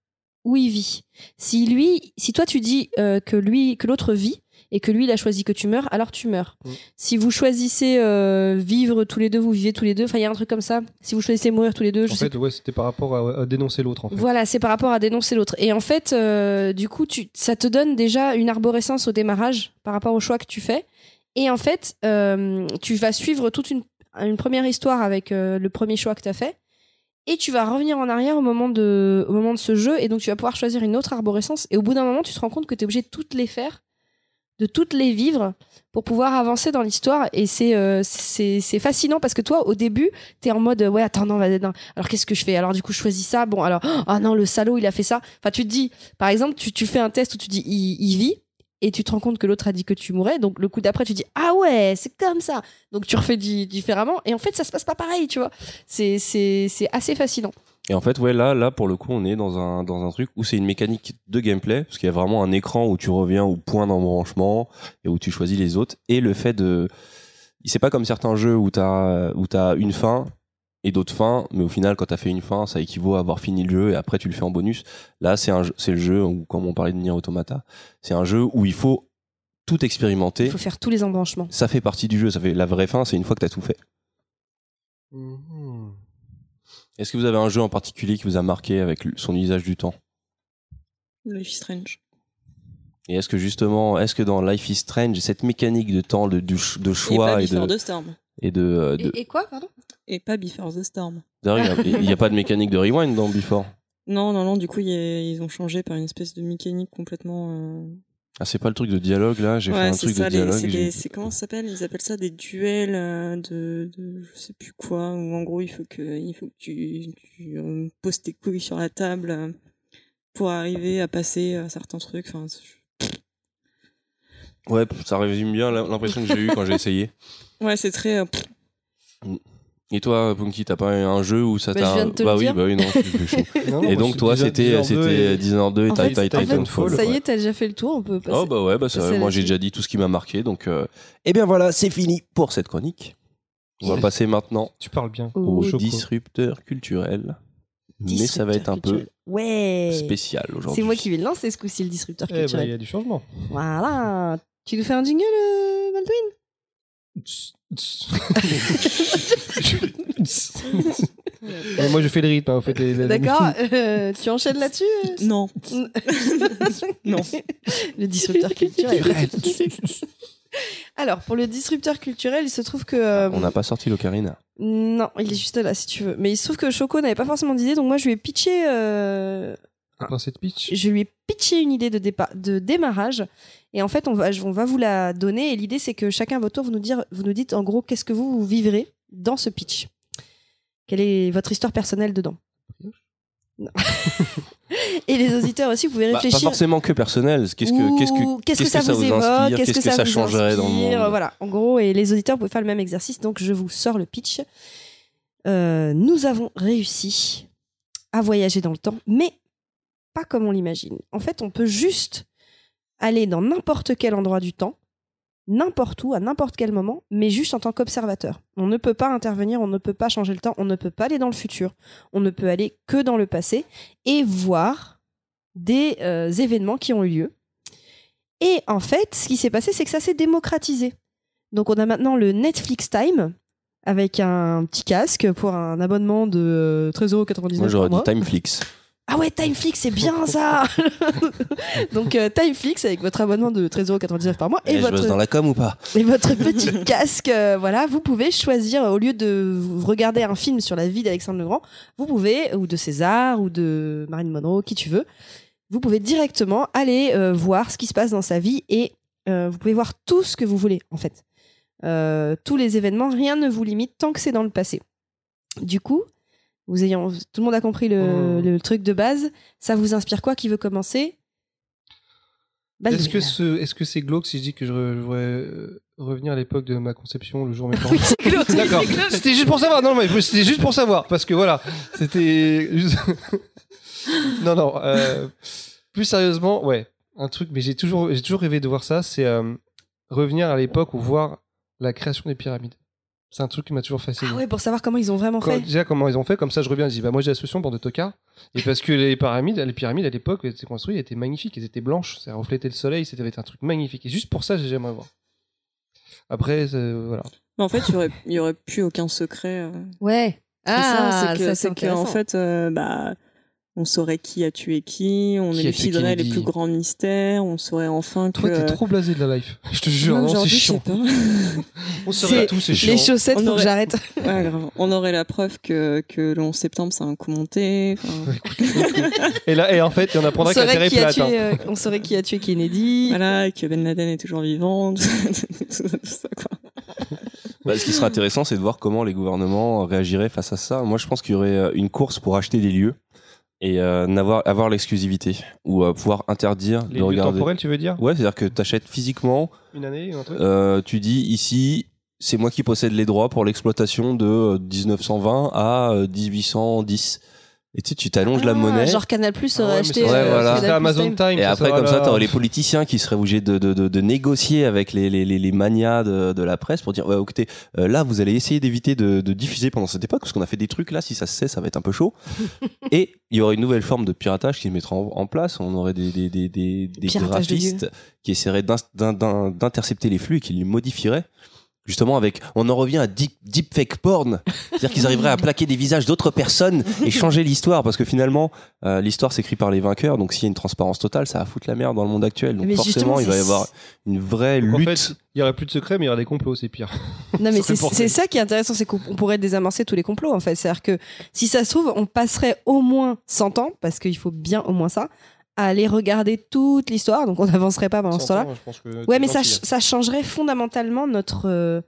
ou il vit. Si lui, si toi tu dis euh, que lui, que l'autre vit et que lui, il a choisi que tu meurs, alors tu meurs. Mm. Si vous choisissez euh, vivre tous les deux, vous vivez tous les deux. Enfin, il y a un truc comme ça. Si vous choisissez mourir tous les deux, je En sais fait, ouais, c'était par rapport à, à dénoncer l'autre, en fait. voilà, c'est par rapport à dénoncer l'autre. Et en fait, euh, du coup, tu, ça te donne déjà une arborescence au démarrage par rapport au choix que tu fais. Et en fait, euh, tu vas suivre toute une, une première histoire avec le premier choix que tu as fait. Et tu vas revenir en arrière au moment, de, au moment de ce jeu. Et donc, tu vas pouvoir choisir une autre arborescence. Et au bout d'un moment, tu te rends compte que tu es obligé de toutes les faire, de toutes les vivre pour pouvoir avancer dans l'histoire. Et c'est euh, c'est fascinant parce que toi, au début, t'es en mode ouais, attends, non, alors qu'est-ce que je fais? Alors, du coup, je choisis ça. Bon, alors, ah non, le salaud, il a fait ça. Enfin, tu te dis, par exemple, tu, tu fais un test où tu dis il, vit. Et tu te rends compte que l'autre a dit que tu mourrais. Donc, le coup d'après, tu dis Ah ouais, c'est comme ça. Donc, tu refais di- différemment. Et en fait, ça se passe pas pareil, tu vois. C'est assez fascinant. Et en fait, ouais, là, là, pour le coup, on est dans un, dans un truc où c'est une mécanique de gameplay, parce qu'il y a vraiment un écran où tu reviens au point d'embranchement et où tu choisis les autres. Et le fait de. C'est pas comme certains jeux où t'as, où t'as une fin et d'autres fins, mais au final, quand t'as fait une fin, ça équivaut à avoir fini le jeu et après tu le fais en bonus. Là, c'est un jeu, c'est le jeu où, comme on parlait de Nier Automata, c'est un jeu où il faut tout expérimenter. Il faut faire tous les embranchements. Ça fait partie du jeu. Ça fait la vraie fin, c'est une fois que t'as tout fait. Mhm. Est-ce que vous avez un jeu en particulier qui vous a marqué avec son usage du temps? Life is Strange. Et est-ce que justement, est-ce que dans Life is Strange, cette mécanique de temps, de, Et choix pas et, de, the Storm. et de, euh, de- Et, et quoi, pardon? Et pas Before the Storm. D'ailleurs, il n'y a, pas de mécanique de rewind dans Before. Non, non, non, du coup, il y a- ils ont changé par une espèce de mécanique complètement. euh, Ah, c'est pas le truc de dialogue là. J'ai fait un truc ça, de dialogue. c'est comment ça s'appelle? Ils appellent ça des duels euh, de, de je sais plus quoi. Où en gros, il faut que, il faut que tu, tu, euh, poses tes couilles sur la table euh, pour arriver à passer à certains trucs. Enfin, Ouais, ça résume bien l'impression que j'ai eu quand j'ai essayé. ouais, c'est très. euh, Et toi, Punky, t'as pas un jeu où ça Bah, t'a. je bah oui, dire. bah oui, non, c'est plus chaud. Non, non, et donc toi, c'était Dishonored 2 c'était et- Dishonored 2 et En Ti- fait, Ti- en fait, Titanfall. ça y est, t'as déjà fait le tour, on peut passer. Oh bah ouais, bah ça, moi j'ai déjà dit tout ce qui m'a marqué, donc euh... eh bien voilà, c'est fini pour cette chronique. On va passer maintenant Tu parles bien. au disrupteur culturel, mais ça va être un peu culturel. Ouais. spécial aujourd'hui. C'est moi qui vais le lancer ce coup-ci, le disrupteur Eh ben, il culturel. y a du changement. Voilà. Tu nous fais un jingle, euh, Baldwin? Et moi, je fais le rythme, hein, en fait. les- les- D'accord. euh, tu enchaînes là-dessus euh Non. non. Le disrupteur culturel. Alors, pour le disrupteur culturel, il se trouve que. euh, On n'a pas sorti l'ocarina. Non, il est juste là si tu veux. Mais il se trouve que Choco n'avait pas forcément d'idée, donc moi je lui ai pitché euh, Après cette pitch. je lui ai pitché une idée de, dépa- de démarrage et en fait on va, on va vous la donner et l'idée c'est que chacun à votre tour vous nous, dire, vous nous dites en gros qu'est-ce que vous, vous vivrez dans ce pitch. Quelle est votre histoire personnelle dedans Non. Et les auditeurs aussi, vous pouvez Bah, pas réfléchir. forcément que personnel. Qu'est-ce que, qu'est-ce que, qu'est-ce que ça vous évoque inspire Qu'est-ce que, ça, vous changerait dans le inspire monde Voilà, en gros, et les auditeurs, pouvez faire le même exercice. Donc, je vous sors le pitch. Euh, nous avons réussi à voyager dans le temps, mais pas comme on l'imagine. En fait, on peut juste aller dans n'importe quel endroit du temps, n'importe où, à n'importe quel moment, mais juste en tant qu'observateur. On ne peut pas intervenir, on ne peut pas changer le temps, on ne peut pas aller dans le futur, on ne peut aller que dans le passé et voir des euh, événements qui ont eu lieu. Et en fait, ce qui s'est passé, c'est que ça s'est démocratisé. Donc on a maintenant le Netflix Time avec un petit casque pour un abonnement de euh, 13,99€ Moi, j'aurais dit. Timeflix. Ah ouais, Timeflix, c'est bien ça Donc euh, Timeflix avec votre abonnement de 13,99€ par mois et, votre, bosse dans la com ou pas? et votre petit casque, euh, voilà, vous pouvez choisir, au lieu de regarder un film sur la vie d'Alexandre le Grand, vous pouvez, ou de César, ou de Marine Monroe, qui tu veux, vous pouvez directement aller euh, voir ce qui se passe dans sa vie et euh, vous pouvez voir tout ce que vous voulez, en fait. Euh, tous les événements, rien ne vous limite tant que c'est dans le passé. Du coup, vous ayant, tout le monde a compris le, le truc de base. Ça vous inspire quoi Qui veut commencer? Est-ce que ce- est-ce que c'est glauque si je dis que je voudrais euh, revenir à l'époque de ma conception, le jour de mes parents Oui, c'est glauque, D'accord. C'était juste pour savoir. Non, mais c'était juste pour savoir parce que voilà, c'était. juste- non, non. euh, plus sérieusement, ouais, un truc. Mais j'ai toujours, j'ai toujours rêvé de voir ça. C'est euh, revenir à l'époque où voir la création des pyramides. C'est un truc qui m'a toujours fasciné. Ah ouais, pour savoir comment ils ont vraiment Quand- fait. déjà comment ils ont fait, comme ça je reviens, je dis bah moi j'ai la solution pour de tocards. Et parce que les pyramides, les pyramides à l'époque elles étaient construites, elles étaient magnifiques, elles étaient blanches, ça reflétait le soleil, c'était un truc magnifique. Et juste pour ça, j'ai j'aimerais voir. Après, euh, voilà. Mais en fait, il y aurait, y aurait plus aucun secret. euh. Ouais. C'est Ah, ça, c'est que, ça, que, en fait, euh, bah, on saurait qui a tué qui, on Qui éluciderait les plus grands mystères, on saurait enfin que. Toi, t'es trop blasé de la life. Je te jure, Non, non, c'est chiant. On serait à tout, c'est chiant. Les chaussettes, On faut que aurait- j'arrête. Ouais, grave. On aurait la preuve que, que le 11 septembre, c'est un coup monté. Et là, et en fait, on apprendra que la saurait, Terre est qui a plate. tué, hein. euh, on saurait qui a tué Kennedy. voilà, et que Ben Laden est toujours vivant. tout ça, tout ça, quoi. Bah, ce qui serait intéressant, c'est de voir comment les gouvernements réagiraient face à ça. Moi, je pense qu'il y aurait euh, une course pour acheter des lieux et euh, n'avoir avoir l'exclusivité ou euh, pouvoir interdire Les de lieux regarder. temporels, tu veux dire? Ouais, c'est-à-dire que tu achètes physiquement, Une année ou un truc euh, tu dis ici, c'est moi qui possède les droits pour l'exploitation de euh, 1920 à euh, 1810. Et tu sais, tu t'allonges la Ah, monnaie. Genre Canal Plus aurait ouais, acheté. ça, Ouais, euh, voilà. Canal Amazon Time. Et ça après, comme ça, là. t'aurais les politiciens qui seraient obligés de, de, de, de négocier avec les, les, les, les manias de, de la presse pour dire, ouais, écoutez, euh, là, vous allez essayer d'éviter de, de diffuser pendant cette époque, parce qu'on a fait des trucs là, si ça se sait, ça va être un peu chaud. Et il y aurait une nouvelle forme de piratage qui se mettra en, en place. On aurait des, des, des, des, des graphistes qui essaieraient d'in- d'in- d'in- d'intercepter les flux et qui les modifieraient. Justement, avec, on en revient à deep, deep fake porn. C'est-à-dire qu'ils arriveraient à plaquer des visages d'autres personnes et changer l'histoire. Parce que finalement, euh, l'histoire s'écrit par les vainqueurs. Donc s'il y a une transparence totale, ça va foutre la merde dans le monde actuel. Donc Mais forcément, il va y avoir une vraie Donc, en lutte. fait, il y aurait plus de secrets, mais il y aurait des complots, c'est pire. Non mais c'est ça qui est intéressant, c'est qu'on on pourrait désamorcer tous les complots en fait. C'est-à-dire que si ça se trouve, on passerait au moins 100 ans, parce qu'il faut bien au moins ça, à aller regarder toute l'histoire, donc on n'avancerait pas pendant ce 100 temps-là. Ouais mais ça, ch- ça changerait fondamentalement notre, euh,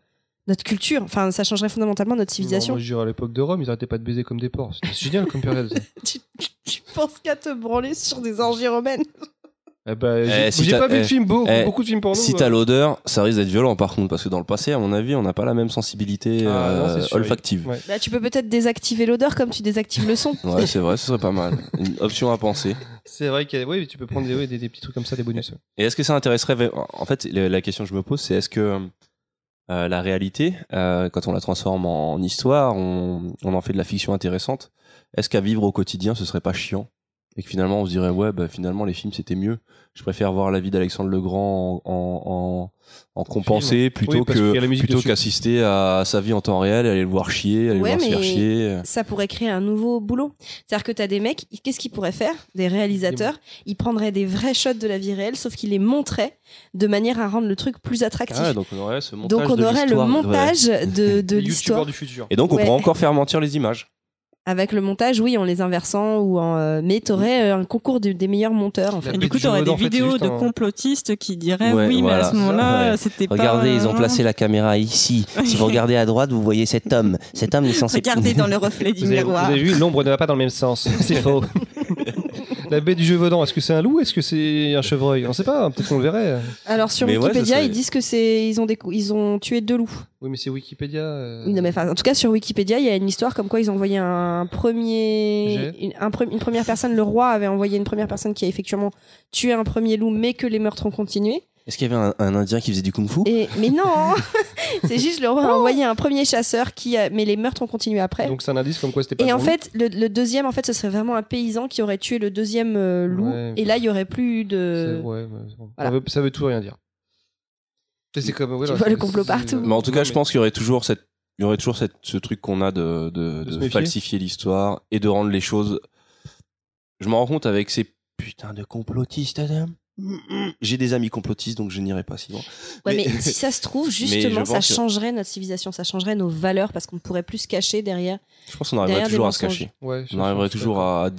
notre culture, enfin ça changerait fondamentalement notre Non, civilisation. moi, je dirais à l'époque de Rome, ils arrêtaient pas de baiser comme des porcs. C'était génial comme période. tu, tu penses qu'à te branler sur des orgies romaines? Eh ben, j'ai Eh, si j'ai t'as- pas vu eh, de film, beau, eh, beaucoup de films pour nous. Si t'as l'odeur, ça risque d'être violent par contre, parce que dans le passé, à mon avis, on n'a pas la même sensibilité Ah, non, euh, c'est sûr, olfactive. Ouais. bah, Tu peux peut-être désactiver l'odeur comme tu désactives le son. Ouais, c'est vrai, ce serait pas mal. Une option à penser. C'est vrai que oui, tu peux prendre des, ouais, des, des petits trucs comme ça, des bonus. Et est-ce que ça intéresserait En fait, le- la question que je me pose, c'est est-ce que euh, la réalité, euh, quand on la transforme en, en histoire, on, on en fait de la fiction intéressante. Est-ce qu'à vivre au quotidien, ce serait pas chiant? Et que finalement, on se dirait ouais, bah, finalement, les films c'était mieux. Je préfère voir la vie d'Alexandre le Grand en, en, en, en compensé plutôt Oui, que plutôt qu'assister à sa vie en temps réel, aller le voir chier, aller Ouais, le voir se faire mais chier. ça pourrait créer un nouveau boulot. C'est-à-dire que tu as des mecs, qu'est-ce qu'ils pourraient faire? Des réalisateurs, ils prendraient des vrais shots de la vie réelle, sauf qu'ils les montraient de manière à rendre le truc plus attractif. Ah, donc on aurait ce montage Donc on de aurait le montage de, de l'histoire. du futur. Et donc on Ouais. pourra encore faire mentir les images. Avec le montage, oui, en les inversant ou en. euh, mais t'aurais euh, un concours de- des meilleurs monteurs en fait. Et du coup, tu aurais des vidéos de complotistes qui diraient Ouais, oui, mais à ce moment-là, Ouais. c'était pas. Regardez, ils ont placé la caméra ici. Si vous regardez à droite, vous voyez cet homme. Cet homme est censé. Regardez dans le reflet du Vous avez, vous miroir. avez vu, l'ombre ne va pas dans le même sens. C'est faux. La baie du Gévaudan, est-ce que c'est un loup Est-ce que c'est un chevreuil? On sait pas, peut-être qu'on le verrait. Alors sur Mais ouais, Wikipédia, ça serait- ils disent que c'est ils ont des cou- ils ont tué deux loups. Oui, mais c'est Wikipédia. euh, Oui, non, mais enfin, en tout cas sur Wikipédia, il y a une histoire comme quoi ils ont envoyé un premier Jet. une, un pre- une première personne. Le roi avait envoyé une première personne qui a effectivement tué un premier loup, mais que les meurtres ont continué. Est-ce qu'il y avait un, un Indien qui faisait du kung-fu? Et mais non, c'est juste le roi a envoyé un premier chasseur qui a, mais les meurtres ont continué après. Donc c'est un indice comme quoi c'était pas Et en fait, le, le deuxième, en fait, ce serait vraiment un paysan qui aurait tué le deuxième euh, loup. Ouais. Et là, il y aurait plus de. Ouais, bon. Voilà. ça, veut, ça veut tout rien dire. C'est c'est comme. voilà, vois le complot partout. Mais en tout cas, je pense qu'il y aurait toujours cette, il y aurait toujours cette, ce truc qu'on a de, de, falsifier l'histoire et de rendre les choses. Je me rends compte avec ces putains de complotistes, Adam. J'ai des amis complotistes, donc je n'irai pas si loin. Ouais, mais, si ça se trouve, justement, ça que- changerait notre civilisation, ça changerait nos valeurs parce qu'on ne pourrait plus se cacher derrière. Je pense qu'on arriverait toujours à se cacher. Ouais, on arriverait toujours à,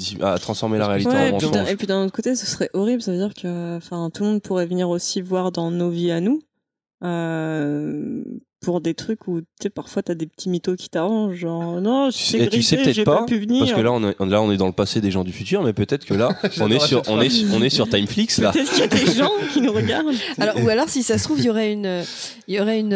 transformer la réalité Ouais, en et puis d'un- mensonge. et puis d'un autre côté, ce serait horrible. Ça veut dire que, enfin, tout le monde pourrait venir aussi voir dans nos vies à nous, euh, pour des trucs où, tu sais, parfois t'as des petits mythos qui t'arrangent, genre non, je suis Et tu sais peut-être j'ai pas, pu venir. parce que là on, est, là on est dans le passé des gens du futur, mais peut-être que là on est sur on est, on est sur Timeflix là. Peut-être qu'il y a des gens qui nous regardent. Alors, ou alors, si ça se trouve, il y aurait une, il y aurait une,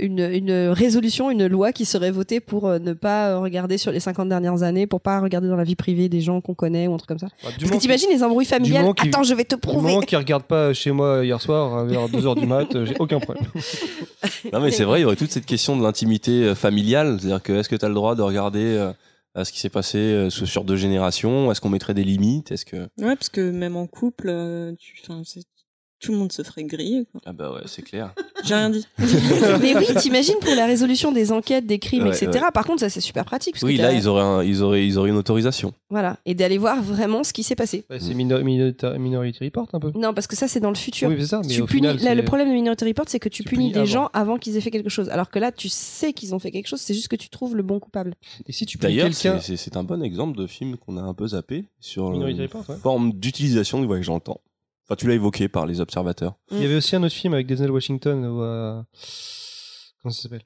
une, une résolution, une loi qui serait votée pour euh, ne pas regarder sur les 50 dernières années, pour pas regarder dans la vie privée des gens qu'on connaît ou un truc comme ça. Bah, du Parce que t'imagines les embrouilles Du familiales Attends, je vais te Du prouver. moment qu'ils regardent pas chez moi hier soir vers 2h du mat, j'ai aucun problème. Non mais c'est vrai, y toute cette question de l'intimité euh, familiale, c'est-à-dire que est-ce que tu as le droit de regarder euh, à ce qui s'est passé euh, sur deux générations? Est-ce qu'on mettrait des limites? Est-ce que Ouais, parce que même en couple, tu, tout le monde se ferait griller. Quoi. ah bah ouais, c'est clair. J'ai rien dit. Mais oui, t'imagines pour la résolution des enquêtes, des crimes, Ouais, etc. ouais. Par contre, ça c'est super pratique. Parce Oui, que là ils auraient un- ils auraient ils auraient une autorisation. Voilà, et d'aller voir vraiment ce qui s'est passé. Bah, c'est minor- minor- Minority Report un peu. Non, parce que ça, c'est dans le futur. Oui, c'est ça, mais Tu au punis- final, là, le problème de Minority Report, c'est que tu, punis, punis des avant. gens avant qu'ils aient fait quelque chose. Alors que là, tu sais qu'ils ont fait quelque chose, c'est juste que tu trouves le bon coupable. Et si tu punis D'ailleurs, quelqu'un. c'est- c'est c'est un bon exemple de film qu'on a un peu zappé sur Report, ouais. forme d'utilisation du voyage dans le temps. Enfin, tu l'as évoqué par les observateurs. Il y avait aussi un autre film avec Denzel Washington où. euh, Comment ça s'appelle?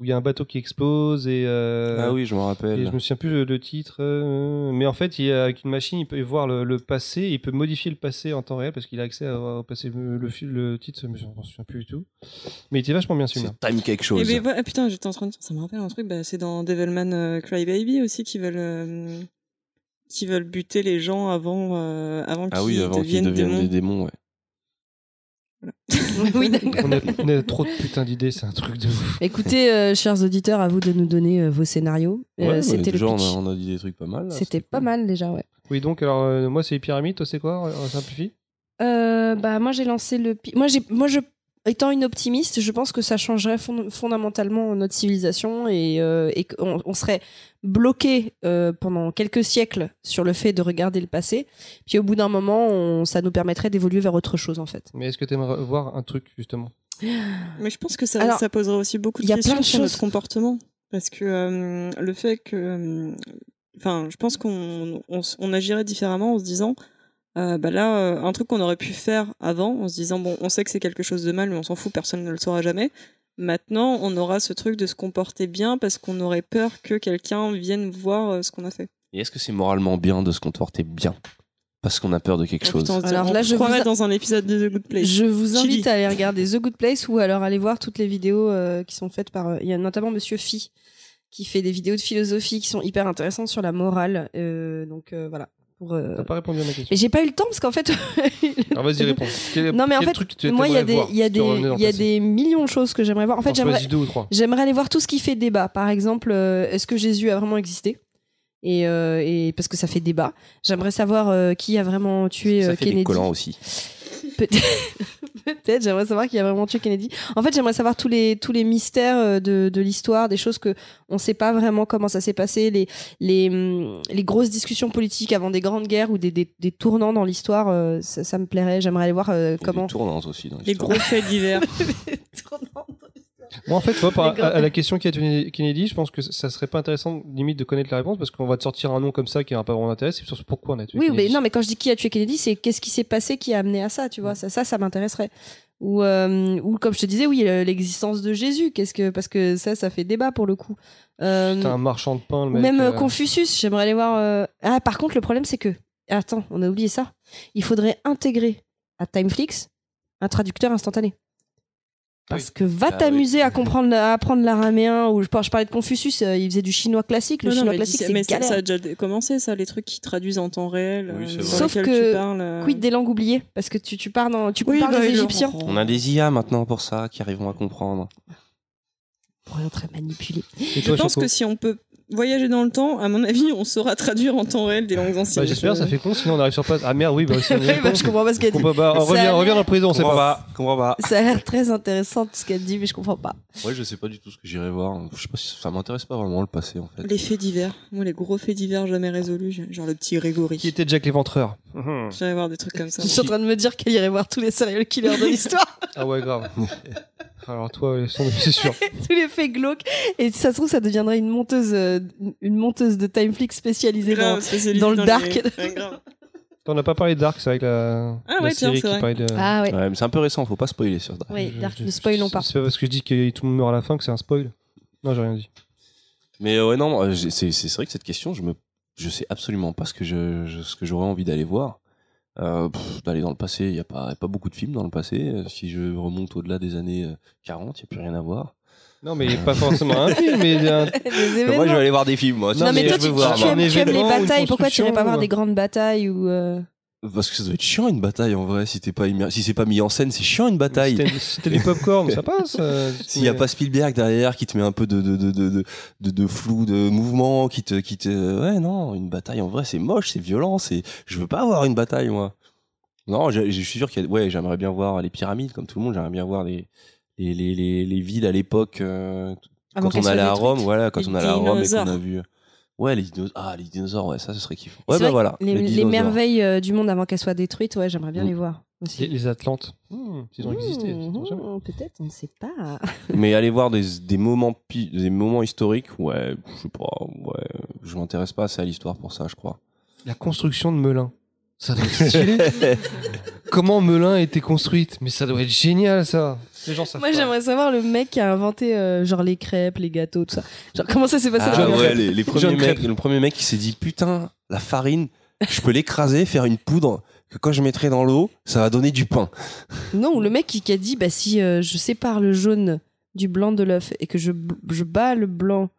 Où il y a un bateau qui explose et. euh, Ah oui, je me rappelle. Et je me souviens plus le, titre. euh, Mais en fait, il, avec une machine, il peut voir le, le passé, il peut modifier le passé en temps réel parce qu'il a accès à- au passé. Le, le, le titre, je m'en souviens plus du tout. Mais il était vachement bien celui-là. Time quelque Et chose. ben, voilà, putain, j'étais en train de dire, ça me rappelle un truc, bah, c'est dans Devilman euh, Crybaby aussi qui veulent, euh, qui veulent buter les gens avant, euh, avant Ah qu'ils oui, avant qu'ils deviennent démons. des démons, ouais. oui, d'accord. On a, on a trop de putain d'idées, c'est un truc de ouf. Écoutez, euh, chers auditeurs, à vous de nous donner euh, vos scénarios. Ouais, C'était le on pitch. a, on a dit des trucs pas mal. là. C'était pas mal déjà, ouais. Oui, donc, alors, euh, moi, c'est les pyramides, toi, c'est quoi On simplifie Euh, bah moi j'ai lancé le pi- moi j'ai moi je étant une optimiste je pense que ça changerait fond- fondamentalement notre civilisation et, euh, et qu'on on serait bloqué euh, pendant quelques siècles sur le fait de regarder le passé puis au bout d'un moment on- ça nous permettrait d'évoluer vers autre chose en fait Mais est-ce que tu aimerais voir un truc, justement? Mais je pense que ça, Alors, ça poserait aussi beaucoup de il y a questions plein de sur choses. notre comportement. Parce que euh, le fait que. euh, Enfin, je pense qu'on on, s- on agirait différemment en se disant. Euh, bah là, euh, un truc qu'on aurait pu faire avant, en se disant, bon, on sait que c'est quelque chose de mal, mais on s'en fout, personne ne le saura jamais. Maintenant, on aura ce truc de se comporter bien parce qu'on aurait peur que quelqu'un vienne voir euh, ce qu'on a fait. Et est-ce que c'est moralement bien de se comporter bien Parce qu'on a peur de quelque Oh, chose. putain, Alors on là, je croirait vous a- dans un épisode de The Good Place. je vous invite Chili. à aller regarder The Good Place ou alors aller voir toutes les vidéos euh, qui sont faites par euh, il y a notamment Monsieur Phi qui fait des vidéos de philosophie qui sont hyper intéressantes sur la morale euh, donc euh, voilà pour euh, T'as pas répondu à ma question. Mais j'ai pas eu le temps parce qu'en fait. Alors, vas-y, réponds. Quel- non mais en fait, tu moi il y a des, il y a des, il y a des millions de choses que j'aimerais voir. En fait, j'aimerais, choisis deux ou trois. j'aimerais aller voir tout ce qui fait débat. Par exemple, euh, est-ce que Jésus a vraiment existé? Et, euh, et parce que ça fait débat. J'aimerais savoir euh, qui a vraiment tué Ça fait Kennedy. des collants aussi. Peut-être, peut-être, j'aimerais savoir qui a vraiment tué Kennedy. En fait, j'aimerais savoir tous les tous les mystères euh, de, de l'histoire, des choses que on sait pas vraiment comment ça s'est passé, les les hum, les grosses discussions politiques avant des grandes guerres ou des des, des tournants dans l'histoire. euh, ça, ça me plairait. J'aimerais aller voir euh, comment. Des tournantes aussi dans Les l'histoire. gros faits divers. Moi, en fait, vois, par- à, à la question qui a été Kennedy, je pense que ça serait pas intéressant, limite, de connaître la réponse parce qu'on va te sortir un nom comme ça qui n'a pas vraiment d'intérêt. C'est surtout pourquoi on a tué Oui, Kennedy. mais non, mais quand je dis qui a tué Kennedy, c'est qu'est-ce qui s'est passé qui a amené à ça, tu vois. Ça, ça, ça m'intéresserait. Ou, euh, ou comme je te disais, oui, euh, l'existence de Jésus. Qu'est-ce que parce que ça, ça fait débat pour le coup. Euh, un marchand de pain, le mec. même euh, Confucius. J'aimerais aller voir. Ah, par contre, le problème, c'est que attends, on a oublié ça. Il faudrait intégrer à Timeflix un traducteur instantané. Parce que va Ah oui. t'amuser à comprendre, à apprendre l'araméen. Ou je, par- je parlais de Confucius, euh, il faisait du chinois classique. Le Non, non, chinois mais classique, c'est mais ça, galère. ça a déjà commencé, ça, les trucs qui traduisent en temps réel. Oui, c'est euh, Sauf que tu parles, euh, quid des langues oubliées? Parce que tu, tu pars dans tu Oui, parles bah, des Égyptiens. On a des IA maintenant pour ça qui arriveront à comprendre. Pour être manipulé. Je toi, pense Choco que si on peut voyager dans le temps, à mon avis, on saura traduire en temps réel des langues anciennes. Bah, J'espère, Je- ça fait con, sinon on arrive sur place. Ah merde, oui, bah aussi. on est Oui, bah, je comprends pas ce qu'elle dit. Comprends pas. Reviens, l'air- reviens dans le président, c'est Comprends pas. pas, comprends pas. Ça a l'air très intéressant tout ce qu'elle dit, mais je comprends pas. Ouais, je sais pas du tout ce que j'irai voir. Je sais pas si ça m'intéresse pas vraiment le passé en fait. Les faits divers. Moi, les gros faits divers jamais résolus, genre le petit Grégory. Qui était Jack l'éventreur J'aimerais voir des trucs comme ça. Je suis en train de me dire qu'elle irait voir tous les serial killers de l'histoire, Ah ouais, grave. Alors toi, les c'est sûr. tous les faits glauques. Et si ça se trouve, ça deviendrait une monteuse, euh, une monteuse de Timeflix spécialisée Grave, dans, le les- dark. Grave. On n'a pas parlé de Dark, c'est avec la, Ah la ouais, tiens, série c'est qui vrai. parlait de. Ah ouais. Ouais, mais c'est un peu récent, faut pas spoiler sur Dark. Oui, Dark, je- ne spoilons pas. C'est pas parce que je dis que tout le monde meurt à la fin que c'est un spoil. Non, j'ai rien dit. Mais euh, ouais, non, c'est c'est vrai que cette question, je me, je sais absolument pas ce que je, je- ce que j'aurais envie d'aller voir. Euh, d'aller dans le passé, il y a pas, y a pas beaucoup de films dans le passé. Euh, Si je remonte au-delà des années euh, 40, il y a plus rien à voir. Non, mais pas forcément un film, mais un- moi, je vais aller voir des films. Moi, Non, mais mais toi, je tu, veux tu- voir tu aimes, un tu aimes les batailles. Pourquoi tu irais pas voir des grandes batailles ou euh, Parce que ça doit être chiant une bataille en vrai. Si t'es pas, immer- si c'est pas mis en scène, c'est chiant une bataille. C'était du popcorn, ça passe. euh, S'il y a pas Spielberg derrière qui te met un peu de de de de de, flou de mouvement, qui te qui te ouais non une bataille en vrai c'est moche, c'est violent, c'est je veux pas avoir une bataille moi. Non, je, je suis sûr qu'il y a ouais j'aimerais bien voir les pyramides comme tout le monde, j'aimerais bien voir les les les les, les villes à l'époque euh, Avant quand on allait à. Rome, voilà quand on allait à Rome et qu'on a vu ouais les dinosaures ah les dinosaures ouais ça ce serait kiffant. Ouais bah voilà les, merveilles euh, du monde avant qu'elles soient détruites, ouais, j'aimerais bien Mm. les voir Les, aussi. les Atlantes. Hmm, ils ont existé. Mmh, sait-on jamais. mmh, Peut-être, on ne sait pas. Mais aller voir des, des moments pi- des moments historiques, ouais, je sais pas, ouais, je m'intéresse pas assez à l'histoire pour ça, je crois. La construction de Melun. Ça doit être stylé. Comment Melun a été construite Mais ça doit être génial, ça. Les gens savent Moi, pas. j'aimerais savoir le mec qui a inventé euh, genre les crêpes, les gâteaux, tout ça. Genre comment ça s'est passé Ah dans ouais, les, les premiers John mecs, Crêpe. le premier mec qui s'est dit putain, la farine, je peux l'écraser, faire une poudre que quand je mettrai dans l'eau, ça va donner du pain. Non, ou le mec qui, qui a dit bah si euh, je sépare le jaune du blanc de l'œuf et que je, je bats le blanc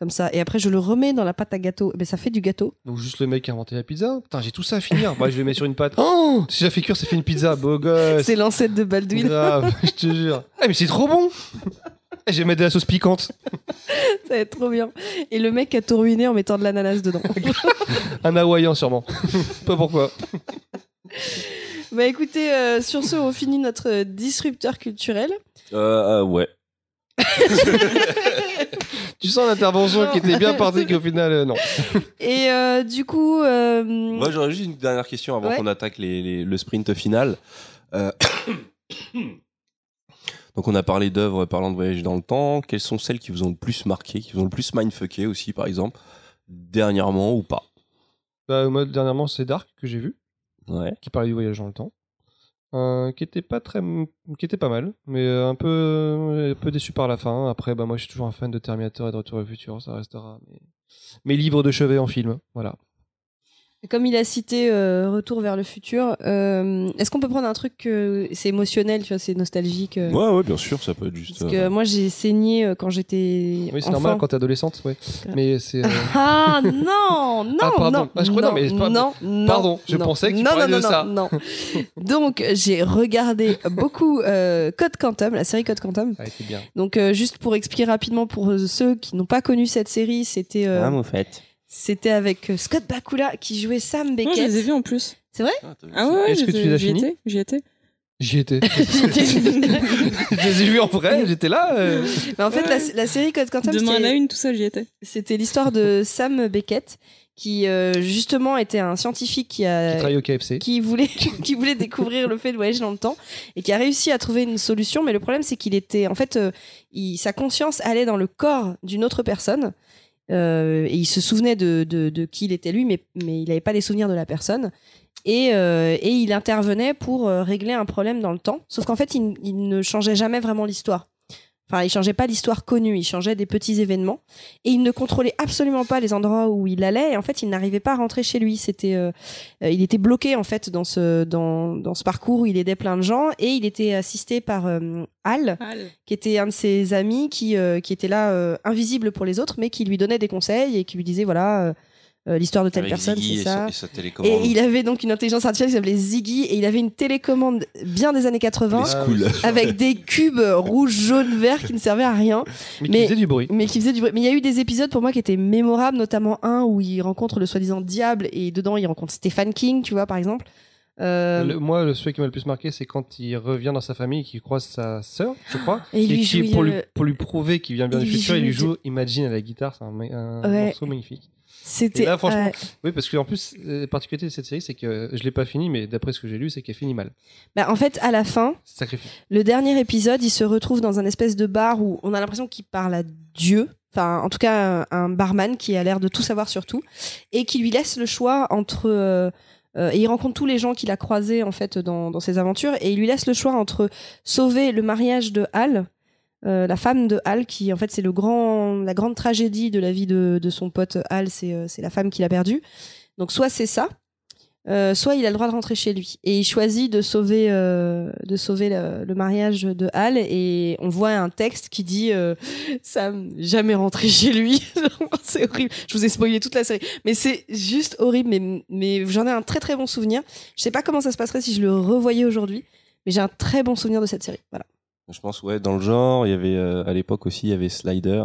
comme ça et après je le remets dans la pâte à gâteau, ben ça fait du gâteau. Donc juste le mec qui a inventé la pizza. Putain, j'ai tout ça à finir. Bah, je le mets sur une pâte. Oh Si ça fait cuire, ça fait une pizza. Beau gosse. C'est l'ancêtre de Baldwin. Grave, je te jure. Ah, mais c'est trop bon Eh, Je vais mettre de la sauce piquante. ça va être trop bien. Et le mec a tout ruiné en mettant de l'ananas dedans. Un hawaïen, sûrement. pas pourquoi. bah écoutez, euh, sur ce, on finit notre euh, disrupteur culturel. Euh, euh, ouais. Tu sens l'intervention qui était bien partie qu'au final, euh, non. Et euh, du coup, euh, Moi, j'aurais juste une dernière question avant Ouais. qu'on attaque les, les- le sprint final. Euh, Donc, on a parlé d'œuvres parlant de voyage dans le temps. Quelles sont celles qui vous ont le plus marqué, qui vous ont le plus mindfucké aussi, par exemple, dernièrement ou pas? Bah, moi, dernièrement, c'est Dark que j'ai vu, Ouais. qui parlait du voyage dans le temps. Euh, qui était pas très qui était pas mal mais euh, un peu un peu déçu par la fin. Après bah moi je suis toujours un fan de Terminator et de Retour au futur ça restera mais mes livres de chevet en film voilà comme il a cité euh, Retour vers le futur, euh, est-ce qu'on peut prendre un truc que c'est émotionnel, tu vois, c'est nostalgique euh, Ouais, ouais, bien sûr, ça peut être juste. Parce que euh, moi j'ai saigné euh, quand j'étais oui c'est enfant. normal quand t'es adolescente ouais mais c'est euh, Ah non, non, Ah, pardon. non, Ah, je crois- non, non, mais c'est pas- non, non, Pardon, je non. pensais que tu non, parlais non, de non, ça. Non, non. Donc j'ai regardé beaucoup euh, Code Quantum, la série Code Quantum. ça a été bien Donc euh, juste pour expliquer rapidement pour euh, ceux qui n'ont pas connu cette série, c'était euh, Ah, Moufette. C'était avec euh, Scott Bakula qui jouait Sam Beckett. je les ai vus en plus. C'est vrai ah, Ah ouais, Est-ce que tu les as j'y finis étais, J'y étais. J'y étais. je les ai vus en vrai, j'étais là. euh. Mais en fait, la, Ouais. la série Code Quantum, Demain à c'était- la une, tout ça, j'y étais. c'était l'histoire de Sam Beckett, qui euh, justement était un scientifique qui a Qui travaille au KFC. qui voulait qui voulait découvrir le fait de voyager dans le temps et qui a réussi à trouver une solution. Mais le problème, c'est qu'il était en fait, euh, il- sa conscience allait dans le corps d'une autre personne. Euh, et il se souvenait de, de, qui il était lui, mais, mais il n'avait pas les souvenirs de la personne. Et, euh, et il intervenait pour euh, régler un problème dans le temps. Sauf qu'en fait, il ne changeait jamais vraiment l'histoire. Enfin, il changeait pas l'histoire connue, il changeait des petits événements. Et il ne contrôlait absolument pas les endroits où il allait. Et en fait, il n'arrivait pas à rentrer chez lui. C'était, euh, euh, il était bloqué en fait dans ce dans, dans ce parcours où il aidait plein de gens. Et il était assisté par euh, Al, qui était un de ses amis qui euh, qui était là euh, invisible pour les autres, mais qui lui donnait des conseils et qui lui disait voilà. Euh, l'histoire de telle Avec personne, c'est et ça. sa- et sa télécommande. Et il avait donc une intelligence artificielle qui s'appelait Ziggy et il avait une télécommande bien des années 80 Les schools. avec des cubes rouges, jaunes, verts qui ne servaient à rien. Mais qui faisait du bruit. Mais qui faisait du bruit. Mais il y a eu des épisodes pour moi qui étaient mémorables, notamment un où il rencontre le soi-disant diable et dedans il rencontre Stephen King, tu vois, par exemple. Euh, Le- moi, celui qui m'a le plus marqué, c'est quand il revient dans sa famille et qu'il croise sa sœur, je crois. Et il lui qui, joue, pour, lui, euh, pour lui prouver qu'il vient bien il du futur, il lui joue- Imagine à la guitare. C'est un Ouais. morceau magnifique. C'était- là, franchement, oui, parce qu'en plus, euh, la particularité de cette série, c'est que je l'ai pas fini, mais d'après ce que j'ai lu, c'est qu'elle finit mal. bah, en fait, à la fin, Sacrifice. le dernier épisode, il se retrouve dans un espèce de bar où on a l'impression qu'il parle à Dieu. Enfin, en tout cas, un, un barman qui a l'air de tout savoir sur tout et qui lui laisse le choix entre. euh, euh, et il rencontre tous les gens qu'il a croisés en fait dans, dans ses aventures et il lui laisse le choix entre sauver le mariage de Hal, euh, la femme de Hal, qui en fait c'est le grand, la grande tragédie de la vie de, son pote Hal, c'est euh, c'est la femme qu'il a perdue. Donc soit c'est ça, euh, soit il a le droit de rentrer chez lui. Et il choisit de sauver, de sauver le, mariage de Hal. Et on voit un texte qui dit Sam, jamais rentré chez lui. c'est horrible. Je vous ai spoilé toute la série. Mais c'est juste horrible. Mais, mais j'en ai un très très bon souvenir. Je sais pas comment ça se passerait si je le revoyais aujourd'hui. Mais j'ai un très bon souvenir de cette série. Voilà. Je pense, ouais, dans le genre, il y avait euh, à l'époque aussi, il y avait Slider,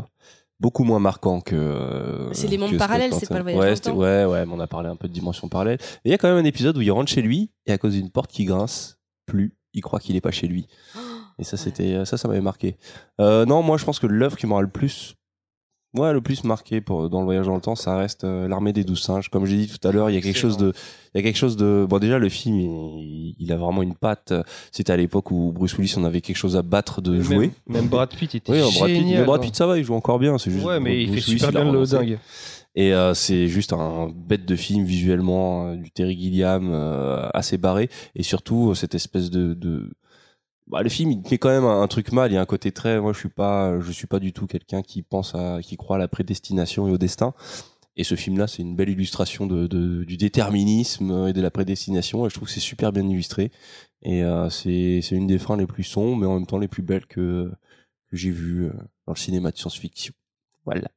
beaucoup moins marquant que. euh, C'est les mondes parallèles, c'est pas le voyage ouais. Ouais, ouais, mais on a parlé un peu de dimension parallèle. Et il y a quand même un épisode où il rentre chez lui et à cause d'une porte qui grince, plus, il croit qu'il est pas chez lui. Et ça, c'était, ça, ça m'avait marqué. Euh, non, moi, je pense que l'œuvre qui m'aura le plus, ouais, le plus marqué pour, dans le voyage dans le temps, ça reste euh, l'armée des douze singes. Comme j'ai dit tout à l'heure, il y a quelque chose de, il y a quelque chose de, bon, déjà, le film, il, il a vraiment une patte. C'était à l'époque où Bruce Willis, on avait quelque chose à battre de jouer. même Brad Pitt était Oui, Brad Pitt, mais Brad quoi. Pitt, ça va, il joue encore bien. C'est juste Ouais, mais il fait Willis, super bien le dingue. Et euh, c'est juste un bête de film visuellement, euh, du Terry Gilliam euh, assez barré, et surtout cette espèce de, de... Bah, le film il met quand même un, un truc mal. Il y a un côté très, moi je suis pas, je suis pas du tout quelqu'un qui pense à, qui croit à la prédestination et au destin. Et ce film-là, c'est une belle illustration de, de- du déterminisme et de la prédestination. Et je trouve que c'est super bien illustré. Et euh, c'est c'est une des fins les plus sombres, mais en même temps les plus belles que que j'ai vues euh, dans le cinéma de science-fiction. Voilà.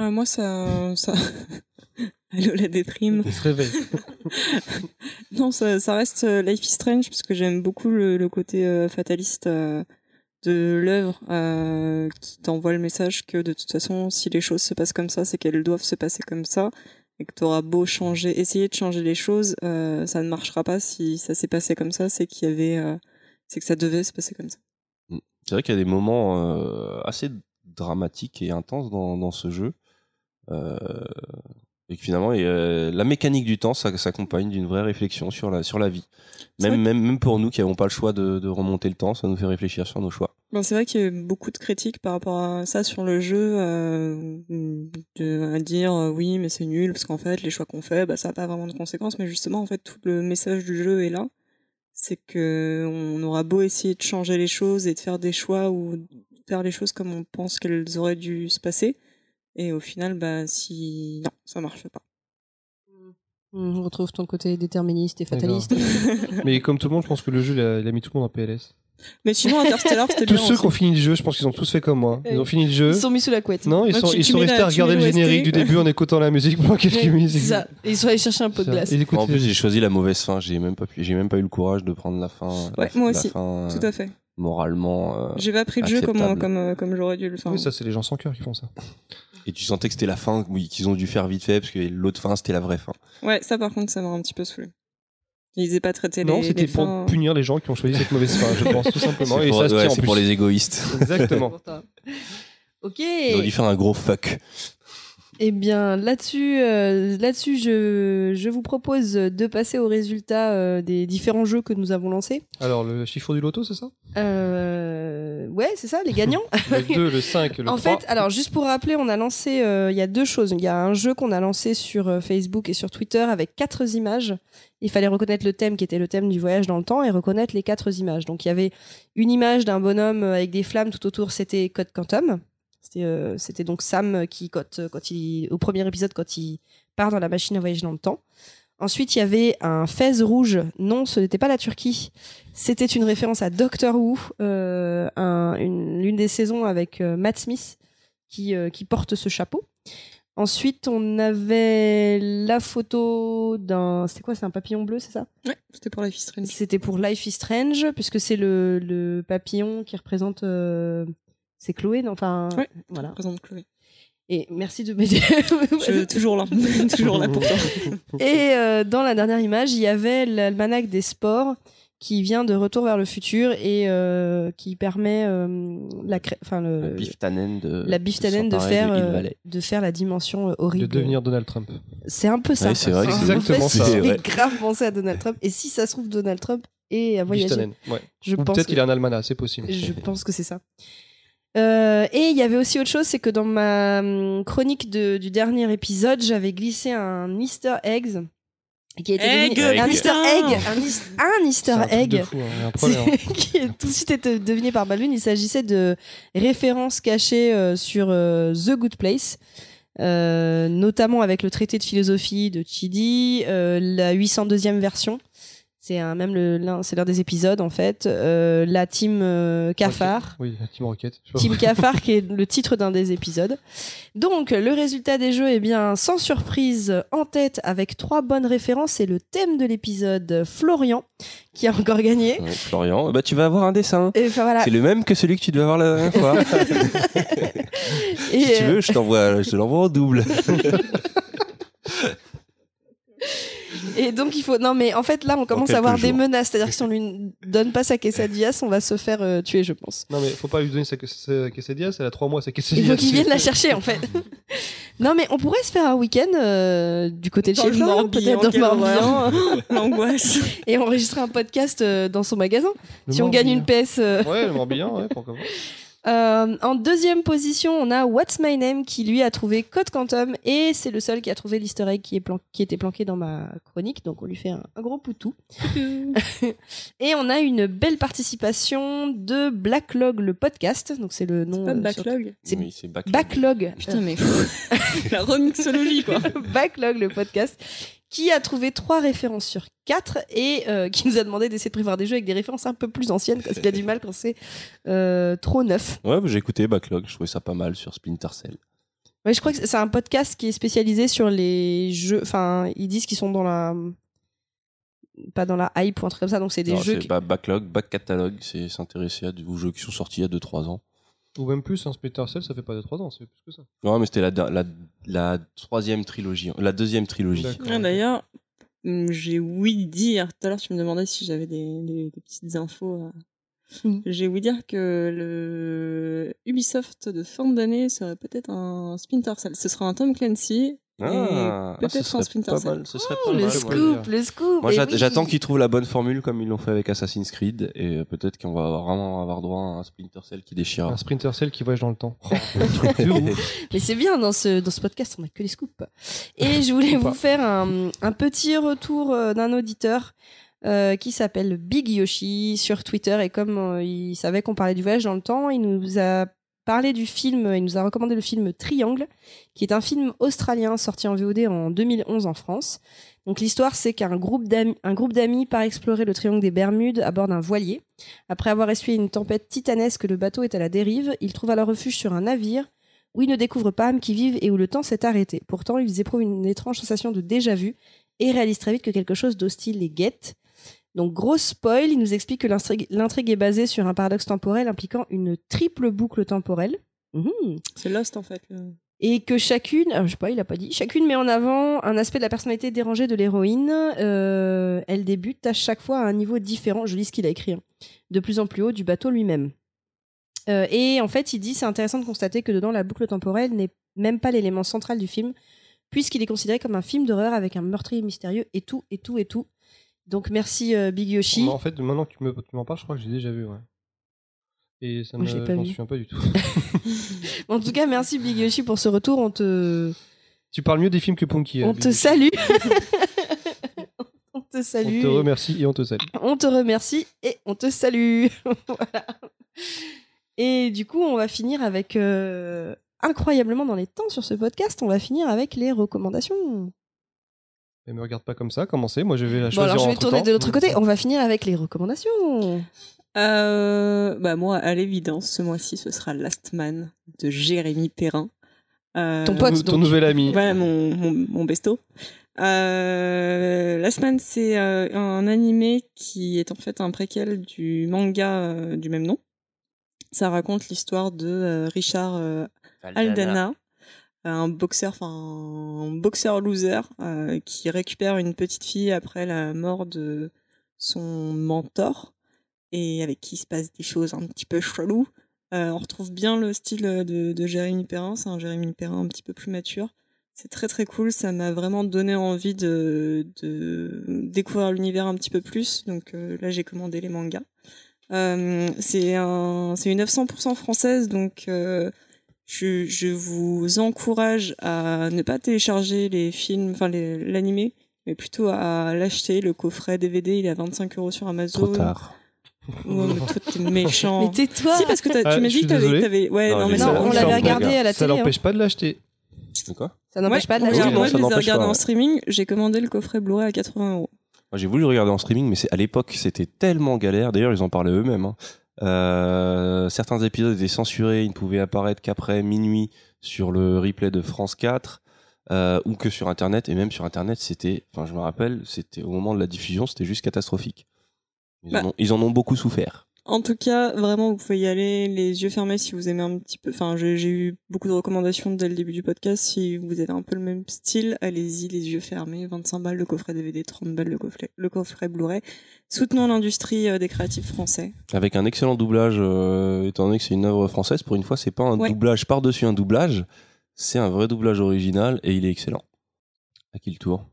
Euh, moi, ça. ça... Allô, la déprime. Il se réveille. non, ça, reste euh, Life is Strange, parce que j'aime beaucoup le, côté euh, fataliste euh, de l'œuvre qui t'envoie le message que de toute façon, si les choses se passent comme ça, c'est qu'elles doivent se passer comme ça. Et que t'auras beau changer, essayer de changer les choses, ça ne marchera pas si ça s'est passé comme ça, c'est qu'il y avait. c'est que ça devait se passer comme ça. Mm. C'est vrai qu'il y a des moments assez dramatiques et intenses dans ce jeu. Et que finalement, et, euh, la mécanique du temps ça s'accompagne d'une vraie réflexion sur la, sur la vie. Même, même, même pour nous qui n'avons pas le choix de, de remonter le temps, ça nous fait réfléchir sur nos choix. Bon, c'est vrai qu'il y a eu beaucoup de critiques par rapport à ça sur le jeu, euh, de, à dire euh, oui, mais c'est nul parce qu'en fait les choix qu'on fait, bah, ça n'a pas vraiment de conséquences. Mais justement, en fait, tout le message du jeu est là, c'est que on aura beau essayer de changer les choses et de faire des choix ou faire les choses comme on pense qu'elles auraient dû se passer, et au final, bah si non, ça marche pas. On retrouve ton côté déterministe et fataliste. Mais comme tout le monde, je pense que le jeu, il a, il a mis tout le monde en PLS. Mais sinon, Interstellar, c'était Tous bien ceux aussi. qui ont fini le jeu, je pense qu'ils ont tous fait comme moi. Ils ont fini le jeu. Ils sont mis sous la couette. Non, ils sont, tu- ils tu sont mets restés la- à regarder le générique du début en écoutant la musique pendant quelques minutes. c'est ça. Et ils sont allés chercher un pot de glace. Et écoute, en plus, j'ai choisi la mauvaise fin. J'ai même pas pu, j'ai même pas eu le courage de prendre la fin. la- moi la aussi, fin, tout à fait. Moralement. euh, J'ai pas pris le jeu comme, euh, comme j'aurais dû le faire. Oui, ça, c'est les gens sans cœur qui font ça. Et tu sentais que c'était la fin, qu'ils ont dû faire vite fait parce que l'autre fin c'était la vraie fin. Ouais, ça par contre, ça m'a un petit peu saoulé. Ils n'aient pas traité Non, les, c'était les pour fins- punir les gens qui ont choisi cette mauvaise fin, je pense, tout simplement. C'est Et pour- se ouais, tient en c'est plus. pour les égoïstes. Exactement. Ok. Ils ont dû faire un gros fuck. Eh bien, là-dessus, euh, là-dessus, je, je vous propose de passer aux résultats euh, des différents jeux que nous avons lancés. Alors, le chiffre du loto, c'est ça? Euh, ouais, c'est ça, les gagnants. Le 2, le 5, le en 3. fait, alors juste pour rappeler, on a lancé, euh, il y a deux choses. Il y a un jeu qu'on a lancé sur Facebook et sur Twitter avec quatre images. Il fallait reconnaître le thème qui était le thème du voyage dans le temps et reconnaître les quatre images. Donc il y avait une image d'un bonhomme avec des flammes tout autour, c'était Code Quantum. C'était euh, c'était donc Sam qui, quand, quand il, au premier épisode, quand il part dans la machine à voyager dans le temps. Ensuite, il y avait un fez rouge. Non, ce n'était pas la Turquie. C'était une référence à Doctor Who, euh, un- une- l'une des saisons avec euh, Matt Smith qui, euh, qui porte ce chapeau. Ensuite, on avait la photo d'un. C'était quoi C'est un papillon bleu, c'est ça? Ouais, c'était pour Life is Strange. C'était pour Life is Strange, puisque c'est le, le papillon qui représente. C'est Chloé, non Enfin, Ouais, voilà. représente Chloé. Et merci de m'aider. Je suis toujours là, toujours là pour toi. Et euh, dans la dernière image, il y avait l'almanach des sports qui vient de Retour vers le futur et euh, qui permet euh, la, enfin, le, La biftanen de. la biftanen de faire, de faire la dimension euh, De horrible. devenir Donald Trump. C'est un peu ça. Ouais, c'est vrai que En c'est fait, exactement ça. vrai. grave penser à Donald Trump. Et si ça se trouve, Donald Trump est à voyager. Ouais. Je Ou pense peut-être qu'il a un almanach, c'est possible. Je pense que c'est ça. Euh, et il y avait aussi autre chose, c'est que dans ma hum, chronique de- du dernier épisode, j'avais glissé un Easter eggs qui était Egg, devenu- un putain Easter egg, un, is- un Easter C'est un egg fou, hein, qui est tout de suite été deviné par Balloon. Il s'agissait de références cachées euh, sur euh, The Good Place. euh, notamment avec le traité de philosophie de Chidi, euh, la 802e version, c'est un, même le, l'un, c'est l'un des épisodes en fait, euh, la team euh, Cafard, Oui, la Team Rocket. Team Cafard qui est le titre d'un des épisodes. Donc le résultat des jeux est bien sans surprise en tête avec trois bonnes références. C'est le thème de l'épisode Florian qui a encore gagné. Ouais, Florian, bah, tu vas avoir un dessin. Et enfin, voilà. C'est le même que celui que tu devais avoir la dernière fois. Et, si tu euh, veux, je t'envoie, je te l'envoie en double. Et donc il faut non mais en fait là on commence à avoir des menaces, c'est-à-dire que si on lui donne pas sa quesadillas, on va se faire euh, tuer je pense. Non, mais faut pas lui donner sa, sa quesadillas, elle a 3 mois sa Il quesadillas. faut qu'il vienne la chercher en fait. non mais on pourrait se faire un week-end euh, du côté de chez le Florian, Morbihan, peut-être dans Morbihan. L'angoisse. et enregistrer un podcast euh, dans son magasin. Le si on gagne une. PS. euh, Ouais, le Morbihan, ouais, pourquoi pas. Euh, en deuxième position, on a What's My Name qui lui a trouvé Code Quantum et c'est le seul qui a trouvé l'easter egg qui, est plan- qui était planqué dans ma chronique, donc on lui fait un, un gros poutou. et on a une belle participation de Blacklog le podcast, donc c'est le nom. Pas euh, backlog. C'est Oui, c'est backlog. Backlog. Putain, mais la remixologie, quoi. Backlog le podcast qui a trouvé trois références sur quatre et euh, qui nous a demandé d'essayer de prévoir des jeux avec des références un peu plus anciennes parce qu'il a du mal quand c'est euh, trop neuf. Ouais, bah, j'ai écouté Backlog, je trouvais ça pas mal sur Splinter Cell. Ouais, je crois que c'est un podcast qui est spécialisé sur les jeux. Enfin, ils disent qu'ils sont dans la. Pas dans la hype ou un truc comme ça, donc c'est des Non, jeux. qui- ba- Backlog, Back Catalog, c'est s'intéresser à des jeux qui sont sortis il y a 2-3 ans. Ou même plus, un Splinter Cell, ça fait pas de 3 ans, c'est plus que ça. Ouais, mais c'était la, la, la troisième trilogie, la deuxième trilogie. Ah, D'ailleurs, hum, j'ai ouï dire, tout à l'heure tu me demandais si j'avais des, des- des petites infos. euh. Mhm. J'ai ouï dire que le Ubisoft de fin d'année serait peut-être un Splinter Cell. Ce sera un Tom Clancy. Ah, ah, ce peut-être un serait Splinter pas Cell. mal, ce serait Oh, pas le mal. scoop, le scoop. Moi, oui. j'attends qu'ils trouvent la bonne formule comme ils l'ont fait avec Assassin's Creed et euh, peut-être qu'on va vraiment avoir droit à un Splinter Cell qui déchire. Un Splinter Cell qui voyage dans le temps. Oh, un. Mais c'est bien dans ce, dans ce podcast, on a que les scoops. Et je voulais Ou vous faire un, un petit retour euh, d'un auditeur euh, qui s'appelle Big Yoshi sur Twitter. Et comme euh, il savait qu'on parlait du voyage dans le temps, il nous a parlé du film, il nous a recommandé le film Triangle, qui est un film australien sorti en VOD en 2011 en France. Donc l'histoire, c'est qu'un groupe d'amis, un groupe d'amis part explorer le triangle des Bermudes à bord d'un voilier. Après avoir essuyé une tempête titanesque, le bateau est à la dérive. Ils trouvent alors refuge sur un navire où ils ne découvrent pas âme qui vivent et où le temps s'est arrêté. Pourtant, ils éprouvent une étrange sensation de déjà-vu et réalisent très vite que quelque chose d'hostile les guette. Donc, gros spoil, il nous explique que l'intrigue est basée sur un paradoxe temporel impliquant une triple boucle temporelle. Mhm. C'est Lost en fait. Et que chacune, alors je sais pas, il a pas dit, chacune met en avant un aspect de la personnalité dérangée de l'héroïne. Euh, elle débute à chaque fois à un niveau différent, je lis ce qu'il a écrit, hein, de plus en plus haut du bateau lui-même. Euh, et en fait, il dit c'est intéressant de constater que dedans la boucle temporelle n'est même pas l'élément central du film, puisqu'il est considéré comme un film d'horreur avec un meurtrier mystérieux et tout, et tout, et tout. Donc merci euh, Big Yoshi. Mais en fait, maintenant que tu me- tu m'en parles, je crois que j'ai déjà vu, ouais. Et ça Moi, me, je m'en souviens pas du tout. En tout cas, merci Big Yoshi pour ce retour. On te, tu parles mieux des films que Punky. on euh, te Bibi. salue. on te On salue. te remercie et on te salue. On te remercie et on te salue. voilà. Et du coup, on va finir avec euh, incroyablement dans les temps sur ce podcast. On va finir avec les recommandations. Et me regarde pas comme ça, commencez. Moi, je vais la Bon, choisir alors je vais tourner de l'autre côté. On va finir avec les recommandations. Euh, bah moi, à l'évidence, ce mois-ci, ce sera Last Man de Jérémy Perrin. Euh, Ton pote, Ton donc. nouvel ami. Voilà, mon, mon, mon besto. Euh, Last Man, c'est euh, un animé qui est en fait un préquel du manga euh, du même nom. Ça raconte l'histoire de euh, Richard euh, Aldana, un boxeur, enfin un boxeur loser euh, qui récupère une petite fille après la mort de son mentor et avec qui il se passe des choses un petit peu cheloues. Euh, on retrouve bien le style de, de Jérémy Perrin, c'est un Jérémy Perrin un petit peu plus mature. C'est très très cool, ça m'a vraiment donné envie de, de découvrir l'univers un petit peu plus. Donc euh, là j'ai commandé les mangas. C'est un, une 900% française, donc je, je vous encourage à ne pas télécharger les films, enfin l'animé, mais plutôt à l'acheter. Le coffret DVD, il est à 25 euros sur Amazon. Trop tard. Ouais, mais toi t'es méchant. Mais tais-toi. Si parce que Ah, tu m'as je dit suis que t'avais, ouais, Non, non, mais ça- Non, ça- on ça l'avait regardé à la Ça télé. hein. n'empêche pas de l'acheter. De quoi? Ça n'empêche Ouais, pas de moi, l'acheter. moi, non, je ça les ai regardés en streaming. J'ai commandé le coffret Blu-ray à 80 euros. Moi, j'ai voulu le regarder en streaming, mais c'est à l'époque, c'était tellement galère. D'ailleurs, ils en parlaient eux-mêmes. hein. Euh, certains épisodes étaient censurés, ils ne pouvaient apparaître qu'après minuit sur le replay de France 4 euh, ou que sur Internet. Et même sur Internet, c'était, enfin, je me rappelle, c'était au moment de la diffusion, c'était juste catastrophique. Ils, Bah. en, ont, ils en ont beaucoup souffert. En tout cas, vraiment, vous pouvez y aller les yeux fermés si vous aimez un petit peu. Enfin, j'ai j'ai eu beaucoup de recommandations dès le début du podcast. Si vous avez un peu le même style, allez-y les yeux fermés. 25 balles le coffret DVD, 30 balles le coffret, le coffret Blu-ray. Soutenons l'industrie euh, des créatifs français. Avec un excellent doublage, euh, étant donné que c'est une œuvre française, pour une fois, c'est pas un Ouais. doublage par-dessus un doublage, c'est un vrai doublage original et il est excellent. À qui le tour?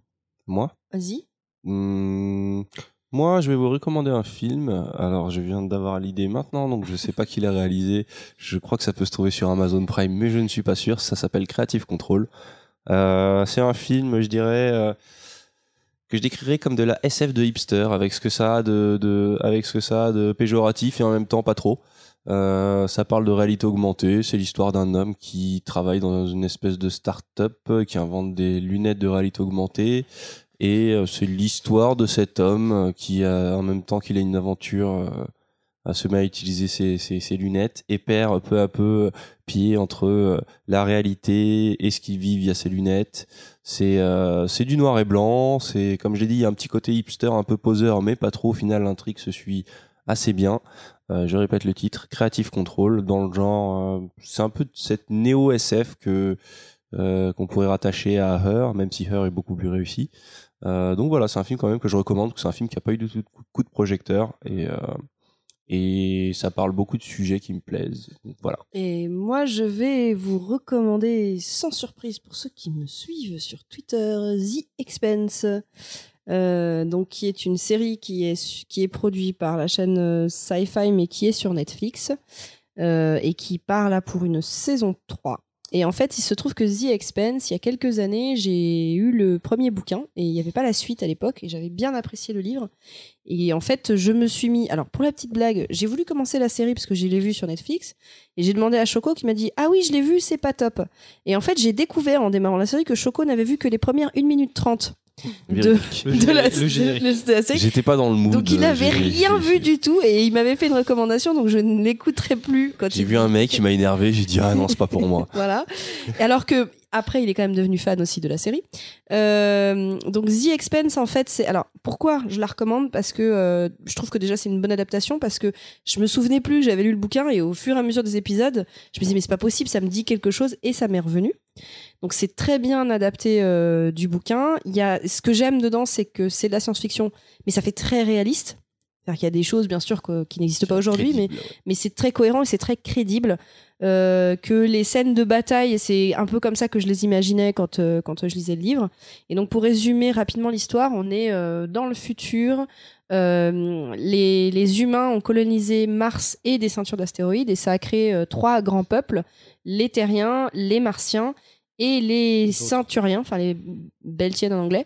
Moi? Vas-y. Hmm, Moi, je vais vous recommander un film. Alors, je viens d'avoir l'idée maintenant, donc je sais pas qui l'a réalisé. Je crois que ça peut se trouver sur Amazon Prime, mais je ne suis pas sûr. Ça s'appelle Creative Control. Euh, c'est un film, je dirais, euh, que je décrirais comme de la SF de hipster, avec ce que ça a de, avec ce que ça de péjoratif et en même temps pas trop. Euh, ça parle de réalité augmentée. C'est l'histoire d'un homme qui travaille dans une espèce de start-up euh, qui invente des lunettes de réalité augmentée. Et euh, c'est l'histoire de cet homme qui, en même temps qu'il a une aventure, se met à utiliser ses, ses- ses lunettes et perd peu à peu pied entre euh, la réalité et ce qu'il vit via ses lunettes. C'est euh, c'est du noir et blanc. C'est comme j'ai dit, il y a un petit côté hipster, un peu poseur, mais pas trop. Au final, l'intrigue se suit assez bien. Euh, je répète le titre, Creative Control, dans le genre, euh, c'est un peu cette néo SF que euh, qu'on pourrait rattacher à Her, même si Her est beaucoup plus réussi. Euh, donc voilà, c'est un film quand même que je recommande, c'est un film qui a pas eu du tout de coup- de projecteur et et ça parle beaucoup de sujets qui me plaisent. Voilà. Et moi, je vais vous recommander, sans surprise pour ceux qui me suivent sur Twitter, The Expense, euh, donc qui est une série qui est su- qui est produite par la chaîne euh, Sci-Fi, mais qui est sur Netflix euh, et qui part là pour une saison 3. Et en fait, il se trouve que The Expense, il y a quelques années, j'ai eu le premier bouquin et il n'y avait pas la suite à l'époque et j'avais bien apprécié le livre. Et en fait, je me suis mis. Alors, pour la petite blague, j'ai voulu commencer la série parce que je l'ai vue sur Netflix. Et j'ai demandé à Choco qui m'a dit Ah oui, je l'ai vu, c'est pas top. Et en fait, j'ai découvert en démarrant la série que Choco n'avait vu que les premières 1 minute 30 de, de la, Le générique. de la série. J'étais pas dans le mood. Donc, il avait j'ai- rien vu du tout et il m'avait fait une recommandation, donc je ne l'écouterai plus quand J'ai vu un mec qui m'a énervé, j'ai dit ah non c'est pas pour moi. voilà. Et alors que après, il est quand même devenu fan aussi de la série. Euh, donc The Expense, en fait, c'est alors pourquoi je la recommande? Parce que euh, je trouve que déjà c'est une bonne adaptation parce que je me souvenais plus, j'avais lu le bouquin et au fur et à mesure des épisodes, je me disais mais c'est pas possible, ça me dit quelque chose et ça m'est revenu. Donc c'est très bien adapté euh, du bouquin. Il y a ce que j'aime dedans, c'est que c'est de la science-fiction, mais ça fait très réaliste. C'est-à-dire qu'il y a des choses, bien sûr, que- qui n'existent pas aujourd'hui, mais, mais c'est très cohérent et c'est très crédible. Euh, que les scènes de bataille, c'est un peu comme ça que je les imaginais quand, euh, quand je lisais le livre. Et donc, pour résumer rapidement l'histoire, on est euh, dans le futur. Euh, les, les humains ont colonisé Mars et des ceintures d'astéroïdes et ça a créé euh, trois grands peuples les terriens, les martiens et les ceinturiens, enfin les beltiennes en anglais.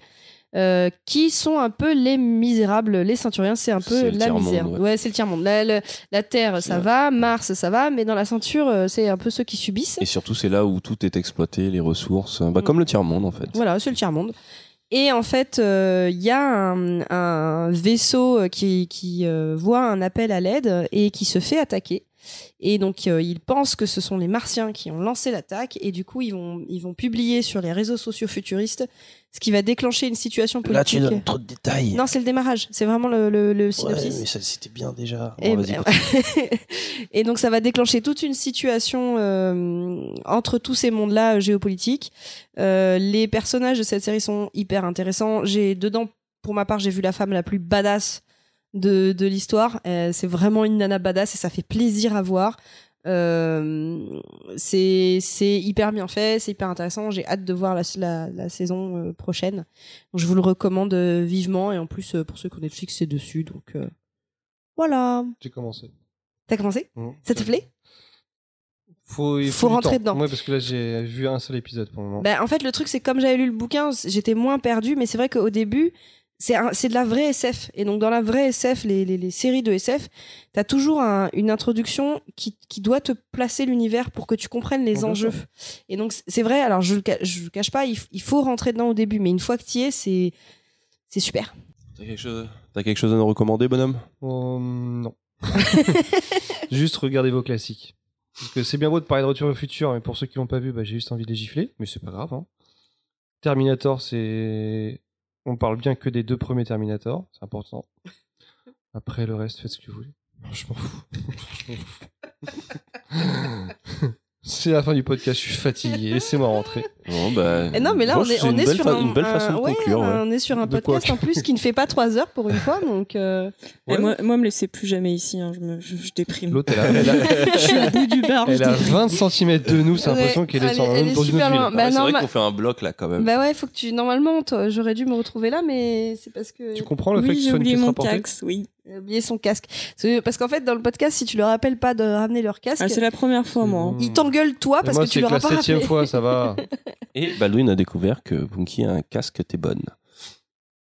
Euh, qui sont un peu les misérables. Les ceinturiens, c'est un peu la misère. ouais. Ouais, c'est le tiers-monde. La, la- la Terre, ça va, Mars, ça va, mais dans la ceinture, euh, c'est un peu ceux qui subissent. Et surtout, c'est là où tout est exploité, les ressources, Mm. bah, comme le tiers-monde en fait. Voilà, c'est le tiers-monde. Et en fait, euh, il y a un, un vaisseau qui, qui euh, voit un appel à l'aide et qui se fait attaquer. Et donc, euh, ils pensent que ce sont les Martiens qui ont lancé l'attaque. Et du coup, ils vont, ils vont publier sur les réseaux sociaux futuristes, ce qui va déclencher une situation Là, tu politique. donnes trop de détails. Non, c'est le démarrage. C'est vraiment le, le, le Ouais, synopsis. mais ça, c'était bien déjà. Bon, ben- et donc ça va déclencher toute une situation euh, entre tous ces mondes-là euh, géopolitiques. Euh, les personnages de cette série sont hyper intéressants. J'ai dedans, pour ma part, j'ai vu la femme la plus badass de, de l'histoire. Euh, c'est vraiment une nana badass et ça fait plaisir à voir. Euh, c'est hyper bien fait, c'est hyper intéressant. J'ai hâte de voir la, la, la saison euh, prochaine. Donc, je vous le recommande euh, vivement et en plus pour ceux qui ont Netflix c'est dessus. Donc voilà. J'ai commencé. T'as commencé? Mmh. Ça te plaît? Faut, il Faut rentrer dedans. Ouais, parce que là, j'ai vu un seul épisode pour le moment. Ben, en fait, le truc, c'est que comme j'avais lu le bouquin, j'étais moins perdue, mais c'est vrai qu'au début, c'est de la vraie SF. Et donc, dans la vraie SF, les, les, les séries de SF, t'as toujours un- une introduction qui, qui doit te placer l'univers pour que tu comprennes les enjeux. Et donc, c'est vrai, alors je le je le cache pas, il, faut rentrer dedans au début, mais une fois que tu y es, c'est c'est super. T'as quelque, chose... T'as quelque chose à nous recommander, bonhomme? Oh, non. juste regardez vos classiques. Parce que c'est bien beau de parler de Retour au futur, mais pour ceux qui l'ont pas vu, bah, j'ai juste envie de les gifler, mais c'est pas grave. hein. Terminator, c'est. On parle bien que des deux premiers Terminator, c'est important. Après le reste, faites ce que vous voulez. Je m'en fous. Je m'en fous. c'est la fin du podcast, je suis fatigué, laissez-moi rentrer. Bon, bah, Et non, mais là, on est, c'est on une est belle sur un, une belle un- façon de conclure. ouais. on est sur un podcast en plus qui ne fait pas trois heures pour une fois, donc. euh, Et moi, moi, me laissez plus jamais ici, hein, je, me, je, je déprime. L'autre, elle a, elle a- je suis au bout du bar. elle a déprime. 20 cm de nous, c'est l'impression qu'elle est, elle sur- est- elle est dans une autre. Bah, Ah, c'est vrai bah- qu'on fait un bloc là quand même. Bah ouais, faut que tu. Normalement, toi, j'aurais dû me retrouver là, mais c'est parce que. Tu comprends le fait que une oublié pièce mon cax, oui. J'ai oublié son casque. Parce- qu'en fait, dans le podcast, si tu leur rappelles pas de ramener leur casque, Ah, c'est la première fois, moi. hein. ils t'engueulent toi parce moi, que tu c'est leur as la pas septième rappelé. fois, ça va. Et Baldwin a découvert que Punky a un casque, t'es bonne.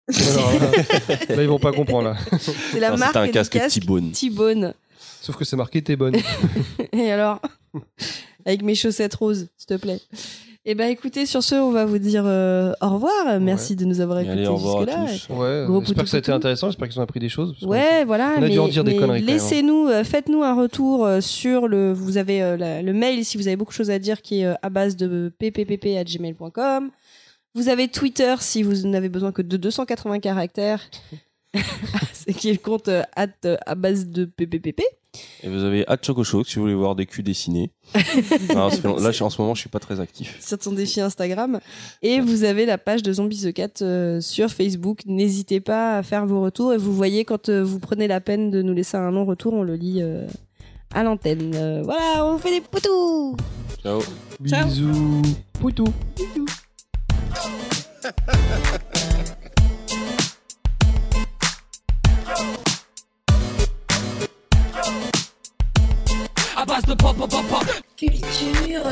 Alors là, là, ils vont pas comprendre là. C'est la Non, marque c'était un du casque casque T-Bone. T-Bone. Sauf que c'est marqué t'es bonne. Et alors? Avec mes chaussettes roses, s'il te plaît. Eh ben écoutez, sur ce, on va vous dire euh, au revoir. Merci de nous avoir écoutés jusque-là. Ouais, j'espère que ça a été intéressant, j'espère qu'ils ont appris des choses. Ouais, voilà. On a mais, dû en dire des conneries hein. Laissez-nous, euh, faites-nous un retour euh, sur le. Vous avez euh, la- le mail si vous avez beaucoup de choses à dire qui est euh, à base de pppp@gmail.com. Vous avez Twitter si vous n'avez besoin que de 280 caractères. C'est qui est le compte euh, at, euh, à base de ppp. Et vous avez Hot Choco Show si vous voulez voir des culs dessinés. Non, long- là, en ce moment, je suis pas très actif. sur ton défi Instagram. Et vous avez la page de Zombie the Cat euh, sur Facebook. N'hésitez pas à faire vos retours. Et vous voyez, quand euh, vous prenez la peine de nous laisser un non-retour, on le lit euh, à l'antenne. Euh, voilà, on fait des poutous Ciao. Bisous. Poutou. À base de pop, pop, pop, pop. Culture.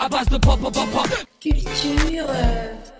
À base de pop, pop, pop, pop. Culture. euh,